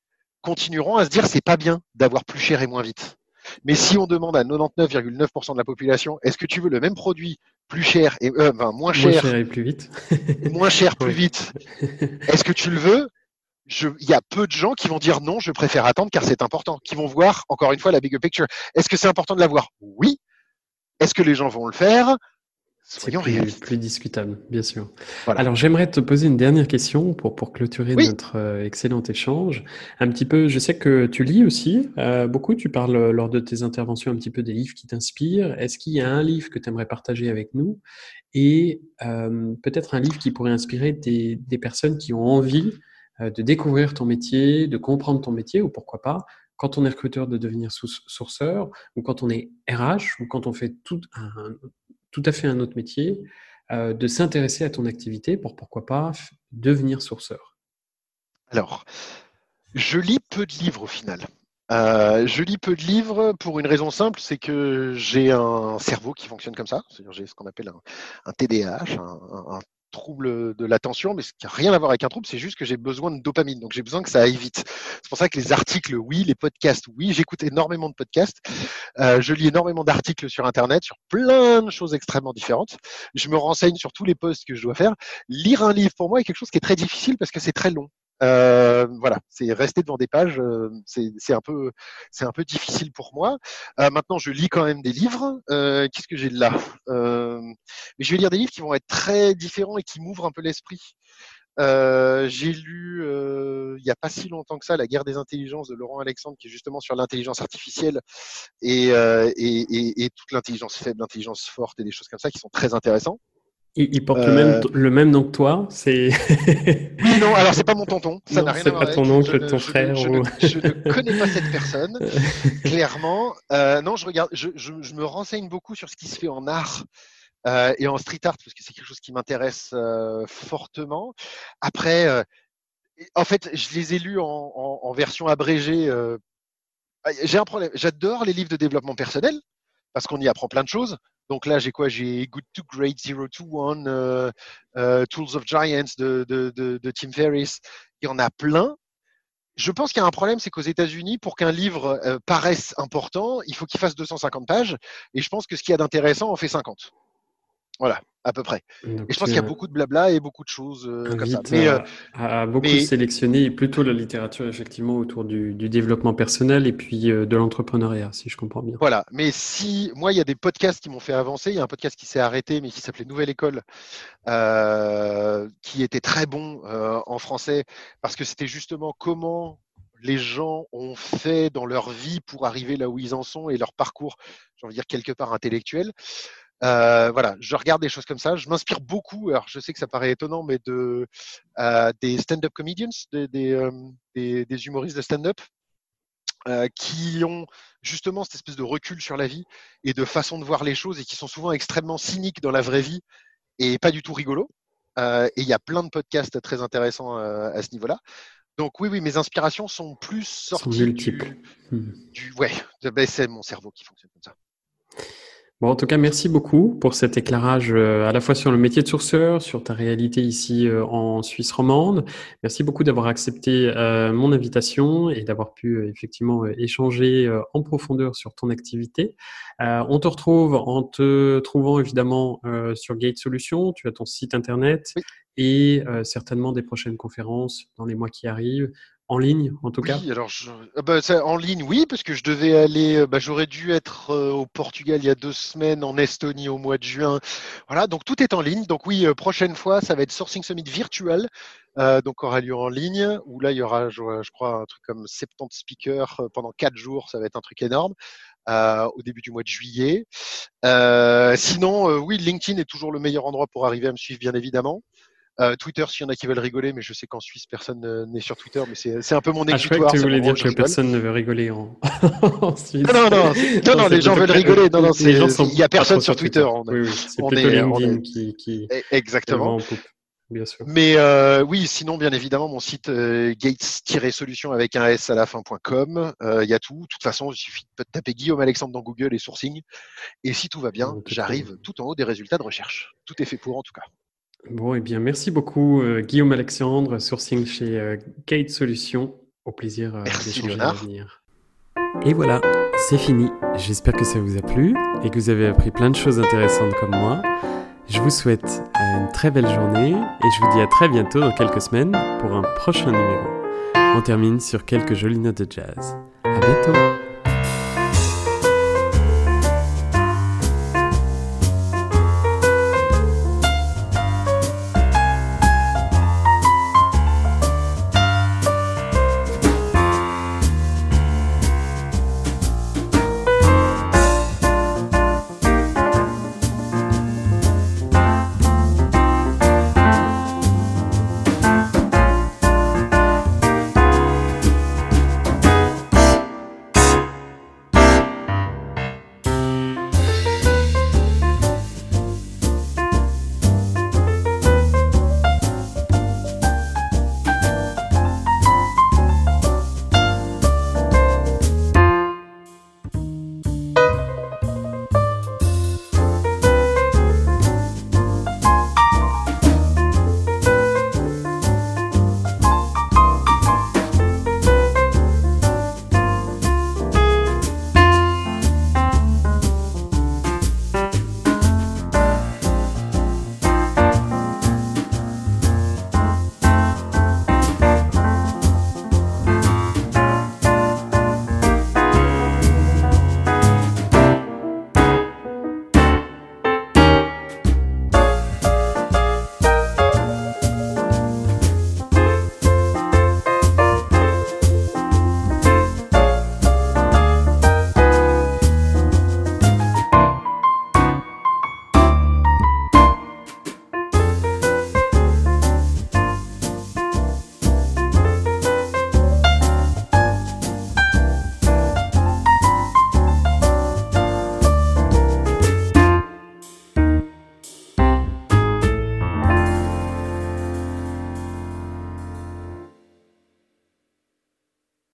continueront à se dire c'est pas bien d'avoir plus cher et moins vite. Mais si on demande à 99,9% de la population, est-ce que tu veux le même produit plus cher et euh, moins moins cher, cher et plus vite. moins cher plus vite est-ce que tu le veux? Il y a peu de gens qui vont dire non, je préfère attendre car c'est important, qui vont voir encore une fois la bigger picture. Est-ce que c'est important de l'avoir? Oui. Est-ce que les gens vont le faire? Soyons plus, réalistes. plus discutable, bien sûr. Voilà. Alors, j'aimerais te poser une dernière question pour, pour clôturer Oui. notre euh, excellent échange. Un petit peu, je sais que tu lis aussi euh, beaucoup, tu parles euh, lors de tes interventions un petit peu des livres qui t'inspirent. Est-ce qu'il y a un livre que tu aimerais partager avec nous et euh, peut-être un livre qui pourrait inspirer des, des personnes qui ont envie euh, de découvrir ton métier, de comprendre ton métier ou pourquoi pas quand on est recruteur de devenir sourceur ou quand on est RH ou quand on fait tout, un- tout à fait un autre métier, euh, de s'intéresser à ton activité pour pourquoi pas devenir sourceur. Alors, je lis peu de livres au final. Euh, je lis peu de livres pour une raison simple, c'est que j'ai un cerveau qui fonctionne comme ça. C'est-à-dire j'ai ce qu'on appelle un, TDAH, un trouble de l'attention, mais ce qui n'a rien à voir avec un trouble, c'est juste que j'ai besoin de dopamine. Donc j'ai besoin que ça aille vite. C'est pour ça que les articles, oui, les podcasts, oui, j'écoute énormément de podcasts. Euh, je lis énormément d'articles sur Internet sur plein de choses extrêmement différentes. Je me renseigne sur tous les posts que je dois faire. Lire un livre pour moi est quelque chose qui est très difficile parce que c'est très long. Euh, voilà, c'est rester devant des pages, euh, c'est un peu, c'est un peu difficile pour moi. Euh, maintenant, je lis quand même des livres. Euh, Qu'est-ce que j'ai là? Euh, Mais je vais lire des livres qui vont être très différents et qui m'ouvrent un peu l'esprit. Euh, j'ai lu euh, il n'y a pas si longtemps que ça La guerre des intelligences de Laurent Alexandre, qui est justement sur l'intelligence artificielle et, euh, et, et, toute l'intelligence faible, l'intelligence forte et des choses comme ça qui sont très intéressants. Il, il porte le, Euh, même, le même nom que toi, c'est. Oui, non, alors c'est pas mon tonton, ça n'a rien c'est à voir pas ton avec. oncle, Je ton ne- frère Je, ou- ne, je ne connais pas cette personne, clairement. Euh, non, je regarde, je, me renseigne beaucoup sur ce qui se fait en art euh, et en street art parce que c'est quelque chose qui m'intéresse euh, fortement. Après, euh, en fait, je les ai lus en, en, en version abrégée. Euh, j'ai un problème. J'adore les livres de développement personnel parce qu'on y apprend plein de choses. Donc là, j'ai quoi? J'ai Good to Great, Zero to One, euh, euh, Tools of Giants de, de, de, de, Tim Ferriss. Il y en a plein. Je pense qu'il y a un problème, c'est qu'aux États-Unis, pour qu'un livre euh, paraisse important, il faut qu'il fasse 250 pages. Et je pense que ce qu'il y a d'intéressant en fait 50. Voilà, à peu près. Donc, Et je pense qu'il y a beaucoup de blabla et beaucoup de choses euh, comme ça. Mais, à, euh, à beaucoup mais- sélectionner plutôt la littérature effectivement autour du, du développement personnel et puis euh, de l'entrepreneuriat, si je comprends bien. Voilà, mais si moi il y a des podcasts qui m'ont fait avancer, il y a un podcast qui s'est arrêté mais qui s'appelait Nouvelle École, euh, qui était très bon euh, en français parce que c'était justement comment les gens ont fait dans leur vie pour arriver là où ils en sont et leur parcours, j'ai envie de dire quelque part intellectuel. Euh, voilà, je regarde des choses comme ça. Je m'inspire beaucoup. Alors, je sais que ça paraît étonnant, mais de euh, des stand-up comedians, des, des, euh, des, des humoristes de stand-up qui ont justement cette espèce de recul sur la vie et de façon de voir les choses et qui sont souvent extrêmement cyniques dans la vraie vie et pas du tout rigolos. Et il y a plein de podcasts très intéressants à ce niveau-là. Donc oui, oui, mes inspirations sont plus Sont sorties multiples. du, Hmm. du ouais, ben, c'est mon cerveau qui fonctionne comme ça. Bon, en tout cas, merci beaucoup pour cet éclairage euh, à la fois sur le métier de sourceur, sur ta réalité ici euh, en Suisse romande. Merci beaucoup d'avoir accepté euh, mon invitation et d'avoir pu effectivement échanger en profondeur sur ton activité. On te retrouve en te trouvant évidemment sur Gate Solutions. Tu as ton site internet Oui. et certainement des prochaines conférences dans les mois qui arrivent, en ligne en tout cas. Oui, alors je, ah bah, en ligne, oui, parce que je devais aller, euh, bah, j'aurais dû être euh, au Portugal il y a deux semaines, en Estonie au mois de juin. Voilà, donc tout est en ligne. Donc oui, euh, prochaine fois, ça va être Sourcing Summit virtuel, donc aura lieu en ligne, où là il y aura, je, crois, un truc comme 70 speakers pendant quatre jours. Ça va être un truc énorme. au début du mois de juillet. Sinon, oui, LinkedIn est toujours le meilleur endroit pour arriver à me suivre, bien évidemment. Euh, Twitter, s'il y en a qui veulent rigoler, mais je sais qu'en Suisse, personne n'est sur Twitter, mais c'est un peu mon Ah, je exutoire. que tu voulais dire que rigole. personne ne veut rigoler en, en Suisse. Non, non, non, non, les gens veulent rigoler. Non, non, il y a personne sur Twitter. on Oui, oui, c'est plutôt est- LinkedIn est- qui, qui Eh, Exactement. poupe, bien sûr. Mais euh, oui, sinon, bien évidemment, mon site euh, gates-solution avec un S à la fin.com, euh, il y a tout. De toute façon, il suffit de taper Guillaume Alexandre dans Google et sourcing. Et si tout va bien, j'arrive tout en haut des résultats de recherche. Tout est fait pour, en tout cas. Bon, eh bien, merci beaucoup, euh, Guillaume Alexandre, sourcing chez euh, Gate Solutions. Au plaisir euh, d'échanger à l'avenir. Et voilà, c'est fini. J'espère que ça vous a plu et que vous avez appris plein de choses intéressantes comme moi. Je vous souhaite euh, une très belle journée et je vous dis à très bientôt dans quelques semaines pour un prochain numéro. On termine sur quelques jolies notes de jazz. À bientôt!